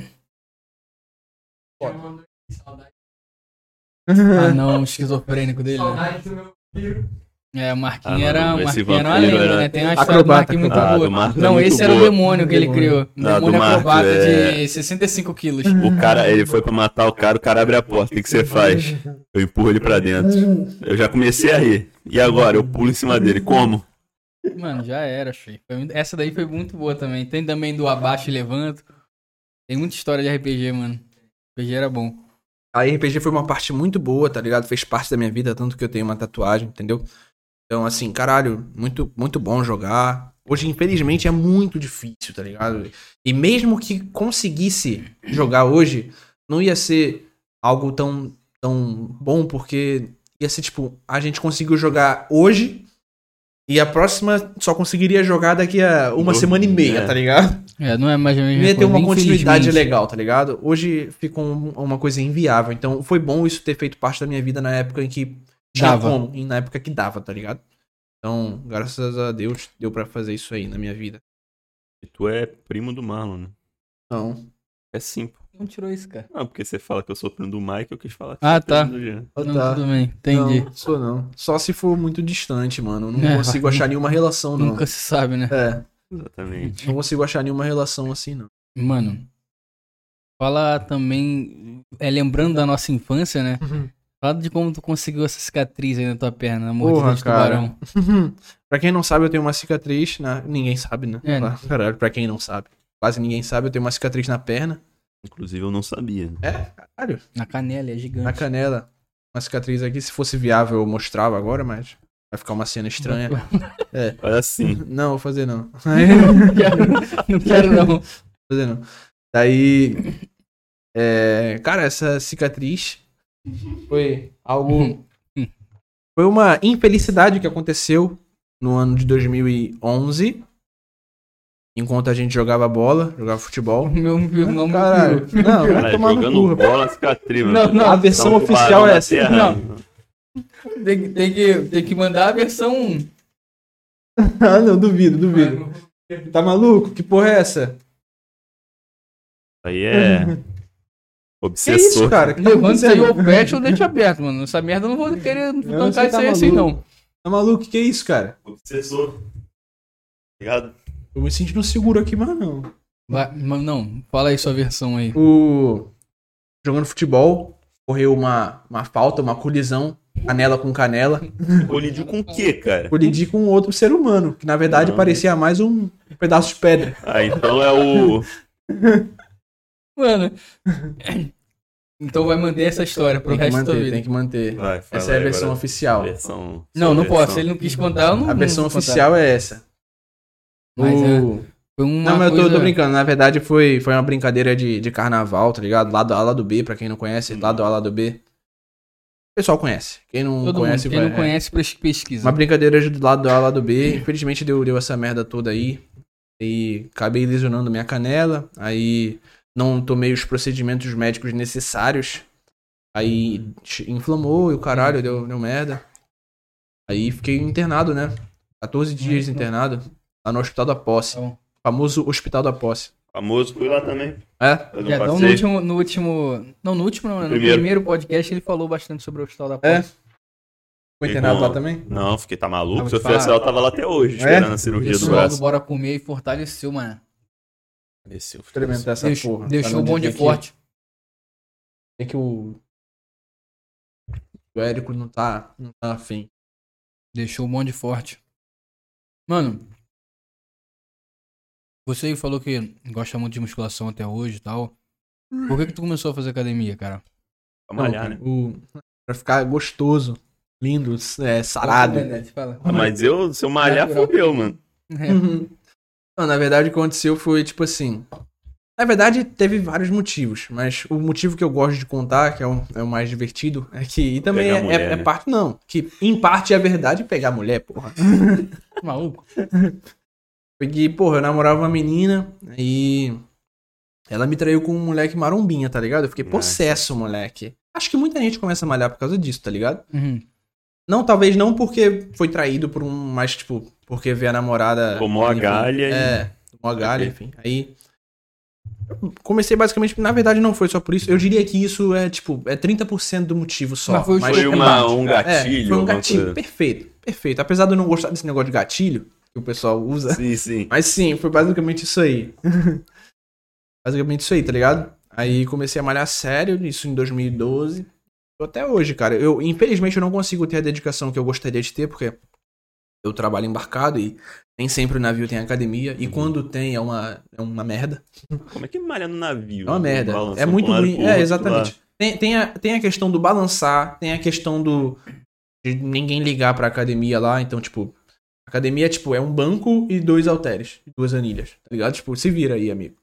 Ah, não, o esquizofrênico dele. Né? saudade do meu filho. É, o Marquinhos Ah, não, era, o era uma lenda, era- né? Tem uma história do Acrobata, Marquinhos muito acrobata. boa. Ah, do Marcos é não, muito esse era o boa. demônio que ele criou. Ah, do demônio Marcos, acrobata é. de 65 quilos. O cara, ele foi pra matar o cara, o cara abre a porta. O que, que você faz? Eu empurro ele pra dentro. Eu já comecei a rir. E agora? Eu pulo em cima dele. Como? Mano, já era, muito- Essa daí foi muito boa também. Tem também do abaixo e levanto. Tem muita história de RPG, mano. RPG era bom. A RPG foi uma parte muito boa, tá ligado? Fez parte da minha vida, tanto que eu tenho uma tatuagem, entendeu? Então, assim, caralho, muito, muito bom jogar. Hoje, infelizmente, é muito difícil, tá ligado? E mesmo que conseguisse jogar hoje, não ia ser algo tão, tão bom, porque ia ser tipo, a gente conseguiu jogar hoje e a próxima só conseguiria jogar daqui a uma Do- semana e meia, é. tá ligado? É, não é mais mesma Não ia ter uma continuidade legal, tá ligado? Hoje ficou um- uma coisa inviável. Então foi bom isso ter feito parte da minha vida na época em que tinha Dava. como, e na época que dava, tá ligado? Então, graças a Deus, deu pra fazer isso aí na minha vida. E tu é primo do Marlon, né? Não. É sim, pô. Não tirou isso, cara. Não, porque você fala que eu sou primo do Mike, eu quis falar que Ah, sou primo tá. do Jean. Não, tá. tudo bem, entendi. Não, sou não. Só se for muito distante, mano. Eu Não É, consigo achar nenhuma relação, não. Nunca se sabe, né? É, Exatamente. não consigo achar nenhuma relação assim, não. Mano, fala também, é, lembrando da nossa infância, né? Fala de como tu conseguiu essa cicatriz aí na tua perna, na mordida Porra, de cara. tubarão. pra quem não sabe, eu tenho uma cicatriz na... Ninguém sabe, né? É, né? Caralho, pra quem não sabe. Quase ninguém sabe, eu tenho uma cicatriz na perna. Inclusive, eu não sabia. É, caralho. Na canela, é gigante. Na canela. Uma cicatriz aqui, se fosse viável eu mostrava agora, mas vai ficar uma cena estranha. Olha assim. Não, vou fazer não. não quero, não quero não. Vou fazer não. Daí. É, cara, essa cicatriz foi algo. Foi uma infelicidade que aconteceu no ano de 2011. Enquanto a gente jogava bola, jogava futebol. Meu, meu nome Caralho. Não, vai Cara, tomar no jogando cu. bola, cicatriz. Não, não, A versão oficial é essa. terra. Tem, que- tem, que, tem que mandar a versão. Ah, não, duvido, duvido. Tá maluco? Que porra é essa? Aí é. Que Obsessor. isso, cara? Que Levanta aí ou fecha ou deixa aberto, mano. Essa merda eu não vou querer Não, tancar isso tá aí assim, não. Tá maluco? Que isso, cara? Obsessor. Ligado? Eu me sentindo seguro aqui, mas não. Vai, mas não, fala aí sua versão aí. O... Jogando futebol, correu uma, uma falta, uma colisão, canela com canela. Colidiu com o quê, cara? Colidi com outro ser humano, que na verdade Não. parecia mais um pedaço de pedra. Ah, então é o. Mano. Então vai manter essa história pro Tem que resto da manter, vida. tem que manter. Vai, fala Essa é a versão agora. oficial. Versão- Não, não versão. posso. Se ele não quis contar, eu não A versão não vou contar. oficial é essa. Mas O- Foi uma Não, mas eu tô, coisa... tô brincando. Na verdade, foi, foi uma brincadeira de, de carnaval, tá ligado? Lado A, lado B, pra quem não conhece. Lado A, lado B. O pessoal conhece. Quem não Todo conhece, mundo. Quem vai. não conhece, pes- pesquisa. Uma brincadeira de lado A, lado B. Infelizmente deu, deu essa merda toda aí. E acabei lesionando minha canela. Aí não tomei os procedimentos médicos necessários. Aí inflamou e o caralho, deu, deu merda. Aí fiquei internado, né? 14 dias internado. Lá no Hospital da Posse. Bom. Famoso Hospital da Posse. Famoso, fui lá também. É? Então, no último, no último. Não, no último, não, né? no Primeiro. primeiro podcast ele falou bastante sobre o Hospital da É? Paz. Foi internado lá também? Não, fiquei, tá maluco? Se eu fizesse ela, eu tava lá até hoje, É? esperando a O cirurgia do pessoal do braço. Bora Comer e fortaleceu, mano. Desceu. Experimentar essa Deixou, porra. deixou Pra o bonde que- forte. É que o. O Érico não tá, não tá afim. Deixou o bonde forte. Mano. Você falou que gosta muito de musculação até hoje e tal. Por que, que tu começou a fazer academia, cara? Pra malhar, né? O... Pra ficar gostoso, lindo, é, sarado. Fala. Ah, mas eu, se eu malhar, fodeu, mano. É. Uhum. Não, na verdade, o que aconteceu foi tipo assim. Na verdade, teve vários motivos, mas o motivo que eu gosto de contar, que é o, é o mais divertido, é que. E também Pegar é, mulher, é- é né? parte, não. Que em parte é verdade pegar mulher, porra. Maluco. Foi que, porra, eu namorava uma menina e. Ela me traiu com um moleque marombinha, tá ligado? Eu fiquei Nossa. possesso, moleque. Acho que muita gente começa a malhar por causa disso, tá ligado? Uhum. Não, talvez não porque foi traído por um. Mas, tipo, porque vê a namorada. Tomou a galha e- É, tomou a galha, enfim. Aí. eu Comecei basicamente. Na verdade, não foi só por isso. Eu diria que isso é, tipo, é 30% do motivo só. Mas foi- Foi é uma- parte. um É, gatilho, foi um gatilho. coisa. Perfeito, perfeito. Apesar de eu não gostar desse negócio de gatilho que o pessoal usa. Sim, sim. Mas sim, foi basicamente isso aí. basicamente isso aí, tá ligado? Aí comecei a malhar sério, isso em 2012. Tô Até hoje, cara. Eu, infelizmente, eu não consigo ter a dedicação que eu gostaria de ter, porque Eu trabalho embarcado e nem sempre o navio tem academia. E quando tem, é uma, é uma merda. Como é que malha no navio? É uma merda. É muito ruim. É, exatamente. Tem, tem, a, tem a questão do balançar, tem a questão do. de ninguém ligar pra academia lá. Então, tipo, academia tipo, é um banco e dois halteres, duas anilhas. Tá ligado? Tipo, se vira aí, amigo.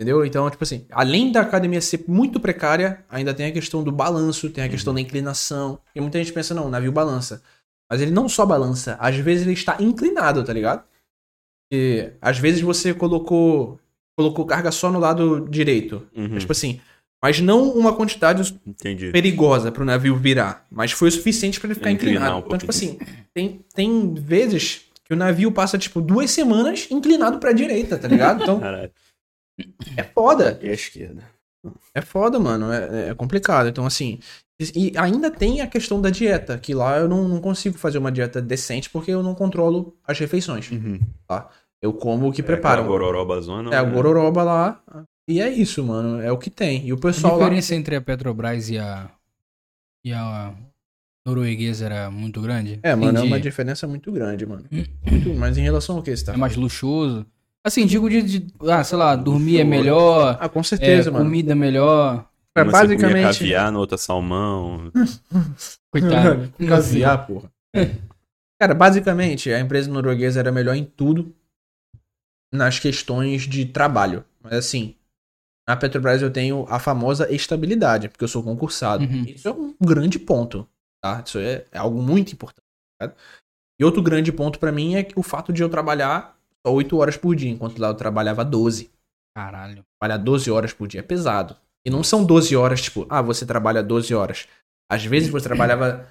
Entendeu? Então, tipo assim, além da academia ser muito precária, ainda tem a questão do balanço, tem a questão da inclinação. E muita gente pensa, não, o navio balança. Mas ele não só balança, às vezes ele está inclinado, tá ligado? E às vezes você colocou colocou carga só no lado direito. Uhum, Tipo assim, mas não uma quantidade entendi. perigosa pro navio virar, mas foi o suficiente para ele ficar Inclinar inclinado. um então, tipo assim, tem, tem vezes que o navio passa, tipo, duas semanas inclinado pra direita, tá ligado? Então, é foda. E a esquerda? É foda, mano. É, é complicado. Então, assim. E ainda tem a questão da dieta, que lá eu não, não consigo fazer uma dieta decente porque eu não controlo as refeições. Uhum. Eu como o que É preparam. a gororoba zona. É, o né? gororoba lá. E é isso, mano. É o que tem. E o A pessoal lá. diferença entre a Petrobras e a. e a norueguesa era muito grande? É, mano, é Entendi. uma diferença muito grande, mano. Muito, mas em relação ao que você tá É mais luxuoso. Assim, digo de, de- ah, sei lá, dormir é melhor, Ah, com é, certeza, mano. comida é melhor. É, Uma você comia basicamente. caviar, na outra salmão. Coitado. Caviar, porra. Cara, basicamente, a empresa norueguesa era melhor em tudo nas questões de trabalho. Mas assim, na Petrobras eu tenho a famosa estabilidade, porque eu sou concursado. Uhum. Isso é um grande ponto, tá? Isso é, é algo muito importante. tá? E outro grande ponto pra mim é que o fato de eu trabalhar só 8 horas por dia, enquanto lá eu trabalhava 12. Caralho. Trabalhar 12 horas por dia é pesado. E não são 12 horas, tipo, ah, você trabalha 12 horas. Às vezes você trabalhava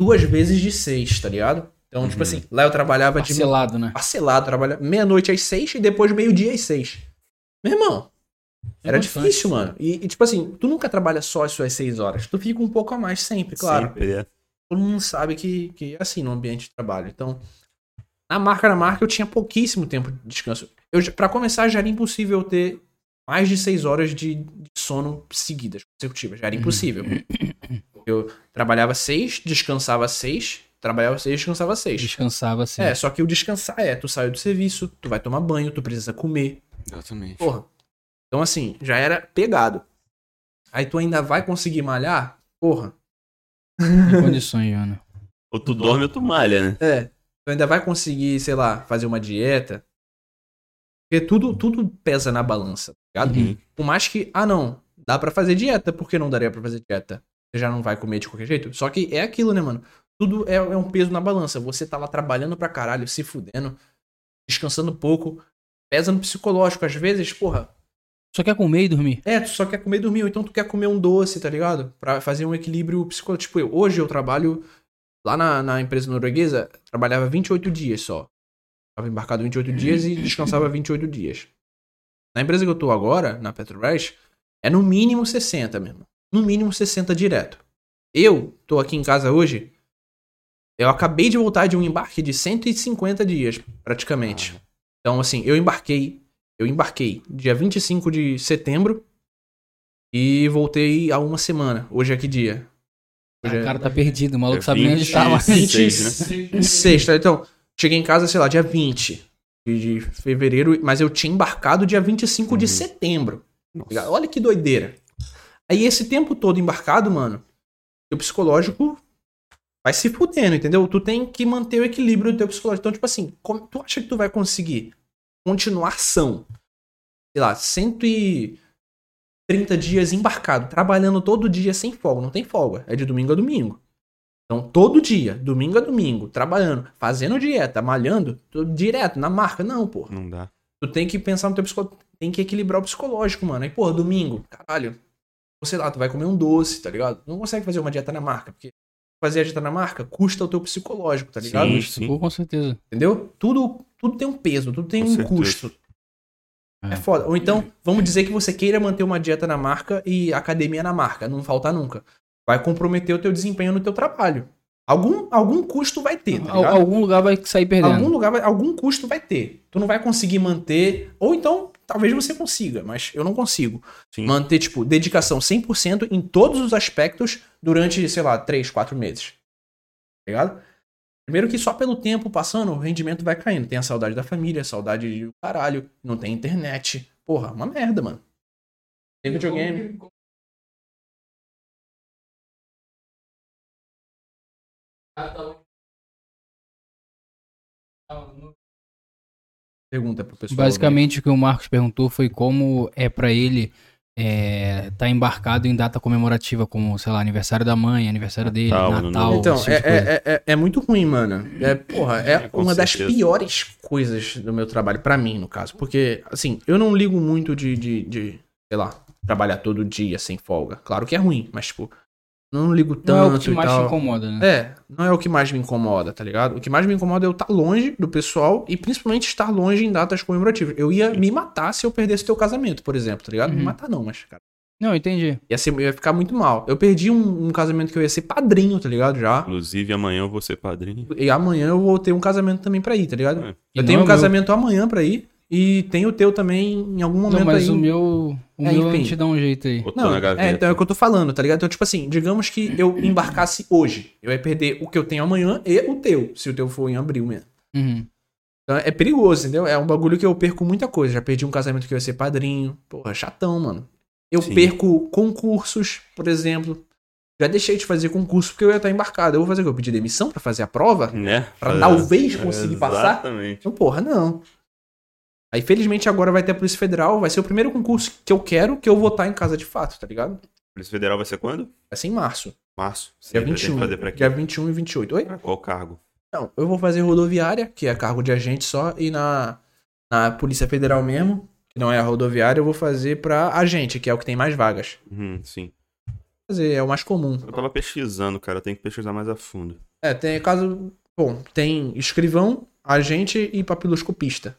duas vezes de 6, tá ligado? Então, tipo Uhum. assim, lá eu trabalhava de Parcelado, né? parcelado, trabalhava meia-noite às 6 e depois meio-dia às 6. Meu irmão, É era bastante. difícil, mano. E, e, tipo assim, tu nunca trabalha só as suas 6 horas. Tu fica um pouco a mais sempre, claro. Sempre, é. Todo mundo sabe que, que é assim no ambiente de trabalho. Então, na marca na marca eu tinha pouquíssimo tempo de descanso. Eu, pra começar, já era impossível eu ter mais de 6 horas de, sono seguidas, consecutivas. Já era impossível. Eu trabalhava 6, descansava 6, trabalhava 6, descansava 6. Descansava assim. É, só que o descansar é, tu saiu do serviço, tu vai tomar banho, tu precisa comer. Exatamente. Porra. Então, assim, já era pegado. Aí tu ainda vai conseguir malhar? Porra. Em condições, Jana. Ou tu dorme ou tu malha, né? É. Tu ainda vai conseguir, sei lá, fazer uma dieta. Porque tudo, tudo pesa na balança, tá ligado? Uhum. Por mais que, ah não, dá pra fazer dieta, por que não daria pra fazer dieta? Você já não vai comer de qualquer jeito? Só que é aquilo, né, mano? Tudo é, é um peso na balança. Você tá lá trabalhando pra caralho, se fudendo, descansando pouco, pesa no psicológico. Às vezes, porra, Só quer comer e dormir. é, tu só quer comer e dormir, ou então tu quer comer um doce, tá ligado? Pra fazer um equilíbrio psicológico. Tipo, eu, hoje eu trabalho lá na, na empresa norueguesa, trabalhava 28 dias só. Tava embarcado 28 dias e descansava 28 dias. Na empresa que eu tô agora, na Petrobras, é no mínimo 60 mesmo. No mínimo 60 direto. Eu tô aqui em casa hoje, eu acabei de voltar de um embarque de 150 dias, praticamente. Então, assim, eu embarquei eu embarquei dia 25 de setembro e voltei há uma semana. Hoje é que dia? Hoje o é cara tá perdido, o maluco É sabe nem onde tá mais. 26, né? sexta. Então, cheguei em casa, sei lá, dia 20 de de fevereiro, mas eu tinha embarcado dia 25 de Uhum. setembro. Nossa. Olha que doideira. Aí esse tempo todo embarcado, mano, o psicológico vai se fudendo, entendeu? Tu tem que manter o equilíbrio do teu psicológico. Então, tipo assim, como- tu acha que tu vai conseguir continuar são, sei lá, 130 dias embarcado, trabalhando todo dia sem folga, não tem folga, é de domingo a domingo. Então, todo dia, domingo a domingo, trabalhando, fazendo dieta, malhando, direto na marca, não, pô. Não dá. Tu tem que pensar no teu psicológico. Tem que equilibrar o psicológico, mano. Aí, porra, domingo, caralho. Sei lá, tu vai comer um doce, tá ligado? Não consegue fazer uma dieta na marca, porque fazer a dieta na marca custa o teu psicológico, tá ligado? Sim, Isso, sim. com certeza. Entendeu? Tudo, tudo tem um peso, tudo tem Com um certeza. custo. É. É foda. Ou então, vamos dizer que você queira manter uma dieta na marca e academia na marca, não falta nunca. Vai comprometer o teu desempenho no teu trabalho. Algum, algum custo vai ter, tá Al- ligado? algum lugar vai sair perdendo. Algum lugar, vai- algum custo vai ter. Tu não vai conseguir manter, ou então, talvez você consiga, mas eu não consigo. Sim. Manter, tipo, dedicação 100% em todos os aspectos durante, sei lá, 3, 4 meses. Tá ligado? Primeiro que só pelo tempo passando, o rendimento vai caindo. Tem a saudade da família, a saudade do caralho, não tem internet. Porra, uma merda, mano. Tem videogame. Pergunta pro pessoal. Basicamente, o que o Marcos perguntou foi como é pra ele é, tá embarcado em data comemorativa, como, sei lá, aniversário da mãe, aniversário dele, Natal, Natal. Então, esse tipo é, de coisa. é, é, é muito ruim, mano. É, porra, é, É, uma das piores coisas do meu trabalho, pra mim, no caso. Porque, assim, eu não ligo muito de, de, de, sei lá, trabalhar todo dia sem folga. Claro que é ruim, mas, tipo, não ligo tanto Não é o que e mais te tal. incomoda, né? É, não é o que mais me incomoda, tá ligado? O que mais me incomoda é eu estar longe do pessoal e principalmente estar longe em datas comemorativas. Eu ia me matar se eu perdesse teu casamento, por exemplo, tá ligado? Me Uhum. matar não, mas, cara, Não, entendi. ia, ser, ia ficar muito mal. Eu perdi um, um casamento que eu ia ser padrinho, tá ligado? Já. Inclusive, amanhã eu vou ser padrinho. E amanhã eu vou ter um casamento também pra ir, tá ligado? É. E Eu tenho não um é casamento amanhã pra ir e tem o teu também em algum momento Não, mas aí. o meu. O É, meu a enfim. gente dá um jeito aí. Botou Não, na gaveta. é, então é o que eu tô falando, tá ligado? Então, tipo assim, digamos que eu embarcasse hoje. Eu ia perder o que eu tenho amanhã e o teu, se o teu for em abril mesmo. Uhum. Então é perigoso, entendeu? É um bagulho que eu perco muita coisa. Já perdi um casamento que eu ia ser padrinho. Porra, chatão, mano. Eu Sim. perco concursos, por exemplo. Já deixei de fazer concurso porque eu ia estar embarcado. Eu vou fazer o quê? Eu pedir demissão pra fazer a prova? Né? Pra É, talvez conseguir passar? Exatamente. Então, porra, não. Aí, felizmente, agora vai ter a Polícia Federal. Vai ser o primeiro concurso que eu quero que eu vou estar em casa de fato, tá ligado? Polícia Federal vai ser quando? Vai ser em março. Março. Dia que 21. fazer pra quê? Dia 21 e 28. Oi? Pra qual cargo? Não, eu vou fazer rodoviária, que é cargo de agente só, e na, na Polícia Federal mesmo, que não é a rodoviária, eu vou fazer pra agente, que é o que tem mais vagas. Uhum, sim. Fazer, é o mais comum. Eu tava pesquisando, cara. Eu tenho que pesquisar mais a fundo. É, tem caso. Bom, tem escrivão, agente e papiloscopista.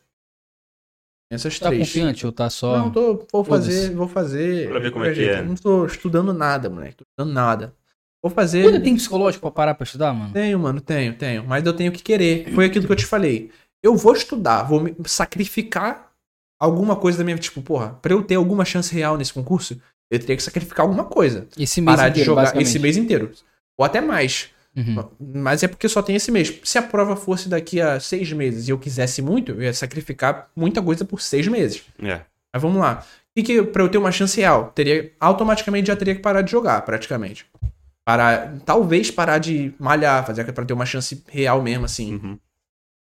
Essas Tá três. confiante ou tá só. Não, tô, vou fazer, vou fazer. Pra ver como é que é. Não tô estudando nada, moleque. Tô estudando nada. Vou fazer. Ainda tem psicológico pra parar pra estudar, mano? Tenho, mano, tenho, tenho. Mas eu tenho que querer. Foi aquilo que eu te falei. Eu vou estudar, vou me sacrificar alguma coisa da minha vida. Tipo, porra, pra eu ter alguma chance real nesse concurso, eu teria que sacrificar alguma coisa. Esse mês Parar inteiro, de jogar esse mês inteiro. Ou até mais. Uhum. Mas é porque só tem esse mês. Se a prova fosse daqui a seis meses e eu quisesse muito, eu ia sacrificar muita coisa por seis meses. É. Mas vamos lá. O que, pra eu ter uma chance real? Teria, automaticamente já teria que parar de jogar, praticamente. Parar, talvez parar de malhar, fazer pra ter uma chance real mesmo, assim. Uhum.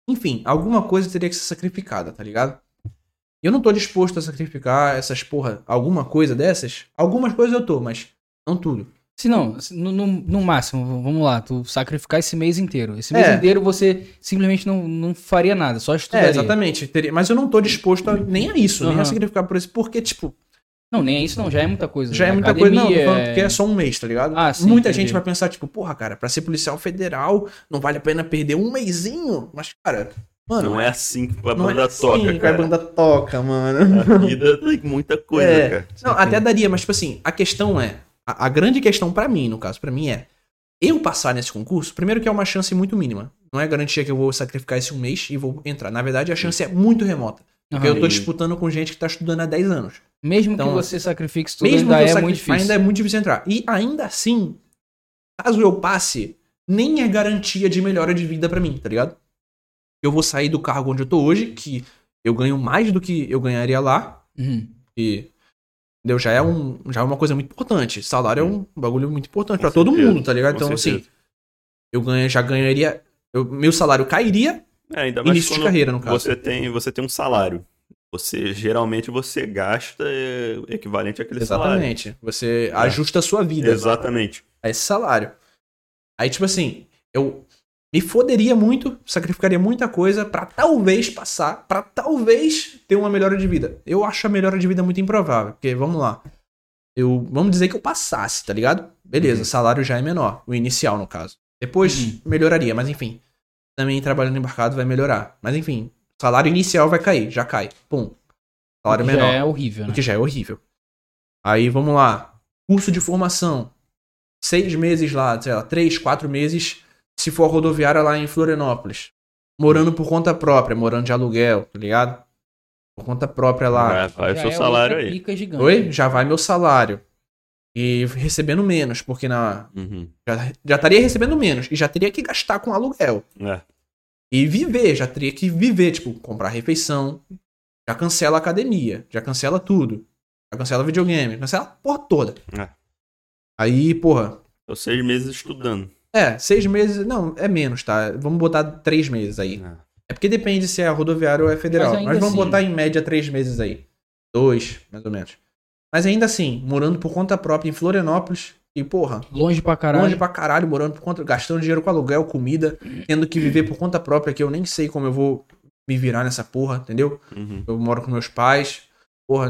Enfim, alguma coisa teria que ser sacrificada, tá ligado? Eu não tô disposto a sacrificar essas porra, alguma coisa dessas. Algumas coisas eu tô, mas não tudo. Se não, no, no, no máximo, vamos lá, tu sacrificar esse mês inteiro. Esse mês É. inteiro você simplesmente não, não faria nada, só estudaria. É, exatamente. Teria, mas eu não tô disposto a, nem a isso, nem a sacrificar por isso, porque, tipo, Não, nem é isso não, já é muita coisa. já é né? muita coisa. Não, tô Academia, falando porque é só um mês, tá ligado? Ah, sim, Muita entendi. gente vai pensar, tipo, porra, cara, pra ser policial federal, não vale a pena perder um mêsinho. Mas, cara, mano. Não é assim que a não banda é toca, assim que cara. a banda toca, mano. A vida tem muita coisa, É. cara. Não, até daria, mas tipo assim, a questão é. A, a grande questão pra mim, no caso, pra mim é. Eu passar nesse concurso, primeiro que é uma chance muito mínima. Não é garantia que eu vou sacrificar esse um mês e vou entrar. Na verdade, a chance é muito remota. Porque eu tô disputando com gente que tá estudando há 10 anos. Mesmo Então, que você sacrifique tudo, Mesmo ainda que eu é muito difícil. ainda é muito difícil entrar. E ainda assim, caso eu passe, nem é garantia de melhora de vida pra mim, tá ligado? Eu vou sair do cargo onde eu tô hoje, que eu ganho mais do que eu ganharia lá. Uhum. E entendeu? Já é um, já é uma coisa muito importante. Salário é um bagulho muito importante pra todo mundo, tá ligado? com Então assim, eu ganho, já ganharia, eu- meu salário cairia É, ainda mais início de carreira no caso. você tem, você tem um salário. Você geralmente você gasta é, equivalente àquele salário. Exatamente. Você ajusta a sua vida Exatamente. a esse salário. Aí tipo assim, eu me foderia muito, sacrificaria muita coisa pra talvez passar, pra talvez ter uma melhora de vida. Eu acho a melhora de vida muito improvável, porque vamos lá. Eu, vamos dizer que eu passasse, tá ligado? Beleza, Uhum. o salário já é menor, o inicial no caso. Depois Uhum. melhoraria, mas enfim. Também trabalhando embarcado vai melhorar. Mas enfim, o salário inicial vai cair, já cai. Pum. Salário Já menor. é horrível, O né? que já é horrível. Aí vamos lá. Curso de formação. Seis meses lá, sei lá, três, quatro meses, se for rodoviária lá em Florianópolis. Morando por conta própria, morando de aluguel, tá ligado? Por conta própria lá. Vai, vai o seu é salário aí. pica gigante. Oi? Já vai meu salário. E recebendo menos, porque na, Uhum. já, já estaria recebendo menos e já teria que gastar com aluguel. É. E viver, já teria que viver, tipo, comprar refeição, já cancela a academia, já cancela tudo. Já cancela videogame, cancela a porra toda. É. Aí, porra, Tô seis meses estudando. É, seis meses, não, é menos, tá? Vamos botar três meses aí. É. É porque depende se é rodoviário ou é federal. Mas Mas, vamos assim- botar em média três meses aí. Dois, mais ou menos. Mas ainda assim, morando por conta própria em Florianópolis, e porra, Longe pra caralho. longe pra caralho, morando por conta, gastando dinheiro com aluguel, comida, tendo que viver por conta própria, que eu nem sei como eu vou me virar nessa porra, entendeu? Uhum. Eu moro com meus pais, porra,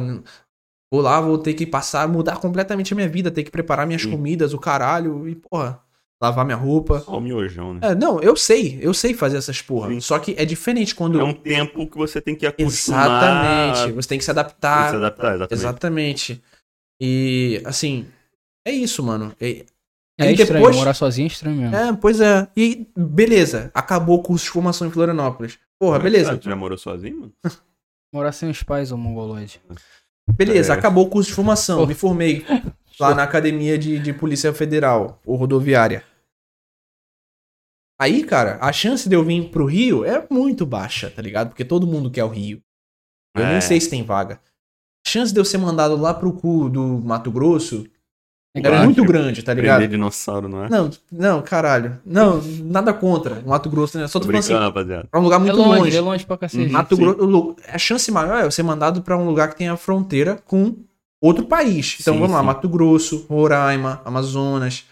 vou lá, vou ter que passar, mudar completamente a minha vida, ter que preparar minhas Sim. comidas, o caralho, e porra, lavar minha roupa. Só o miojão, né? É, não, eu sei, eu sei fazer essas porra. Sim. Só que é diferente quando. É um tempo que você tem que acostumar. Exatamente. Você tem que se Tem adaptar. que se adaptar, exatamente. Exatamente. E, assim, é isso, mano. E- É Aí estranho, depois- morar sozinho é estranho mesmo. É, pois é. E beleza, acabou o curso de formação em Florianópolis. Porra, beleza. Tu já morou sozinho, mano? Morar sem os pais, ô mongoloide. Beleza, É. acabou o curso de formação. Me formei lá na Academia de, de Polícia Federal, ou Rodoviária. Aí, cara, a chance de eu vir pro Rio é muito baixa, tá ligado? Porque todo mundo quer o Rio. Eu É. nem sei se tem vaga. A chance de eu ser mandado lá pro cu do Mato Grosso É é Baixo. muito grande, tá ligado? Prender dinossauro, não é? Não, não, caralho. Não, nada contra o Mato Grosso, né? Só tô Tô falando assim, rapaziada. é um lugar É muito longe, longe. é longe pra cacete. Mato. Grosso, a chance maior é eu ser mandado pra um lugar que tenha fronteira com outro país. Então Sim, vamos lá, sim. Mato Grosso, Roraima, Amazonas.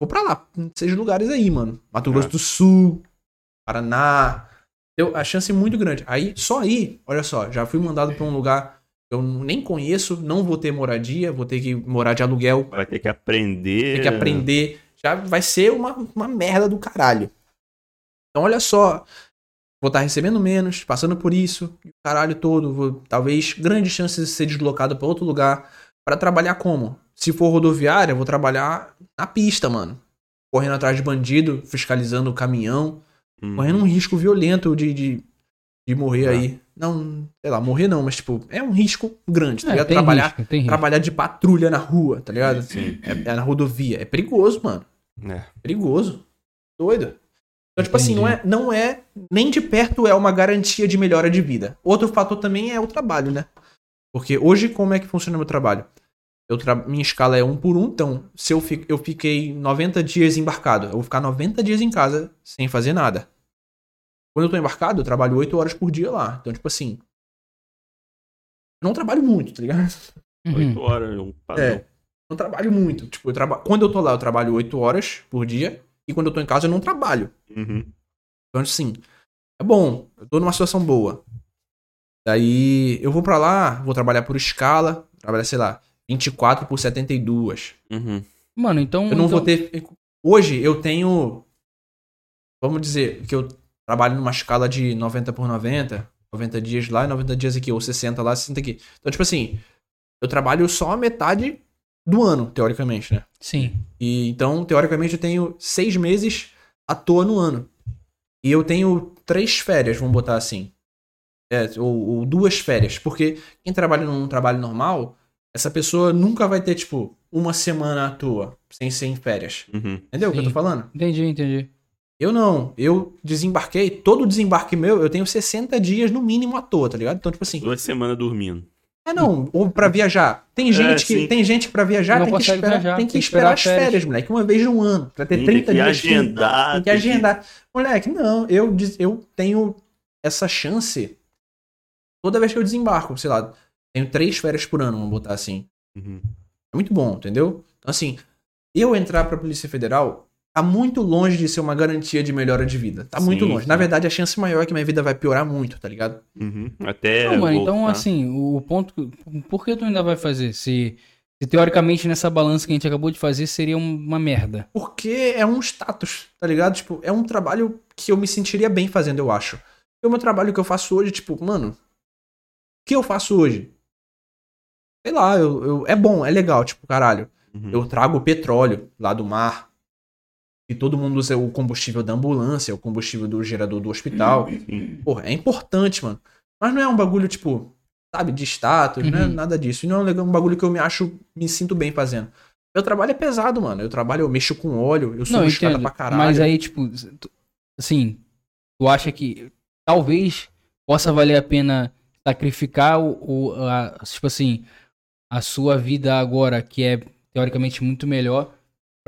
Vou pra lá, esses lugares aí, mano. Mato Grosso É. do Sul, Paraná. Eu, a chance é muito grande. Aí, só aí, olha só, já fui mandado pra um lugar que eu nem conheço, não vou ter moradia, vou ter que morar de aluguel, Vai ter que aprender. tem que aprender. Já vai ser uma, uma merda do caralho. Então, olha só. Vou estar recebendo menos, passando por isso, e o caralho todo. Vou, talvez grandes chances de ser deslocado para outro lugar. Pra trabalhar como? Se for rodoviária, eu vou trabalhar na pista, mano. Correndo atrás de bandido, fiscalizando o caminhão. Uhum. Correndo um risco violento de, de, de morrer Ah. aí. Não, sei lá, morrer não, mas tipo, é um risco grande, tá É, ligado? tem Trabalhar, risco, tem risco. trabalhar de patrulha na rua, tá ligado? Sim. É, é na rodovia. É perigoso, mano. É. Perigoso. Doido. Então, tipo assim, Entendi. não é, não é. Nem de perto é uma garantia de melhora de vida. Outro fator também é o trabalho, né? Porque hoje, como é que funciona o meu trabalho? Eu tra... Minha escala é um por um, então, se eu, fi... eu fiquei 90 dias embarcado, eu vou ficar 90 dias em casa sem fazer nada. Quando eu tô embarcado, eu trabalho 8 horas por dia lá. Então, tipo assim. Não trabalho muito, tá ligado? Uhum. Oito horas, um padrão. É. Não trabalho muito. Tipo, eu traba... quando eu tô lá, eu trabalho 8 horas por dia. E quando eu tô em casa, eu não trabalho. Uhum. Então, assim, é bom. Eu tô numa situação boa. Daí, eu vou pra lá, vou trabalhar por escala. Trabalhar, sei lá, 24 por 72. Uhum. Mano, então. Eu não então- vou ter... Hoje, eu tenho... Vamos dizer que eu trabalho numa escala de 90 por 90. 90 dias lá e 90 dias aqui. Ou 60 lá, 60 aqui. Então, tipo assim, eu trabalho só a metade do ano, teoricamente, né? Sim. E então, teoricamente, eu tenho seis meses à toa no ano. E eu tenho três férias, vamos botar assim. É, ou, ou duas férias. Porque quem trabalha num trabalho normal, essa pessoa nunca vai ter, tipo, uma semana à toa, sem ser em férias. Uhum. Entendeu o que eu tô Sim. falando? Entendi, entendi. Eu não. Eu desembarquei, todo desembarque meu, eu tenho 60 dias no mínimo à toa, tá ligado? Então, tipo assim, Duas semanas dormindo. É não, ou pra viajar. Tem gente que sim. tem gente que para viajar Não tem que esperar, viajar, tem que tem que esperar as férias. férias, moleque, uma vez no ano, pra ter Tem 30 que dias. agendar. Tem que agendar. Moleque, não, eu, eu tenho essa chance toda vez que eu desembarco, sei lá, tenho três férias por ano, vamos botar assim. Uhum. É muito bom, entendeu? Então, assim, eu entrar pra Polícia Federal tá muito longe de ser uma garantia de melhora de vida. Tá muito Sim, longe. sim. Na verdade, a chance maior é que minha vida vai piorar muito, tá ligado? Uhum. Até. Não, mano, então assim, o ponto. Por que tu ainda vai fazer? Se, se teoricamente nessa balança que a gente acabou de fazer seria um- uma merda. Porque é um status, tá ligado? Tipo, é um trabalho que eu me sentiria bem fazendo, eu acho. E o meu trabalho que eu faço hoje, tipo, mano, o que eu faço hoje? Sei lá, eu, eu- é bom, é legal, tipo, caralho. Uhum. Eu trago petróleo lá do mar. E todo mundo usa o combustível da ambulância, o combustível do gerador do hospital. Sim. Porra, é importante, mano. Mas não é um bagulho, tipo, sabe, de status, não é Uhum. nada disso. E não é um bagulho que eu me acho, me sinto bem fazendo. Meu trabalho é pesado, mano. Eu trabalho, eu mexo com óleo, eu sou escada pra caralho. Mas aí, tipo, tu- assim, tu acha que talvez possa valer a pena sacrificar o, o- a, tipo assim, a sua vida agora, que é teoricamente muito melhor,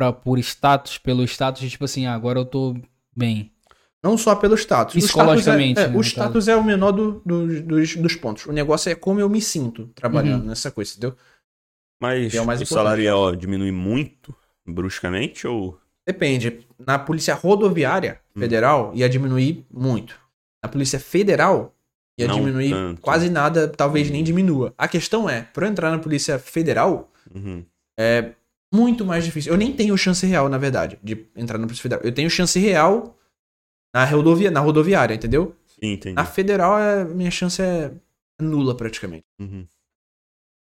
pra, por status, pelo status de tipo assim, ah, agora eu tô bem. Não só pelo status. O status Psicologicamente, é, é, né, o status é o menor do- do- dos, dos pontos. O negócio é como eu me sinto trabalhando Uhum. nessa coisa, entendeu? Mas é o mais o importante. salário ia ó, diminuir muito bruscamente ou. Depende. Na Polícia Rodoviária Hum. Federal ia diminuir muito. Na Polícia Federal ia Não diminuir tanto. quase nada, talvez nem diminua. A questão é, pra eu entrar na Polícia Federal, Uhum. é muito mais difícil. Eu nem tenho chance real, na verdade, de entrar na Polícia Federal. Eu tenho chance real na, rodovia, na rodoviária, entendeu? Sim, entendi. Na Federal, é, minha chance é nula praticamente. Uhum.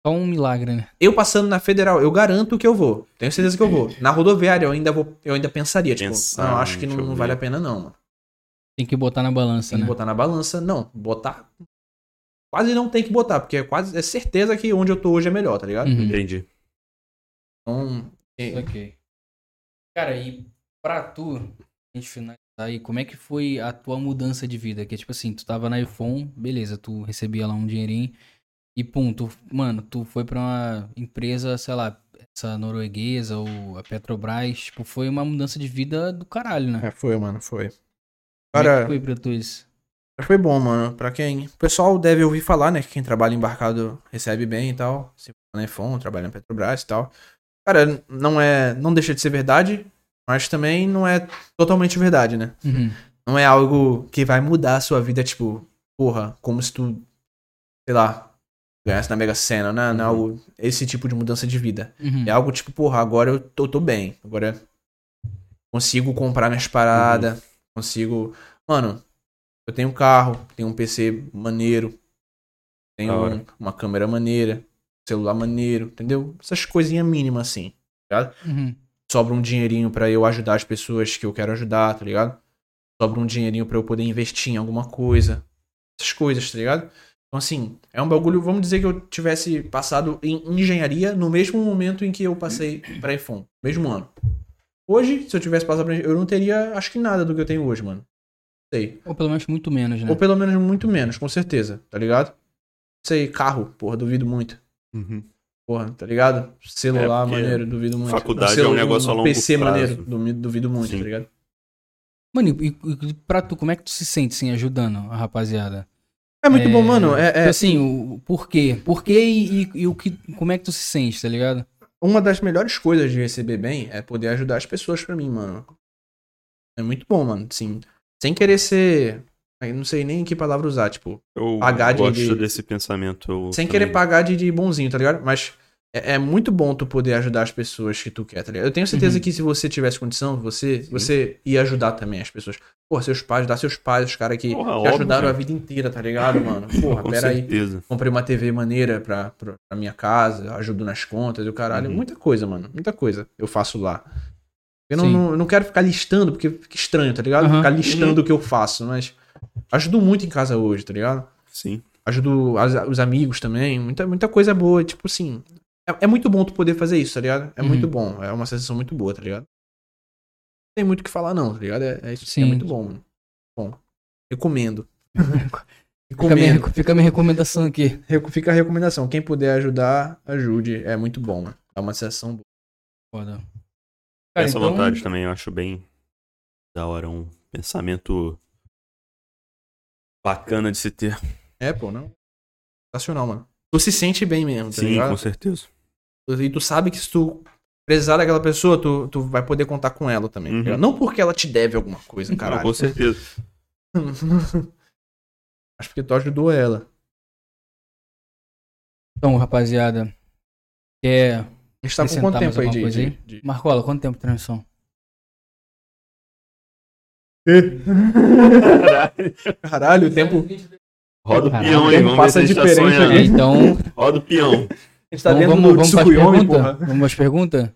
Só um milagre, né? Eu passando na Federal, eu garanto que eu vou. Tenho certeza que eu vou. Na rodoviária, eu ainda vou, eu ainda pensaria, tipo, Pensar, não, acho que não, não vale a pena não, mano. Tem que botar na balança, Tem que né? botar na balança. Não, botar. Quase não tem que botar, porque é quase é certeza que onde eu tô hoje é melhor, tá ligado? Uhum. Entendi. Então. é- Ok. Cara, e pra tu, a gente finalizar aí, como é que foi a tua mudança de vida? Que tipo assim, tu tava na iPhone, beleza, tu recebia lá um dinheirinho e pum, tu, mano, tu foi pra uma empresa, sei lá, essa norueguesa ou a Petrobras, tipo, foi uma mudança de vida do caralho, né? É, foi, mano, foi. Como é Cara, que foi pra tu isso? foi bom, mano. Pra quem. O pessoal deve ouvir falar, né? Que quem trabalha embarcado recebe bem e tal. Se for na iPhone, trabalha na Petrobras e tal. Cara, não é. Não deixa de ser verdade, mas também não é totalmente verdade, né? Uhum. Não é algo que vai mudar a sua vida, tipo, porra, como se tu, sei lá, ganhasse na Mega Sena, né? Não é Uhum. algo, esse tipo de mudança de vida. Uhum. É algo tipo, porra, agora eu tô, tô bem. Agora consigo comprar minhas paradas, consigo. Mano, eu tenho um carro, tenho um PC maneiro, tenho um- uma câmera maneira, celular maneiro, entendeu? Essas coisinhas mínimas assim. Uhum. Sobra um dinheirinho pra eu ajudar as pessoas que eu quero ajudar, tá ligado? Sobra um dinheirinho pra eu poder investir em alguma coisa. Essas coisas, tá ligado? Então, assim, é um bagulho. Vamos dizer que eu tivesse passado em engenharia no mesmo momento em que eu passei pra iPhone. Mesmo ano. Hoje, se eu tivesse passado pra eu não teria, acho que nada do que eu tenho hoje, mano. Sei. Ou pelo menos muito menos, né? Ou pelo menos muito menos, com certeza, tá ligado? Sei, carro, porra, duvido muito. Uhum. Porra, tá ligado? Celular É, maneiro, duvido muito. faculdade celu- é um negócio a longo PC prazo. maneiro, duvido, muito, Sim. tá ligado? Mano, e, e pra tu, como é que tu se sente, assim, ajudando a rapaziada? É muito É, bom, mano. É, Tipo é assim, o por quê? Por quê e, e- e o que, como é que tu se sente, tá ligado? uma das melhores coisas de receber bem é poder ajudar as pessoas pra mim, mano. É muito bom, mano. Assim, sem querer ser. Eu não sei nem que palavra usar, tipo, Eu Pagar de- gosto de- desse pensamento. sem também. querer pagar de, de bonzinho, tá ligado? Mas é, é muito bom tu poder ajudar as pessoas que tu quer, tá ligado? Eu tenho certeza Uhum. que se você tivesse condição, você, você ia ajudar também as pessoas. Pô, seus pais, dar seus pais, os caras que Porra, te óbvio, ajudaram cara. a vida inteira, tá ligado, mano? Porra, Com pera aí. certeza. Comprei uma TV maneira pra, pra, pra minha casa, ajudo nas contas e o caralho. Uhum. Muita coisa, mano. Muita coisa eu faço lá. Eu não, não, não quero ficar listando, porque fica estranho, tá ligado? Aham. Ficar listando o que eu faço, mas ajudo muito em casa hoje, tá ligado? Sim. Ajudo as- os amigos também. Muita, muita coisa boa. Tipo assim. É, é muito bom tu poder fazer isso, tá ligado? É Uhum. muito bom. É uma sensação muito boa, tá ligado? Não tem muito o que falar, não, tá ligado? É, é, isso, Sim. é muito bom, mano. Bom. Recomendo. Fica minha, fica a minha recomendação aqui. Fica a recomendação. Quem puder ajudar, ajude. É muito bom, mano. É uma sensação boa. Foda. Cara, Essa então- vontade também eu acho bem da hora. Um pensamento bacana de se ter. É, pô, não. Sensacional, mano. Tu se sente bem mesmo, tá Sim, ligado? com certeza. E tu sabe que se tu precisar daquela pessoa, tu, tu vai poder contar com ela também. tá Uhum. Não porque ela te deve alguma coisa, Não, caralho. com certeza. Acho que tu ajudou ela. Então, rapaziada, quer... A gente tá com quanto tempo de, aí? de- de- Marcola, quanto tempo de transmissão? Caralho, o tempo. Roda o peão, tempo Vamos ver se passa a gente tá diferente sonhando. aqui. Então, Roda o peão. A gente tá então vamos, vamos para as perguntas? Vamos às perguntas?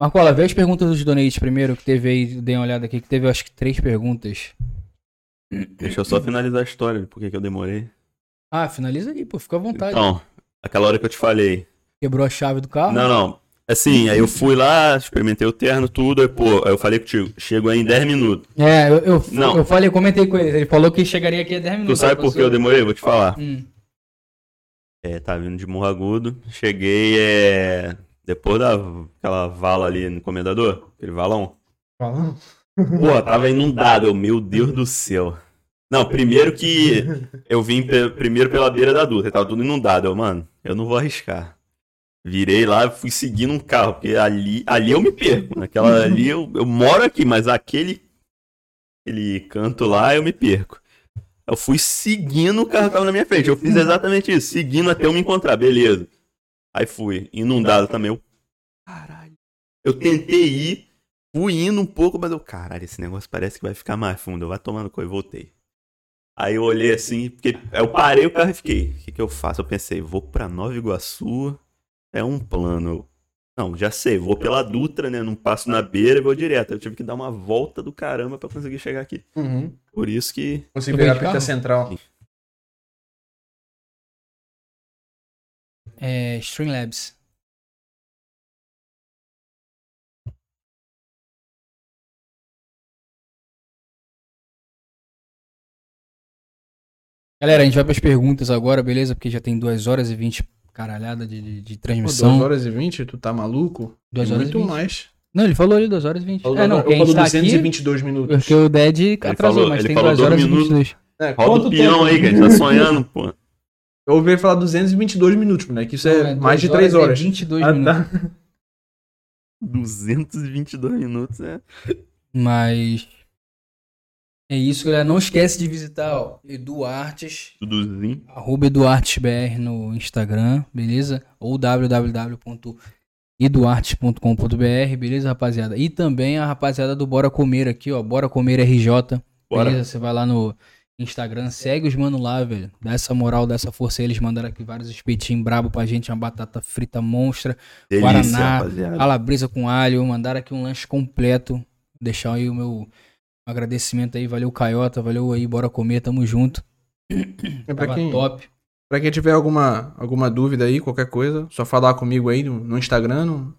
Marcola, vê as perguntas dos donates primeiro, que teve aí, dei uma olhada aqui, que teve acho que três perguntas. Deixa eu só finalizar a história, de por que que eu demorei. Ah, finaliza aí, pô, fica à vontade. Então, aquela hora que eu te falei. Quebrou a chave do carro? Não, não. Assim, aí eu fui lá, experimentei o terno, tudo, aí, pô, aí eu falei contigo, chego aí em 10 minutos. É, eu, eu, Não. eu falei, comentei com ele. Ele falou que chegaria aqui a 10 Tu minutos. sabe por que eu demorei? Vou te falar. Hum. É, tá vindo de Morro Agudo. Cheguei, é. Depois daquela vala ali no comendador, aquele valão. Falando? Pô, tava inundado. Eu, meu Deus do céu. Não, primeiro que eu vim primeiro pela beira da Dutra, tava tudo inundado. Eu, mano, eu não vou arriscar. Virei lá, fui seguindo um carro, porque ali, ali eu me perco. Naquela ali eu, eu moro aqui, mas aquele, aquele canto lá eu me perco. Eu fui seguindo o carro que tava na minha frente. Eu fiz exatamente isso, seguindo até eu me encontrar, beleza. Aí fui, inundado também. Eu, caralho. Eu tentei ir, fui indo um pouco, mas eu, caralho, esse negócio parece que vai ficar mais fundo. Vai tomando coisa, voltei. Aí eu olhei assim, porque eu parei o carro e fiquei, o que, que eu faço? Eu pensei, vou pra Nova Iguaçu, é um plano. Não, já sei, vou pela Dutra, né? Não passo na beira e vou direto. Eu tive que dar uma volta do caramba pra conseguir chegar aqui. Uhum. Por isso que. Consegui pegar a pista central. É, Streamlabs. Galera, a gente vai para as perguntas agora, beleza? Porque já tem 2 horas e 20 caralhada de, de, de Pô, transmissão. 2 horas e 20, tu tá maluco? Duas Tem horas e Muito 20. mais. Não, ele falou ali 2 horas e 20. Falou, é, não, eu quem falou está aqui, 222 minutos. porque o Dead atrasou, falou- mas ele tem falou 2 dois horas e minutos. 22. É, Roda o peão tempo? aí, que a gente tá sonhando, pô. Eu ouvi falar 222 minutos, moleque. Isso é, Não, mais de duas 3 e horas. 22 Ah, minutos. tá. 222 minutos é. Mas. É isso, galera. Não esquece de visitar ó, Eduartes, Tudozinho. arroba EduartesBR no Instagram, beleza? Ou www.eduartes.com.br, beleza, rapaziada? E também a rapaziada do Bora Comer aqui, ó. Bora Comer RJ. Bora. Beleza? Você vai lá no Instagram, segue os mano lá, velho. Dá essa moral, dá essa força aí. Eles mandaram aqui vários espetinhos brabo pra gente, uma batata frita monstra. Delícia, Guaraná, rapaziada. calabresa com alho, mandaram aqui um lanche completo. Deixar aí o meu agradecimento aí, valeu Caiota, valeu aí, bora comer, tamo junto. É pra Tava quem, top. pra quem tiver alguma, alguma dúvida aí, qualquer coisa, só falar comigo aí no, no Instagram. Não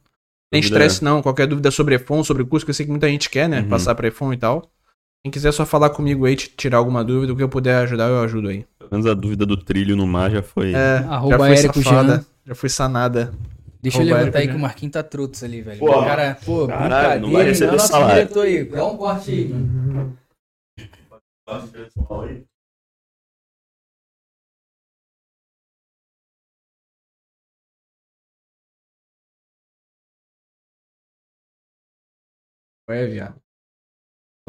tem estresse não. Qualquer dúvida sobre EFON, sobre curso, que eu sei que muita gente quer, né? Uhum. Passar pra EFON e tal. Quem quiser só falar comigo aí, tirar alguma dúvida, o que eu puder ajudar, eu ajudo aí. Pelo menos a dúvida do trilho no mar já foi. É, Arroba já foi Érico safada, Jean. já foi sanada. Deixa eu Arroba levantar aí Érico que o Jean. Marquinhos tá trutos ali, velho. Pô, cara, pô, caralho, não vai receber nosso salário. diretor aí, dá um corte aí, mano. Ué, viado.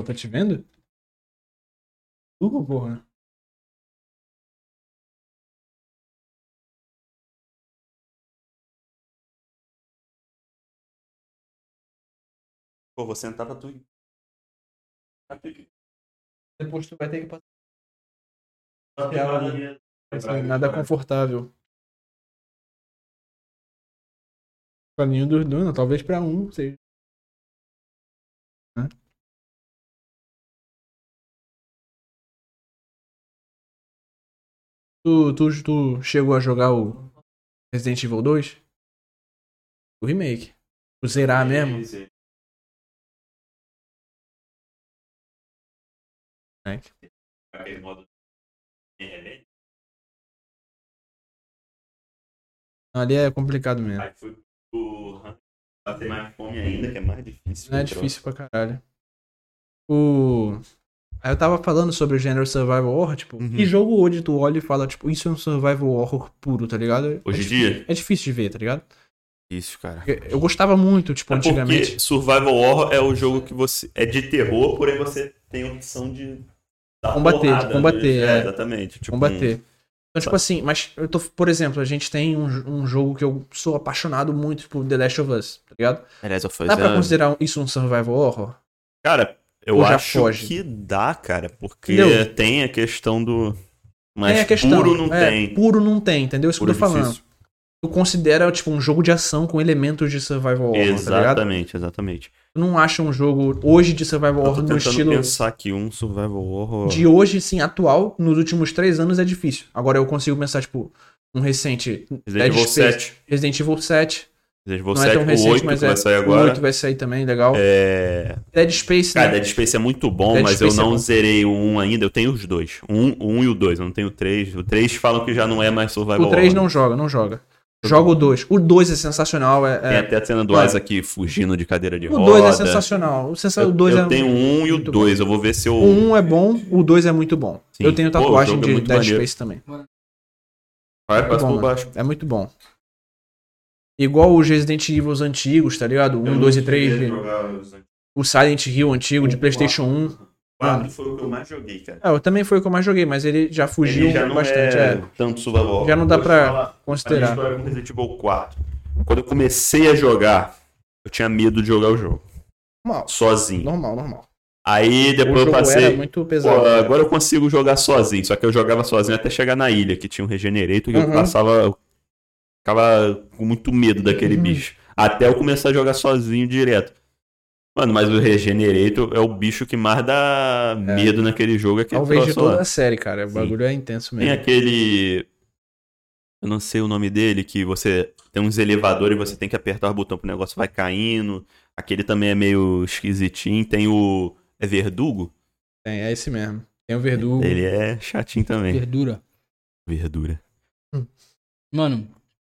Só tá te vendo? Hugo, porra. Pô, vou sentar pra tu. Depois tu vai ter que passar. Vai ser nada confortável. Caminho dos donos, talvez pra um seja. Né? Tu, tu, tu chegou a jogar o Resident Evil 2? O remake. O zerar mesmo? Né? Aquele modo. Ali é complicado mesmo. Aí fui pro bater mais fome ainda, que é mais difícil. Não é difícil pra caralho. O. Aí eu tava falando sobre o gênero Survival Horror, tipo, Uhum. que jogo hoje tu olha e fala, tipo, isso é um Survival Horror puro, tá ligado? Hoje é em difícil- dia? É difícil de ver, tá ligado? Isso, cara. Eu gostava muito, tipo, É antigamente. porque Survival Horror é o jogo que você. É de terror, porém você tem a opção de. Combater, porrada, combater, né? é. Exatamente. Tipo, combater. Então, tipo assim, mas eu tô, por exemplo, a gente tem um, um jogo que eu sou apaixonado muito por The Last of Us, tá ligado? Um... Aliás, eu Dá pra é- considerar isso um survival horror? Cara, eu acho foge? que dá, cara, porque Entendeu? tem a questão do. Mas é a questão. puro não é, tem. Puro não tem, entendeu? Isso Puro que eu tô falando. difícil. Tu considera, tipo, um jogo de ação com elementos de survival horror, tá ligado? Exatamente, Tu não acha um jogo hoje de survival Eu horror no estilo pensar que um Survival Horror. de hoje, sim, atual, nos últimos três anos é difícil. Agora eu consigo pensar, tipo, um recente Resident Evil Space, 7. Resident Evil 7, Vou Não é tão o recente, 8 mas é. vai sair O agora. 8 vai sair também, legal. É... Dead Space, Cara, né? Dead Space é muito bom, Dead mas eu Space é não bom. zerei o 1 ainda. Eu tenho os dois. O 1, o 1 e o 2. Eu não tenho o 3. O 3 falam que já não é mais Survival O 3 Horror. não joga, não joga. Joga o 2. O 2 é sensacional. É, Tem é- até a cena do Mano. Isaac fugindo de cadeira de O roda. 2 é sensacional. O, sensa... Eu, o 2 eu é... tenho o 1 e o muito 2. Eu vou ver se eu... O 1 é bom, o 2 é muito bom. Sim. Eu tenho Pô, o tatuagem jogo é de muito Dead maneiro. Space também. Vai, Muito passa por baixo. É muito bom. Igual os Resident Evil antigos, tá ligado? 1, 2 e 3. de- O Silent Hill antigo de PlayStation 1. O 4 foi o que eu mais joguei, cara. É, eu também foi o que eu mais joguei, mas ele já fugiu Ele já bastante. é É. tanto survival. Já não dá pra falar a considerar. história com Resident Evil 4. Quando eu comecei a jogar, eu tinha medo de jogar o jogo. Normal, Sozinho. normal, normal. Aí depois eu passei. muito Pô, pesado. agora eu consigo jogar sozinho. Só que eu jogava sozinho até chegar na ilha, que tinha um Regenerator, eu Uhum. passava. eu ficava com muito medo daquele Uhum. bicho. Até eu começar a jogar sozinho direto. Mano, mas o Regenerator é o bicho que mais dá medo naquele jogo. É aquele Talvez de toda lá. a série, cara. O Sim. bagulho é intenso Tem mesmo. aquele. Eu não sei o nome dele, que você tem uns elevadores e você tem que apertar o botão pro negócio vai caindo. Aquele também é meio esquisitinho. Tem o. É Verdugo? Tem, é esse mesmo. Tem o Verdugo. Ele é chatinho também. Verdura. Verdura. Mano,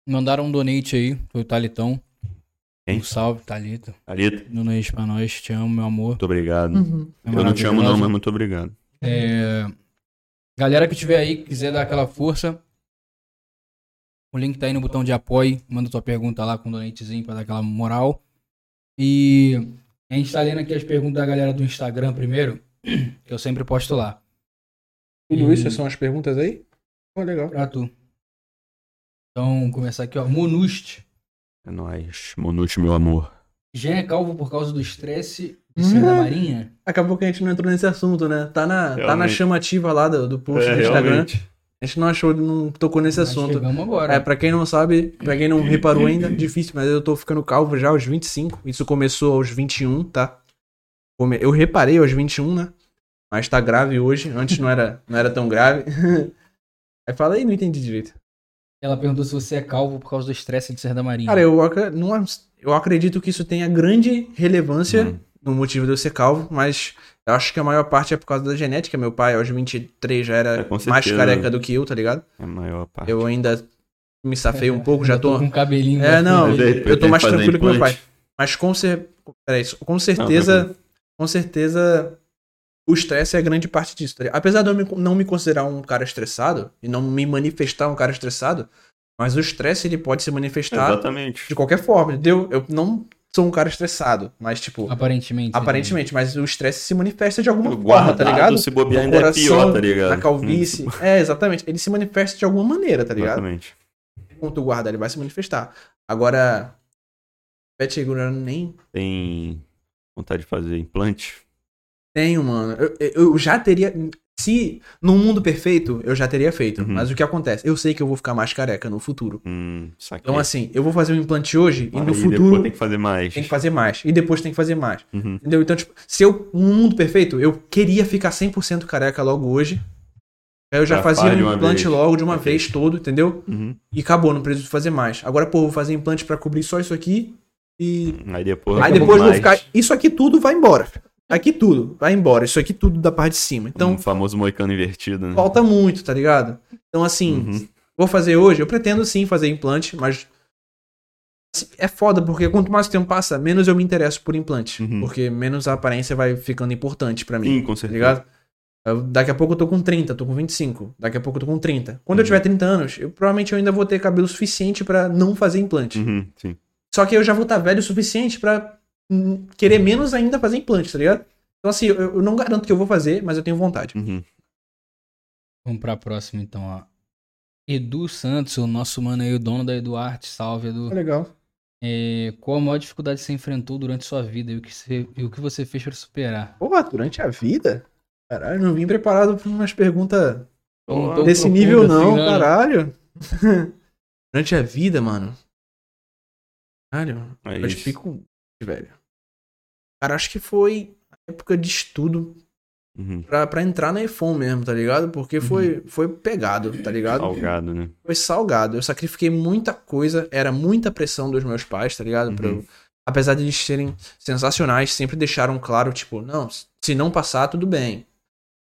mandaram um donate aí, foi o Talitão. Quem? Um salve, Talita. Alito, Donate pra nós, te amo, meu amor. muito obrigado. Uhum. É Eu não te amo, não, mas muito obrigado. É, Galera que tiver aí, que quiser dar aquela força, o link tá aí no botão de apoio. Manda tua pergunta lá com um donatezinho pra dar aquela moral. E a gente tá lendo aqui as perguntas da galera do Instagram primeiro, que eu sempre posto lá. Tudo isso são as perguntas aí? Pô, legal. Pra tu. Então, começar aqui, ó. Monust. É nóis. Monute, meu amor. Já é calvo por causa do estresse de ser da marinha? Acabou que a gente não entrou nesse assunto, né? Tá na, tá na Realmente. chamativa lá do, do post É, do Instagram. realmente. A gente não achou, não tocou nesse Mas assunto. Chegamos agora. É, pra quem não sabe, pra quem não reparou ainda, difícil, mas eu tô ficando calvo já aos 25. Isso começou aos 21, tá? Come- Eu reparei aos 21, né? Mas tá grave hoje. Antes não era, não era tão grave. Aí fala aí, não entendi direito. Ela perguntou se você é calvo por causa do estresse de ser da marinha. Cara, eu, acre- não, eu acredito que isso tenha grande relevância Hum. no motivo de eu ser calvo, mas eu acho que a maior parte é por causa da genética. Meu pai, aos 23, já era É, mais careca do que eu, tá ligado? É a maior parte. Eu ainda me safei um pouco, já tô. com cabelinho. É, não, aí, eu tô mais tranquilo que meu pai. Mas com, cer... Peraí, com certeza. com certeza. O estresse é grande parte disso. tá ligado? Apesar de eu me- não me considerar um cara estressado e não me manifestar um cara estressado, mas o estresse ele pode se manifestar Exatamente. de qualquer forma, entendeu? Eu não sou um cara estressado, mas tipo, Aparentemente. aparentemente, mas o estresse se manifesta de alguma forma, Guardado, tá ligado? se bobear ainda é coração, pior, tá ligado? Na calvície. É, exatamente. Ele se manifesta de alguma maneira, tá ligado? Exatamente. Quando tu guardar, ele vai se manifestar. Agora, Pet segurando nem Tem vontade de fazer implante? Tenho, mano. Eu, eu já teria. Se num mundo perfeito, eu já teria feito. Uhum. Mas o que acontece? Eu sei que eu vou ficar mais careca no futuro. Hum. Então, assim, eu vou fazer um implante hoje e Aí no depois futuro tem que fazer mais. tem que fazer mais. E depois tem que fazer mais. Uhum. Entendeu? Então, tipo, se eu. Num mundo perfeito, eu queria ficar 100% careca logo hoje. Aí eu já Já fazia um implante vez. logo de uma Ok. vez todo, entendeu? Uhum. E acabou, não preciso fazer mais. Agora, pô, vou fazer implante pra cobrir só isso aqui e Aí depois. Aí depois vou ficar. Isso aqui tudo vai embora. Aqui tudo vai embora. Isso aqui tudo da parte de cima. Então, Um famoso moicano invertido, né? falta muito, tá ligado? Então, assim, Uhum. vou fazer hoje. Eu pretendo sim fazer implante, mas. assim, É foda, porque quanto mais o tempo passa, menos eu me interesso por implante. Uhum. Porque menos a aparência vai ficando importante pra mim. Sim, com Tá certeza. ligado? Eu- daqui a pouco eu tô com 30, tô com 25. Daqui a pouco eu tô com 30. Quando eu Uhum. tiver 30 anos, eu provavelmente eu ainda vou ter cabelo suficiente pra não fazer implante. Uhum, sim. Só que eu já vou estar velho o suficiente pra hum, querer menos ainda fazer implante, tá ligado? Então, assim, eu, eu não garanto que eu vou fazer, mas eu tenho vontade. Uhum. Vamos pra próxima, então, ó. Edu Santos, o nosso mano aí, o dono da Eduarte. Salve, Edu. Legal. É, qual a maior dificuldade que você enfrentou durante sua vida e o que você, e o que você fez pra superar? Porra, durante a vida? Caralho, não vim preparado pra umas perguntas Pô, tão desse nível, assim, não, né? caralho. durante a vida, mano. Caralho, É eu fico velho. Cara, acho que foi época de estudo Uhum. pra, pra entrar na iPhone mesmo, tá ligado? Porque foi, foi pegado, tá ligado? Salgado, né? Foi salgado. Eu sacrifiquei muita coisa, era muita pressão dos meus pais, tá ligado? Pra eu- Uhum. apesar de eles serem sensacionais, sempre deixaram claro, tipo, não, se não passar, tudo bem.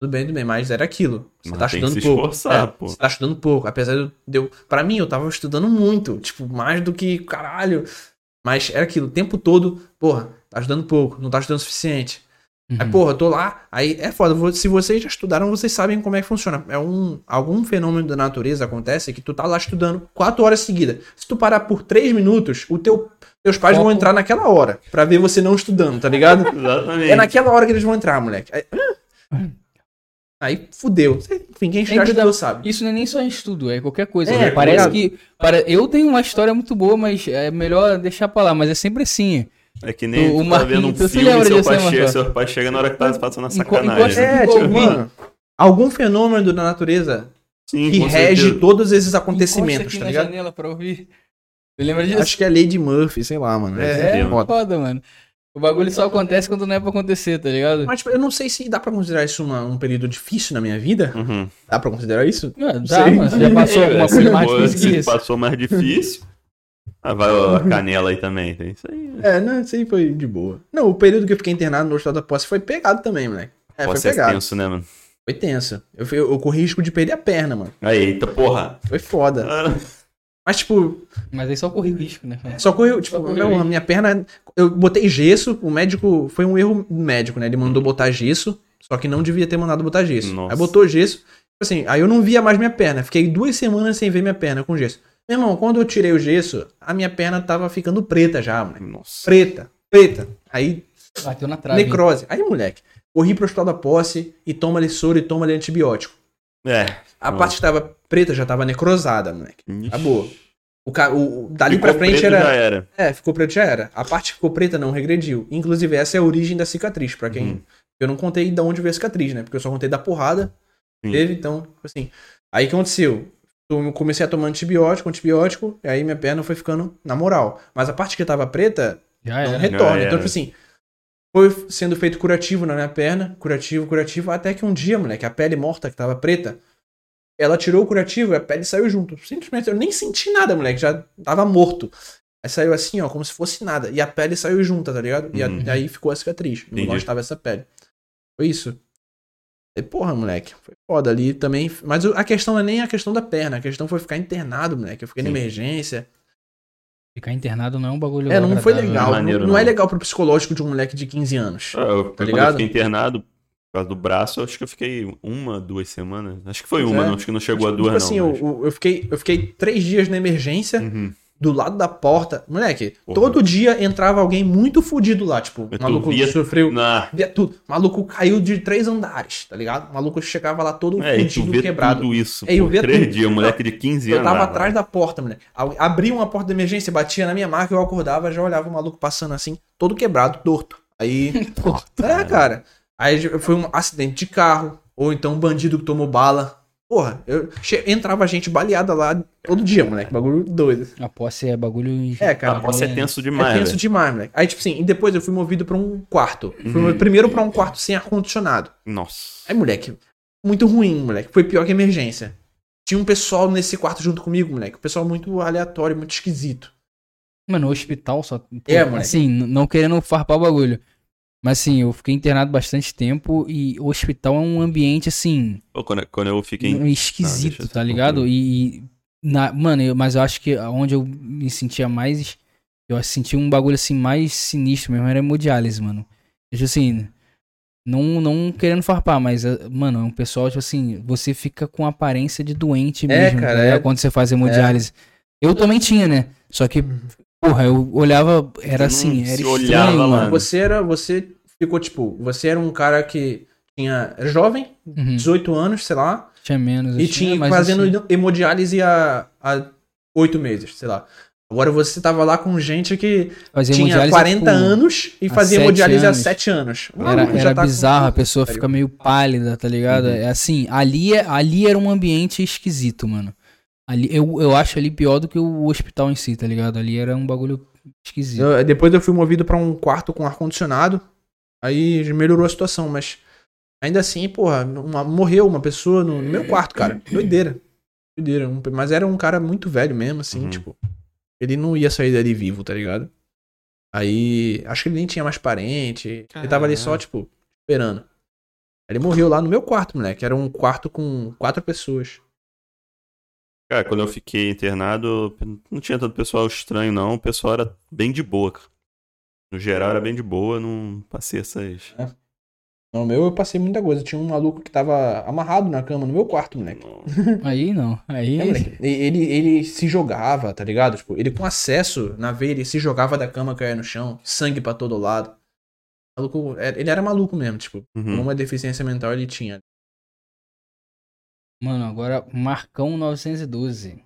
Tudo bem, tudo bem, mas era aquilo. Você Mas tá tem que estudando se pouco. esforçar, É, pô. Você tá estudando pouco. Apesar de eu. Pra mim, eu tava estudando muito. Tipo, mais do que caralho. Mas era aquilo, o tempo todo, porra, tá estudando pouco, não tá estudando o suficiente. Aí, Uhum. porra, eu tô lá, aí é foda. Se vocês já estudaram, vocês sabem como é que funciona. É um. Algum fenômeno da natureza acontece que tu tá lá estudando quatro horas seguidas. Se tu parar por três minutos, o teu, teus pais vão Foco. entrar naquela hora. Pra ver você não estudando, tá ligado? Exatamente. É naquela hora que eles vão entrar, moleque. Aí, aí fudeu. Enfim, quem já estudou sabe. Isso não é nem só em estudo, é qualquer coisa. É, né? tá Parece que. Para... Eu tenho uma história muito boa, mas é melhor deixar pra lá. Mas é sempre assim. É que nem O- tu tá vendo um filme lembra seu pai, chega, seu pai chega na hora que tá passando a sacanagem. É, tipo, ouvindo. mano. Algum fenômeno da natureza Sim, que rege certeza. todos esses acontecimentos, aqui tá ligado? janela pra ouvir. Você lembra disso? Acho que é Lady Murphy, sei lá, mano. É, é mano. foda. Foda, mano. O bagulho só acontece quando não é pra acontecer, tá ligado? Mas tipo, eu não sei se dá pra considerar isso uma- um período difícil na minha vida. Uhum. Dá pra considerar isso? Ah, dá, sei. mano. Você já passou alguma É, coisa se mais difícil que se isso? passou mais difícil. Ah, vai a canela aí também. Tem isso aí. É, não, isso aí foi de boa. Não, o período que eu fiquei internado no hospital da posse foi pegado também, moleque. É, Pode foi ser pegado. tenso, né, mano? Foi tenso. Eu, fui- eu corri risco de perder a perna, mano. Aí, eita porra. Foi foda. Ah, Mas, tipo, Mas aí só corri o risco, né? só correu, tipo, Só correu meu, minha perna. Eu botei gesso, o médico. Foi um erro médico, né? Ele mandou botar gesso, só que não devia ter mandado botar gesso. Nossa. Aí botou gesso. Assim, aí eu não via mais minha perna. Fiquei duas semanas sem ver minha perna com gesso. Meu irmão, quando eu tirei o gesso, a minha perna tava ficando preta já, moleque. Nossa. Preta, preta. Aí, Bateu na trave. hein? necrose. Aí, moleque, corri pro hospital da posse e toma-lhe soro e toma-lhe antibiótico. É. A Nossa. parte que tava preta já tava necrosada, moleque. Ixi. Acabou. O, ca... o... Dali Ficou pra frente preto, era. Já era. É, ficou preto já era. A parte que ficou preta não regrediu. Inclusive, essa é a origem da cicatriz, pra quem. Uhum. Eu não contei de onde veio a cicatriz, né? Porque eu só contei da porrada. Sim. Teve, então, assim. Aí o que aconteceu? Eu comecei a tomar antibiótico, antibiótico, e aí minha perna foi ficando na moral. Mas a parte que tava preta Já não era. retorna. Já Então, era. tipo assim, foi sendo feito curativo na minha perna, curativo, curativo, até que um dia, moleque, a pele morta que tava preta, ela tirou o curativo e a pele saiu junto. Simplesmente, eu nem senti nada, moleque, já tava morto. Aí saiu assim, ó, como se fosse nada. E a pele saiu junta, tá ligado? E, a- Uhum. aí ficou a cicatriz, Entendi. onde tava essa pele. Foi isso. E, porra, moleque, foi foda ali também. Mas a questão não é nem a questão da perna, a questão foi ficar internado, moleque. Eu fiquei na Sim. emergência. Ficar internado não é um bagulho É, não foi agradável, legal. né? maneiro, não, não é não. legal pro psicológico de um moleque de 15 anos. Ah, Eu, Tá quando ligado? eu fiquei internado por causa do braço, eu acho que eu fiquei uma, duas semanas. Acho que foi Pois uma, é. não, acho que não chegou a Tipo, duas, assim, não. eu, eu- eu fiquei, eu fiquei três dias na emergência, mas- Uhum. Do lado da porta. Moleque, Porra. todo dia entrava alguém muito fudido lá. Tipo, maluco via- sofreu. Na... Via tudo. O maluco caiu de três andares, tá ligado? O maluco chegava lá todo É, fudido, vê quebrado. tudo isso. É, eu via três tudo. dias, moleque de 15 Eu anos. tava ah, atrás da porta, moleque. Abria uma porta de emergência, batia na minha marca, eu acordava, já olhava o maluco passando assim, todo quebrado, torto. Aí. é, cara. Aí foi um acidente de carro, ou então um bandido que tomou bala. Porra, eu che- entrava gente baleada lá todo dia, moleque. Bagulho doido. A posse é bagulho. É, cara. Ah, posso ser tenso demais, é tenso velho. demais, moleque. Aí, tipo assim, e depois eu fui movido pra um quarto. Fui Uhum. primeiro pra um quarto sem ar-condicionado. Nossa. Aí, moleque, muito ruim, moleque. Foi pior que emergência. Tinha um pessoal nesse quarto junto comigo, moleque. Um pessoal muito aleatório, muito esquisito. Mano, no hospital só. É, moleque. Assim, não querendo farpar o bagulho. Mas assim, eu fiquei internado bastante tempo e o hospital é um ambiente assim. Pô, quando, quando eu fiquei. esquisito, eu tá ligado? E. e na, mano, eu- mas eu acho que onde eu me sentia mais. Eu senti um bagulho assim mais sinistro mesmo, era hemodiálise, mano. Tipo assim. Não, não querendo farpar, mas, eh, mano, é um pessoal, tipo assim, você fica com aparência de doente É, mesmo, cara, tá ligado? é- quando você faz hemodiálise. Eu também tinha, né? Só que, porra, eu olhava, era assim, era estranho, olhava, mano. mano. Você era. Você ficou, tipo, você era um cara que tinha. Era jovem, Uhum. 18 anos, sei lá. Tinha menos. E assim, tinha mas fazendo assim, hemodiálise há, há 8 meses, sei lá. Agora você tava lá com gente que fazia tinha hemodiálise, 40 tipo, anos e há fazia hemodiálise há anos. 7 anos. O Era, era tá com bizarro, a tudo, pessoa fica meio pálida, tá ligado? Uhum. É assim, ali, é- ali era um ambiente esquisito, mano. Ali, eu, eu acho ali pior do que o hospital em si, tá ligado? Ali era um bagulho esquisito. Eu- depois eu fui movido pra um quarto com ar-condicionado. Aí melhorou a situação, mas Ainda assim, porra, uma- morreu uma pessoa no, no meu quarto, cara. Doideira. Doideira. Um- mas era um cara muito velho mesmo, assim, Uhum. tipo. Ele não ia sair dali vivo, tá ligado? Aí, acho que ele nem tinha mais parente. Ele tava ali só, tipo, esperando. Ele morreu lá no meu quarto, moleque. Era um quarto com quatro pessoas. Cara, quando eu fiquei internado, não tinha tanto pessoal estranho, não. O pessoal era bem de boa, cara. No geral, era bem de boa, não passei essas. No meu eu passei muita coisa. Tinha um maluco que tava amarrado na cama no meu quarto, moleque. Aí não. Aí. É, moleque. Ele, ele se jogava, tá ligado? Tipo, ele com acesso na veia, ele se jogava da cama, caía no chão, sangue pra todo lado. Maluco, é- ele era maluco mesmo, tipo, Uhum. uma deficiência mental ele tinha. Mano, agora Marcão 912.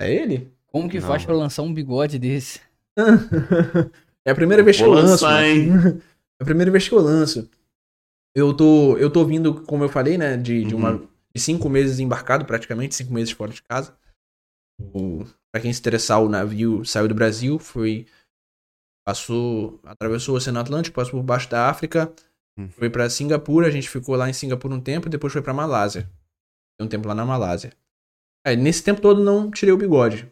É ele? Como que Não, faz pra mano. lançar um bigode desse? É a primeira vez que eu lanço. lançar, né? hein? É a primeira vez que eu lanço. Eu tô, eu tô vindo, como eu falei, né, de, de, uma, Uhum. de cinco meses embarcado, praticamente, cinco meses fora de casa. O, pra quem se interessar, o navio saiu do Brasil, foi. Passou. Atravessou o Oceano Atlântico, passou por baixo da África, Hum. foi pra Singapura, a gente ficou lá em Singapura um tempo, depois foi pra Malásia. Fiquei um tempo lá na Malásia. Aí, nesse tempo todo não tirei o bigode.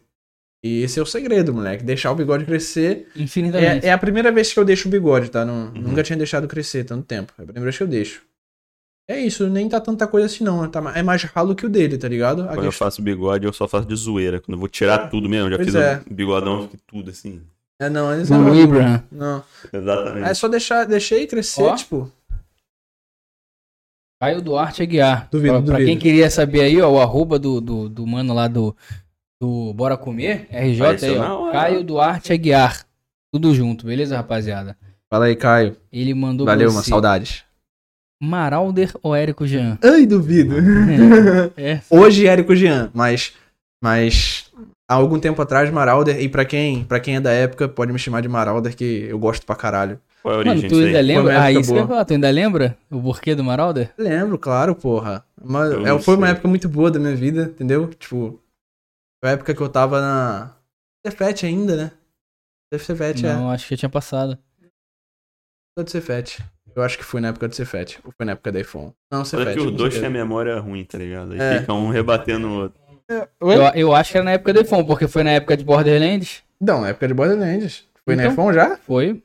E esse é o segredo, moleque. Deixar o bigode crescer Infinitamente. é, é a primeira vez que eu deixo o bigode, tá? Não, Uhum. Nunca tinha deixado crescer tanto tempo. É a primeira vez que eu deixo. É isso, nem tá tanta coisa assim não. Tá, é mais ralo que o dele, tá ligado? A Quando eu faço bigode, eu só faço de zoeira. Quando eu vou tirar tudo mesmo, já Pois fiz é. o bigodão, tudo assim. É, não, não. Abraham. Não. Exatamente. É só deixar, deixei crescer, Ó. tipo. Caio Duarte Aguiar. Duvido, pra, pra duvido. quem queria saber aí, ó, o arroba do, do, do mano lá do, do Bora Comer, RJ aí, ó. hora. Caio Duarte Aguiar. Tudo junto, beleza, rapaziada? Fala aí, Caio. Ele mandou Valeu, pra mano. você, Saudades. Maralder ou Érico Jean? Ai, duvido. É. Hoje Érico Jean, mas. Mas. Há algum tempo atrás, Maralder. E pra quem, pra quem é da época, pode me chamar de Maralder, que eu gosto pra caralho. Qual é a Mano, origem tu disso ainda lembra? Ah, época isso que eu ia boa. falar. Tu ainda lembra o porquê do Maralder? Lembro, claro, porra. Mas, Eu é, foi uma época muito boa da minha vida, entendeu? Tipo, foi a época que eu tava na. Cefete ainda, né? Cefete, é. Não, acho que já tinha passado. Época do Cefete. Eu acho que foi na época do Cefete. Ou foi na época da iPhone. Não, Olha Cefete. que os dois têm a memória ruim, tá ligado? Aí É. fica um rebatendo o outro. Oi? Eu, eu acho que era na época do iPhone, porque foi na época de Borderlands. Não, na época de Borderlands. Foi na Então? iPhone já? Foi.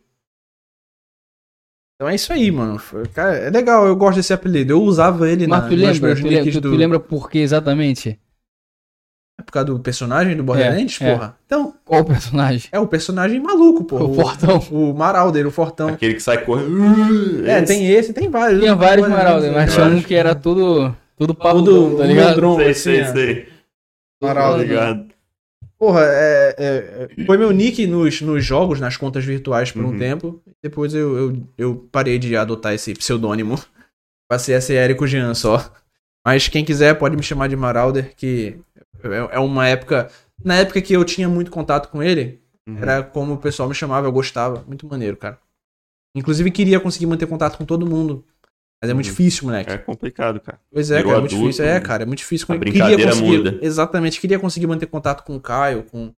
Então é isso aí, mano. Cara, é legal, eu gosto desse apelido. Eu usava ele Mas na, tu lembra? Tu, lembra do... tu lembra por que exatamente? Por causa do personagem do Borderlands, é. porra. Então, Qual o personagem? é o personagem maluco, porra. O Fortão. O Marauder, o Fortão. Aquele que sai correndo. É, Esse. tem esse, tem vários. Tinha vários Maralder, mas tinha um que era tudo, tudo Tudo parrudão, tá ligado? Mondron, Sei, assim, sei, ó. sei. Marauder. Ligado. Porra, é, é- é- foi meu nick nos, nos jogos, nas contas virtuais por um Uhum. tempo. Depois eu, eu, eu parei de adotar esse pseudônimo. Passei a ser Érico Jean só. Mas quem quiser pode me chamar de Marauder, que é, é uma época. Na época que eu tinha muito contato com ele, Uhum. era como o pessoal me chamava, eu gostava. Muito maneiro, cara. Inclusive queria conseguir manter contato com todo mundo. Mas é muito Uhum. difícil, moleque. É complicado, cara. Pois é, Virou cara, é muito adulto, difícil. É, cara, é muito difícil. A queria conseguir, muda. Exatamente, queria conseguir manter contato com o Caio, com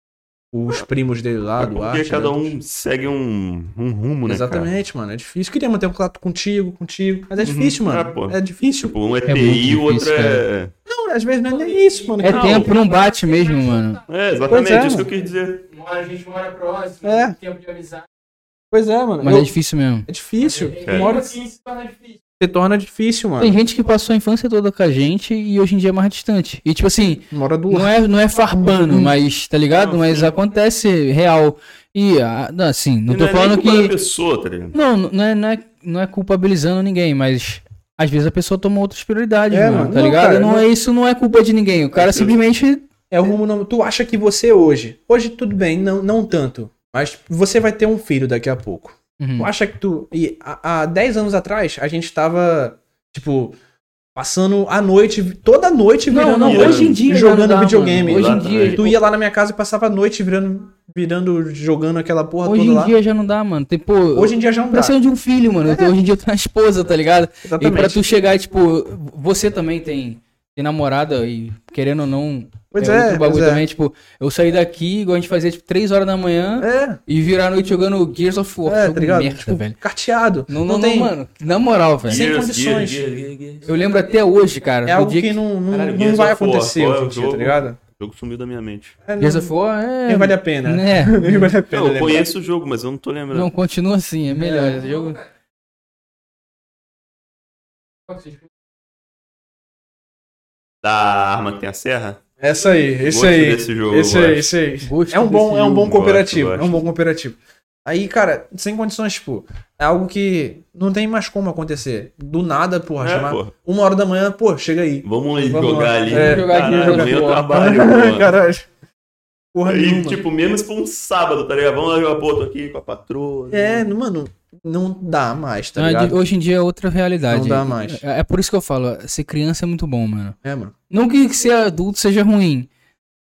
os primos dele lá, É do porque Arte. cada né? um segue um, um rumo, né, cara? Exatamente, mano, é difícil. Queria manter contato contigo, contigo. Mas é Uhum. difícil, É, mano. pô. É difícil. Tipo, um é É TI, o outro é... Não, às vezes não é nem isso, mano. É Não. tempo, não bate mesmo, mano. É, exatamente, é, isso que eu quis dizer. A gente mora próximo, É. tempo de amizade. Pois é, mano. Mas Eu- é difícil mesmo. É difícil. E Uma hora assim se torna difícil. Se torna difícil, mano. Tem gente que passou a infância toda com a gente e hoje em dia é mais distante. E tipo assim, Uma hora do não é, não é farpando, mas, tá ligado? Não, Mas sim. acontece real. E, ah, não, assim, não E tô é nem falando que. pessoa, tá ligado? Não, não é, não, é, não é culpabilizando ninguém, mas às vezes a pessoa toma outras prioridades, É, mano, tá Não, ligado? cara, não, não- é isso, não é culpa de ninguém. O cara Eu- simplesmente. É o rumo não. Tu acha que você hoje. Hoje tudo bem, não, não tanto. Mas você vai ter um filho daqui a pouco. Uhum. Tu acha que tu. E há, há 10 anos atrás, a gente tava, tipo, passando a noite, toda noite virando Não, não, a noite hoje em dia. jogando não dá, videogame. mano. Hoje em dia. Tu ia lá na minha casa e passava a noite virando, virando jogando aquela porra Hoje toda em lá. dia já não dá, mano. Tem, pô, Hoje em dia já não dá. Precisando de um filho, mano. Tô- Hoje em dia eu tenho uma esposa, tá ligado? E Exatamente. pra tu chegar e, tipo, você também tem, tem namorada e querendo ou não, Pois é, é, outro bagulho pois é. também, tipo, eu saí daqui, igual a gente fazia, tipo, 3 horas da manhã É, e virar a noite jogando Gears of War. é, jogo tá ligado? merda, tipo, velho. carteado. Não, não, não, tem. mano. Na moral, velho. Sem condições. Gears, Gears, Gears. Eu lembro até hoje, cara. É algo dia que não, não, Caralho, não vai acontecer é hoje o em dia, tá ligado? O jogo sumiu da minha mente. É, não, Gears of War é. nem vale a pena. né? Nem vale a pena. Eu lembrar. conheço o jogo, mas eu não tô lembrando. Não, continua assim, é melhor. Esse jogo. Da arma que tem a serra? Essa aí, esse Gosto aí. desse jogo, esse aí, esse aí. Gosto É um bom, é um bom cooperativo. Gosto, É um bom cooperativo. Aí, cara, sem condições, tipo, é algo que não tem mais como acontecer. Do nada, porra, É, chamar porra. uma hora da manhã, pô, chega aí. Vamos aí Vamos jogar lá. ali. É, jogar aqui, Caralho, jogar meio fora. trabalho, porra. Caralho. Porra Aí, nenhuma. tipo, se for um sábado, tá ligado? Vamos lá jogar, pô, tô aqui com a patroa. É, mano, não dá mais, tá Não, ligado? Hoje em dia é outra realidade. Não dá mais. É, é por isso que eu falo, ser criança é muito bom, mano. É, mano. Não que ser adulto seja ruim,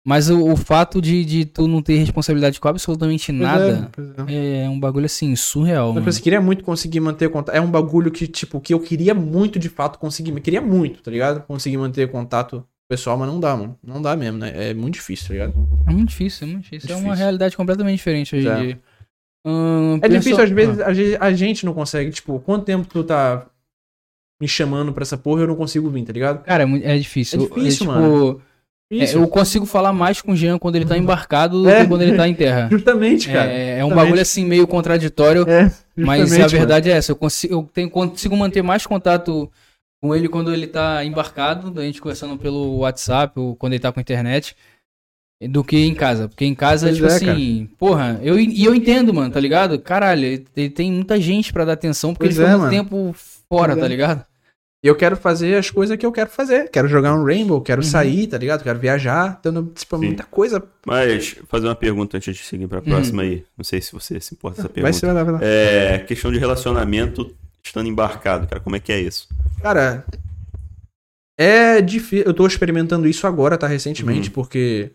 mas o, o fato de, de tu não ter responsabilidade com absolutamente nada Pois é, pois é. é, um bagulho assim, surreal, Mas, mano. assim, queria muito conseguir manter contato. É um bagulho que, tipo, que eu queria muito de fato conseguir. Queria muito, tá ligado? Conseguir manter contato pessoal, mas não dá, mano. Não dá mesmo, né? É muito difícil, tá ligado? É muito difícil, é muito difícil. É, uma Difícil. realidade completamente diferente hoje É. em dia. Ahn, É difícil, às vezes, Ah, a ge- a gente não consegue. Tipo, quanto tempo tu tá me chamando pra essa porra eu não consigo vir, tá ligado? Cara, é, é difícil. É difícil, tipo, mano. é, Isso. eu consigo falar mais com o Jean quando ele tá embarcado do É. que quando ele tá em terra. Justamente, cara. É, é um bagulho assim meio contraditório, É, mas a verdade é essa. Eu consigo, eu tenho, consigo manter mais contato com ele quando ele tá embarcado, a gente conversando pelo WhatsApp ou quando ele tá com internet, do que em casa. Porque em casa, Pois tipo é, assim, porra, eu, e eu entendo, mano, tá ligado? Caralho, ele, tem muita gente pra dar atenção porque Pois ele é, muito tempo fora, Pois tá é. ligado? E eu quero fazer as coisas que eu quero fazer. Quero jogar um Rainbow, quero Uhum. sair, tá ligado? Quero viajar. Então, tipo, Sim. muita coisa. Mas, fazer uma pergunta antes de seguir pra próxima aí. Não sei se você se importa essa Hum. Vai pergunta. ser, vai lá, vai lá. É, questão de relacionamento estando embarcado, cara. Como é que é isso? Cara, é difícil. Eu tô experimentando isso agora, tá? Recentemente, Uhum. porque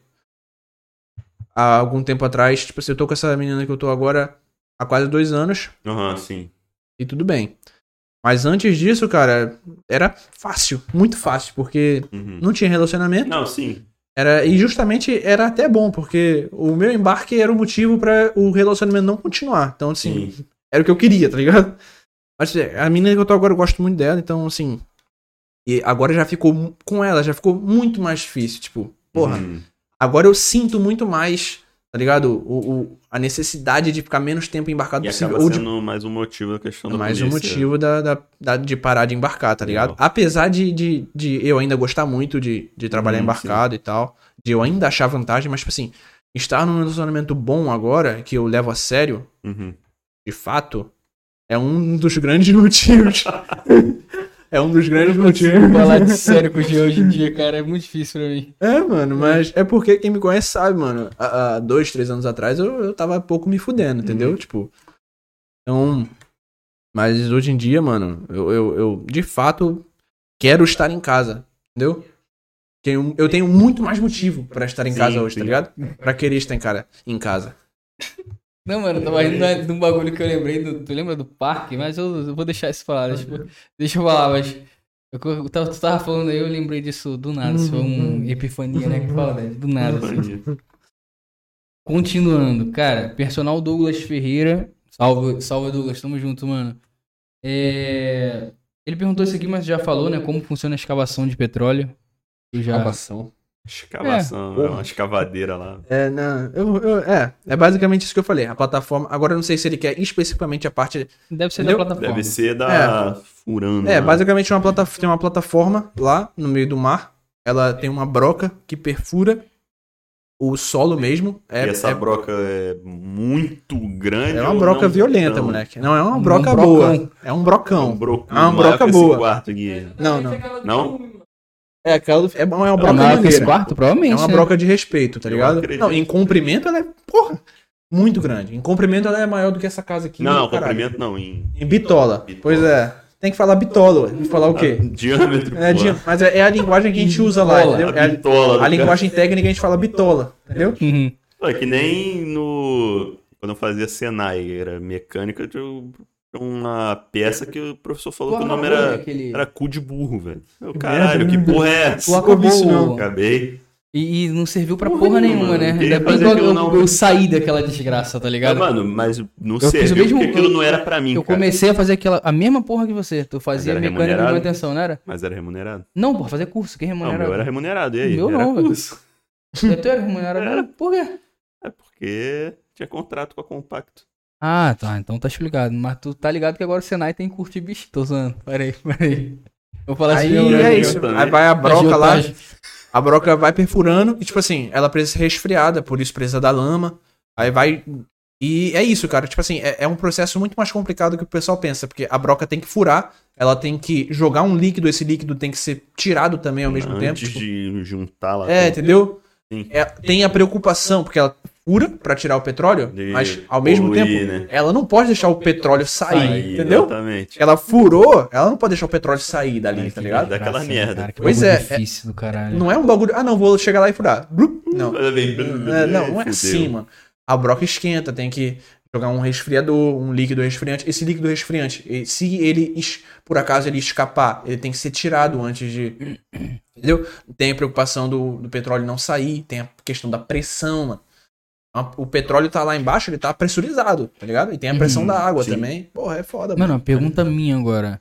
há algum tempo atrás, tipo assim, eu tô com essa menina que eu tô agora há quase dois anos Aham, sim. e tudo bem. Mas antes disso, cara, era fácil, muito fácil, porque Uhum. não tinha relacionamento. Não, sim. Era, e justamente era até bom, porque o meu embarque era o motivo pra o relacionamento não continuar. Então, assim, Sim. era o que eu queria, tá ligado? Mas é, a menina que eu tô agora, eu gosto muito dela, então, assim. E agora já ficou, com ela, já ficou muito mais difícil. Tipo, porra, Uhum. Agora eu sinto muito mais, tá ligado? O, o- a necessidade de ficar menos tempo embarcado E possível. acaba Ou de sendo mais um motivo da questão da mais um polícia. motivo da, da, da- de parar de embarcar, tá ligado? Apesar de, de, de eu ainda gostar muito de, de trabalhar Uhum, embarcado e tal, de eu ainda achar vantagem, mas, tipo assim, estar num relacionamento bom agora, que eu levo a sério, Uhum. de fato, é um dos grandes motivos. é um dos grandes motivos. Falar de sério com o Jean hoje em dia, cara, é muito difícil pra mim. É, mano, mas é porque quem me conhece sabe, mano. Há, há dois, três anos atrás eu, eu tava pouco me fudendo, entendeu? Uhum. Tipo. Então. Mas hoje em dia, mano, eu, eu, eu, de fato quero estar em casa, entendeu? Tenho, eu tenho muito mais motivo pra estar em Sim, casa hoje, sim. tá ligado? Pra querer estar em, cara, em casa. Não, mano, tava rindo da- de um bagulho que eu lembrei. Do, tu lembra do parque? Mas eu, eu vou deixar isso falar. Deixa, eu- deixa eu falar, mas. Eu, eu tava, tu tava falando aí, eu lembrei disso do nada. Isso foi um epifania, né? Que fala, né? Do nada. assim. Continuando, cara, personal Douglas Ferreira. Salve, salve Douglas, tamo junto, mano. É, Ele perguntou isso aqui, mas já falou, né? Como funciona a escavação de petróleo. Já. Escavação, é, uma escavadeira lá. É, não, eu, eu- é, é basicamente isso que eu falei. A plataforma. Agora eu não sei se ele quer especificamente a parte Deve ser Entendeu? da plataforma. Deve ser da furando. É, né? basicamente uma plata... tem uma plataforma lá no meio do mar. Ela tem uma broca que perfura o solo mesmo. É, e essa é, broca é muito grande. é uma broca não violenta, tão? moleque. Não é uma Um broca brocão. boa. É um É um brocão. É uma maior broca esse boa. quarto. Não, não. Não? É aquela do... é uma, é uma É broca esse maneira. quarto, provavelmente. É uma né? broca de respeito, tá Eu ligado? Não, em comprimento ela é, porra, muito grande. Em comprimento ela é maior do que essa casa aqui. Não, comprimento não. Em Em bitola. Bitola. Pois é. Tem que falar bitola. ué. Falar o quê? diâmetro. É, di- mas é, é a linguagem que a gente usa lá, Bitola. entendeu? É a- bitola. do A cara. linguagem técnica a gente fala bitola, entendeu? Uhum. É que nem no. Quando eu fazia Senai, era mecânica, tinha uma peça que o professor falou que o nome era, Aquele... era cu de burro, velho. Caralho, que porra é essa? Acabou isso, não. Acabei. E, e não serviu pra Porra porra, nenhuma, né? não que eu, eu- não. eu saí daquela desgraça, tá Ah, ligado? mano, mas não Eu serviu mesmo- porque aquilo não era pra mim, eu cara. comecei a fazer aquela, a mesma porra que você. Tu fazia mecânica de remunerado? manutenção, não era? Mas era remunerado. Não, porra, fazer curso. Quem Não, o remunerava? meu era remunerado, e aí? Meu era não, velho. curso. Tu era remunerado? Era. Por quê? É porque tinha contrato com a Compacto. Ah, tá. Então tá explicado. Mas tu tá ligado que agora o Senai tem curso de bicho. Tô zoando. Peraí, peraí. Eu vou falar Aí assim. é isso. também. Aí vai a broca lá, a broca vai perfurando e, tipo assim, ela precisa ser resfriada, por isso precisa da lama. Aí vai. E é isso, cara. Tipo assim, é, é um processo muito mais complicado do que o pessoal pensa, porque a broca tem que furar, ela tem que jogar um líquido, esse líquido tem que ser tirado também ao mesmo tempo. Antes tipo, de juntar lá. É, entendeu? Sim. É, tem a preocupação, porque ela fura pra tirar o petróleo, De mas ao mesmo poluir, tempo, né? ela não pode deixar o petróleo sair, Aí, entendeu? Exatamente. Ela furou, ela não pode deixar o petróleo sair dali, tá ligado? Daquela Nossa, merda. Cara, que Pois bagulho é, difícil do caralho. Não é um bagulho, ah não, vou chegar lá e furar. Blup, Não. É, não, não é assim, mano. A broca esquenta, tem que jogar um resfriador, um líquido resfriante. Esse líquido resfriante, e- se ele, por acaso, ele escapar, ele tem que ser tirado antes de. Entendeu? Tem a preocupação do, do petróleo não sair, tem a questão da pressão, mano. O petróleo tá lá embaixo, ele tá pressurizado, tá ligado? E tem a pressão Uhum, da água sim. também. Porra, é foda, Mano, mano. pergunta minha agora.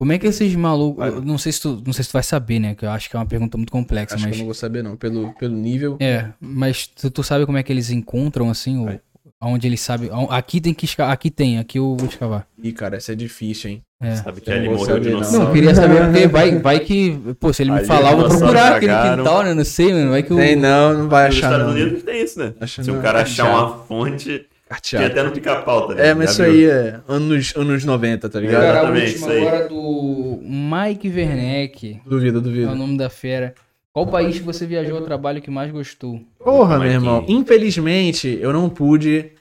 Como é que esses malucos. Não sei, se tu, não sei se tu vai saber, né? Que eu acho que é uma pergunta muito complexa, Acho que mas. eu não vou saber, não. Pelo, pelo nível. É, mas tu, tu sabe como é que eles encontram, assim, o. onde eles sabem. aon- Aqui tem que escavar. Aqui tem, aqui eu vou escavar. Ih, cara, essa é difícil, hein? É. Sabe que Eu ali não morreu o não. dinossauro. Não, eu queria saber porque vai, vai que. Pô, se ele me Ali falar, eu vou procurar aquele quintal, né? Não sei, mano. Vai que o. Tem não, não vai Nos achar Estados não. Unidos tem isso, né? Se o não. cara achar Carteado. uma fonte, tem Carteado. até no pica-pau, tá É, ligado? mas Já isso viu? aí é anos, anos 90, tá ligado? A Exatamente, última isso aí. agora do Mike Werneck. Duvido, É o duvido. nome da fera. Qual país que você viajou ao trabalho que mais gostou? Porra, é meu irmão. Infelizmente, eu não pude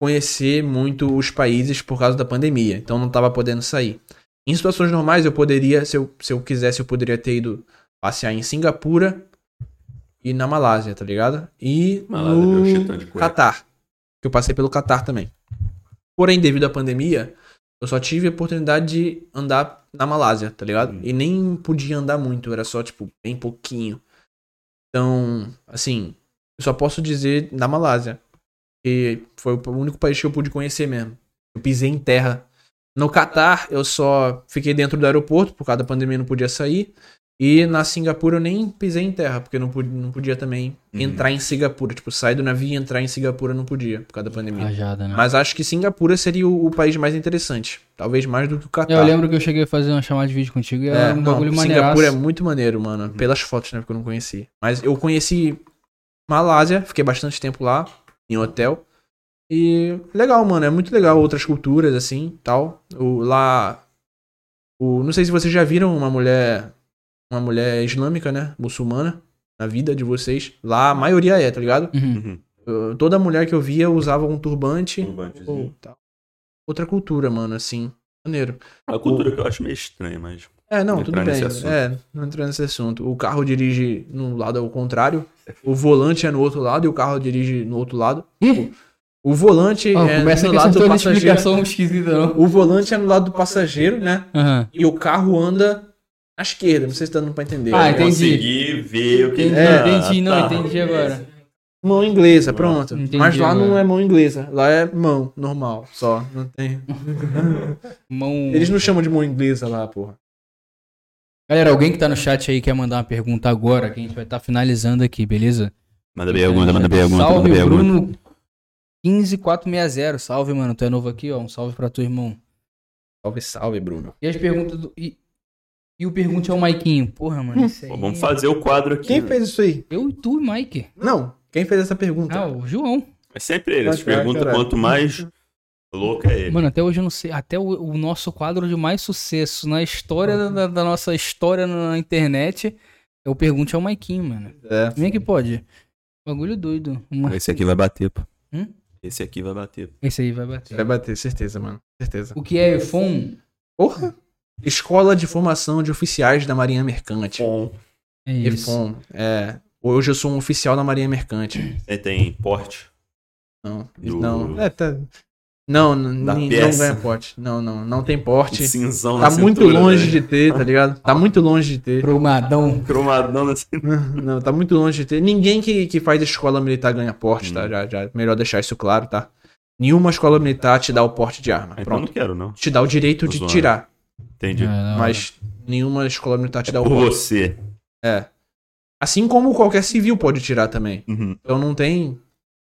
conhecer muito os países por causa da pandemia. Então não tava podendo sair. Em situações normais, eu poderia, se eu, se eu quisesse, eu poderia ter ido passear em Singapura e na Malásia, tá ligado? E Malásia, no. Catar. Que eu passei pelo Catar também. Porém, devido à pandemia, eu só tive a oportunidade de andar na Malásia, tá ligado? Hum. E nem podia andar muito, era só, tipo, bem pouquinho. Então, assim, eu só posso dizer na Malásia. Que foi o único país que eu pude conhecer mesmo. Eu pisei em terra. No Catar, eu só fiquei dentro do aeroporto, por causa da pandemia não podia sair. E na Singapura eu nem pisei em terra, porque não podia, não podia também Uhum. entrar em Singapura. Tipo, sair do navio e entrar em Singapura não podia, por causa da pandemia. Rajada, né? Mas acho que Singapura seria o, o país mais interessante. Talvez mais do que o Catar. Eu lembro que eu cheguei a fazer uma chamada de vídeo contigo e É, era um não, bagulho Singapura é muito maneiro, mano. Pelas fotos, né? Porque eu não conheci. Mas eu conheci Malásia, fiquei bastante tempo lá, em hotel. E legal, mano. É muito legal. Outras culturas, assim, tal. O, lá. O, não sei se vocês já viram uma mulher. Uma mulher islâmica, né? Muçulmana. Na vida de vocês. Lá a maioria é, tá ligado? Uhum. Uhum. Eu- toda mulher que eu via usava um turbante. Ou tal. Outra cultura, mano, assim. Maneiro. A cultura que eu acho meio estranha, mas. É, não, Não tudo bem. É, não entrar nesse assunto. O carro dirige no lado ao contrário, o volante é no outro lado e o carro dirige no outro lado. Ih, O volante ó, é começa no lado do passageiro. explicação esquisita, não. O volante é no lado do passageiro, né? Aham. E o carro anda à esquerda. Não sei se tá dando pra entender. Ah, entendi. consegui ver o que Entendi, É, entendi, não, tá. entendi agora. Mão inglesa, pronto. Entendi Mas lá não agora. é mão inglesa. Lá é mão normal, só. Não tem. Mão... Eles não chamam de mão inglesa lá, porra. Galera, alguém que tá no chat aí quer mandar uma pergunta agora, que a gente vai estar finalizando aqui, beleza? Manda pergunta, manda pergunta, Salve, manda pergunta. Bruno 15460. Salve, mano. Tu é novo aqui, ó. Um salve pra tu, irmão. Salve, salve, Bruno. E as perguntas do. E, e o pergunte ao Maiquinho. Porra, mano. Isso aí... Pô, vamos fazer o quadro aqui. Quem né? fez isso aí? Eu e tu, Mike. Não, quem fez essa pergunta? Ah, o João. É sempre ele. Vai, perguntas, quanto mais louco é ele. Mano, até hoje eu não sei. Até o, o nosso quadro de mais sucesso na história da, da- da nossa história na internet é o Pergunte ao Maiquinho, mano. É. Como é que pode? Bagulho doido. Uma- Esse aqui vai bater, pô. Hum? Esse aqui vai bater. Esse aí vai bater. Vai bater, certeza, mano. Certeza. O que é iPhone? Porra! Escola de Formação de Oficiais da Marinha Mercante. Bom. É isso. EFOM. É. Hoje eu sou um oficial da Marinha Mercante. Você tem porte. Não. Do- Não. É, tá. Não, não ganha porte. Não, não, não tem porte. Cinzão Tá na muito cintura, longe né? de ter, tá ligado? Tá muito longe de ter. Cromadão. Cromadão na cintura. Não, tá muito longe de ter. Ninguém que, que faz escola militar ganha porte, Hum. tá? Já, já, melhor deixar isso claro, tá? Nenhuma escola militar te dá o porte de arma. Então Pronto. não quero, não. Te dá o direito Tô de zoando. tirar. Entendi. É, não. Mas nenhuma escola militar te dá o Por você. É. Assim como qualquer civil pode tirar também. Uhum. Então não tem.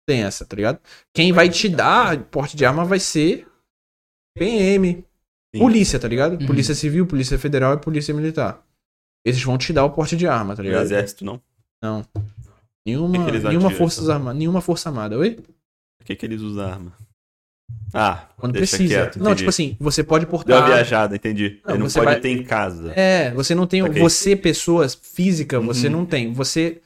Tem essa, tá ligado? Quem vai te dar porte de arma vai ser PM. Sim. Polícia, tá ligado? Uhum. Polícia Civil, Polícia Federal e Polícia Militar. Eles vão te dar o porte de arma, tá ligado? exército, não. Não. Nenhuma, que nenhuma, atiram, forças arma, nenhuma força armada, oi? Por que, que eles usam arma? Ah, Quando deixa precisa. quieto, não, entendi. tipo assim, você pode Deu uma portar. viajada, entendi. Não, Ele não você pode vai- ter em casa. É, você não tem. Ok. Você, pessoa física, você Uhum. não tem. Você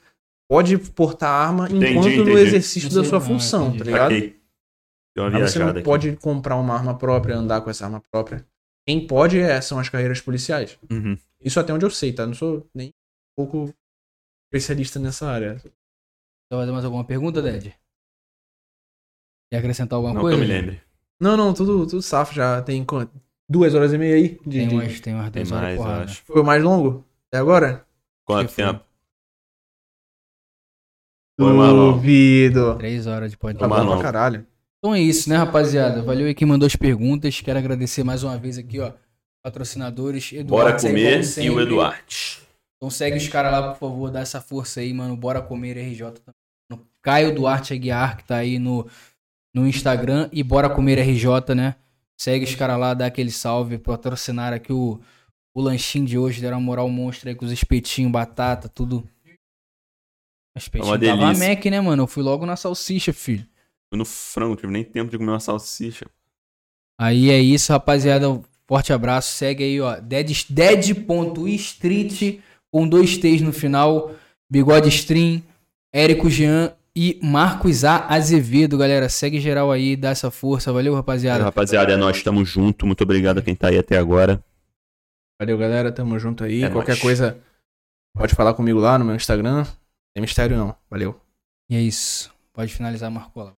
pode portar arma Entendi, enquanto no entendi. exercício Não da sua ah, função, entendi. tá ligado? Saquei. Deu uma Mas você não aqui. pode comprar uma arma própria, andar com essa arma própria. Quem pode é, são as carreiras policiais. Uhum. Isso até onde eu sei, tá? Não sou nem um pouco especialista nessa área. Quer fazer mais alguma pergunta, Ded? Quer acrescentar alguma Não coisa? eu me lembre. Não, não, tudo, tudo safo já. Tem quanto? duas horas e meia aí? De, Tem de- umas, tem umas Tem 10 horas mais, porrada. acho. Foi o mais longo? Até agora? Quanto tempo? Duvido. 3 horas de Tá podcast. bom Marlon. pra caralho. Então é isso, né, rapaziada? Valeu aí quem mandou as perguntas. Quero agradecer mais uma vez aqui, ó. Patrocinadores. Bora Eduardo, aí, comer e o Eduardo. Então segue os caras lá, por favor, dá essa força aí, mano. Bora comer RJ também. Caio Duarte Aguiar, que tá aí no, no Instagram. E Bora Comer RJ, né? Segue os caras lá, dá aquele salve. Patrocinar aqui o, o lanchinho de hoje. Deram uma moral monstro aí com os espetinhos, batata, tudo. Espetinho É uma tava delícia. Mac, né, mano? Eu fui logo na salsicha, filho. Fui no frango, tive nem tempo de comer uma salsicha. Aí é isso, rapaziada. Um Forte abraço. Segue aí, ó. Dead, dead.street com dois T's no final. Bigode Stream, Érico Jean e Marcos A. Azevedo, galera. Segue geral aí, dá essa força. Valeu, rapaziada. Rapaziada, é nós, tamo junto. Muito obrigado a quem tá aí até agora. Valeu, galera. Tamo junto aí. É Qualquer nóis. coisa, pode falar comigo lá no meu Instagram. Tem mistério não. Valeu. E é isso. Pode finalizar, Marcola.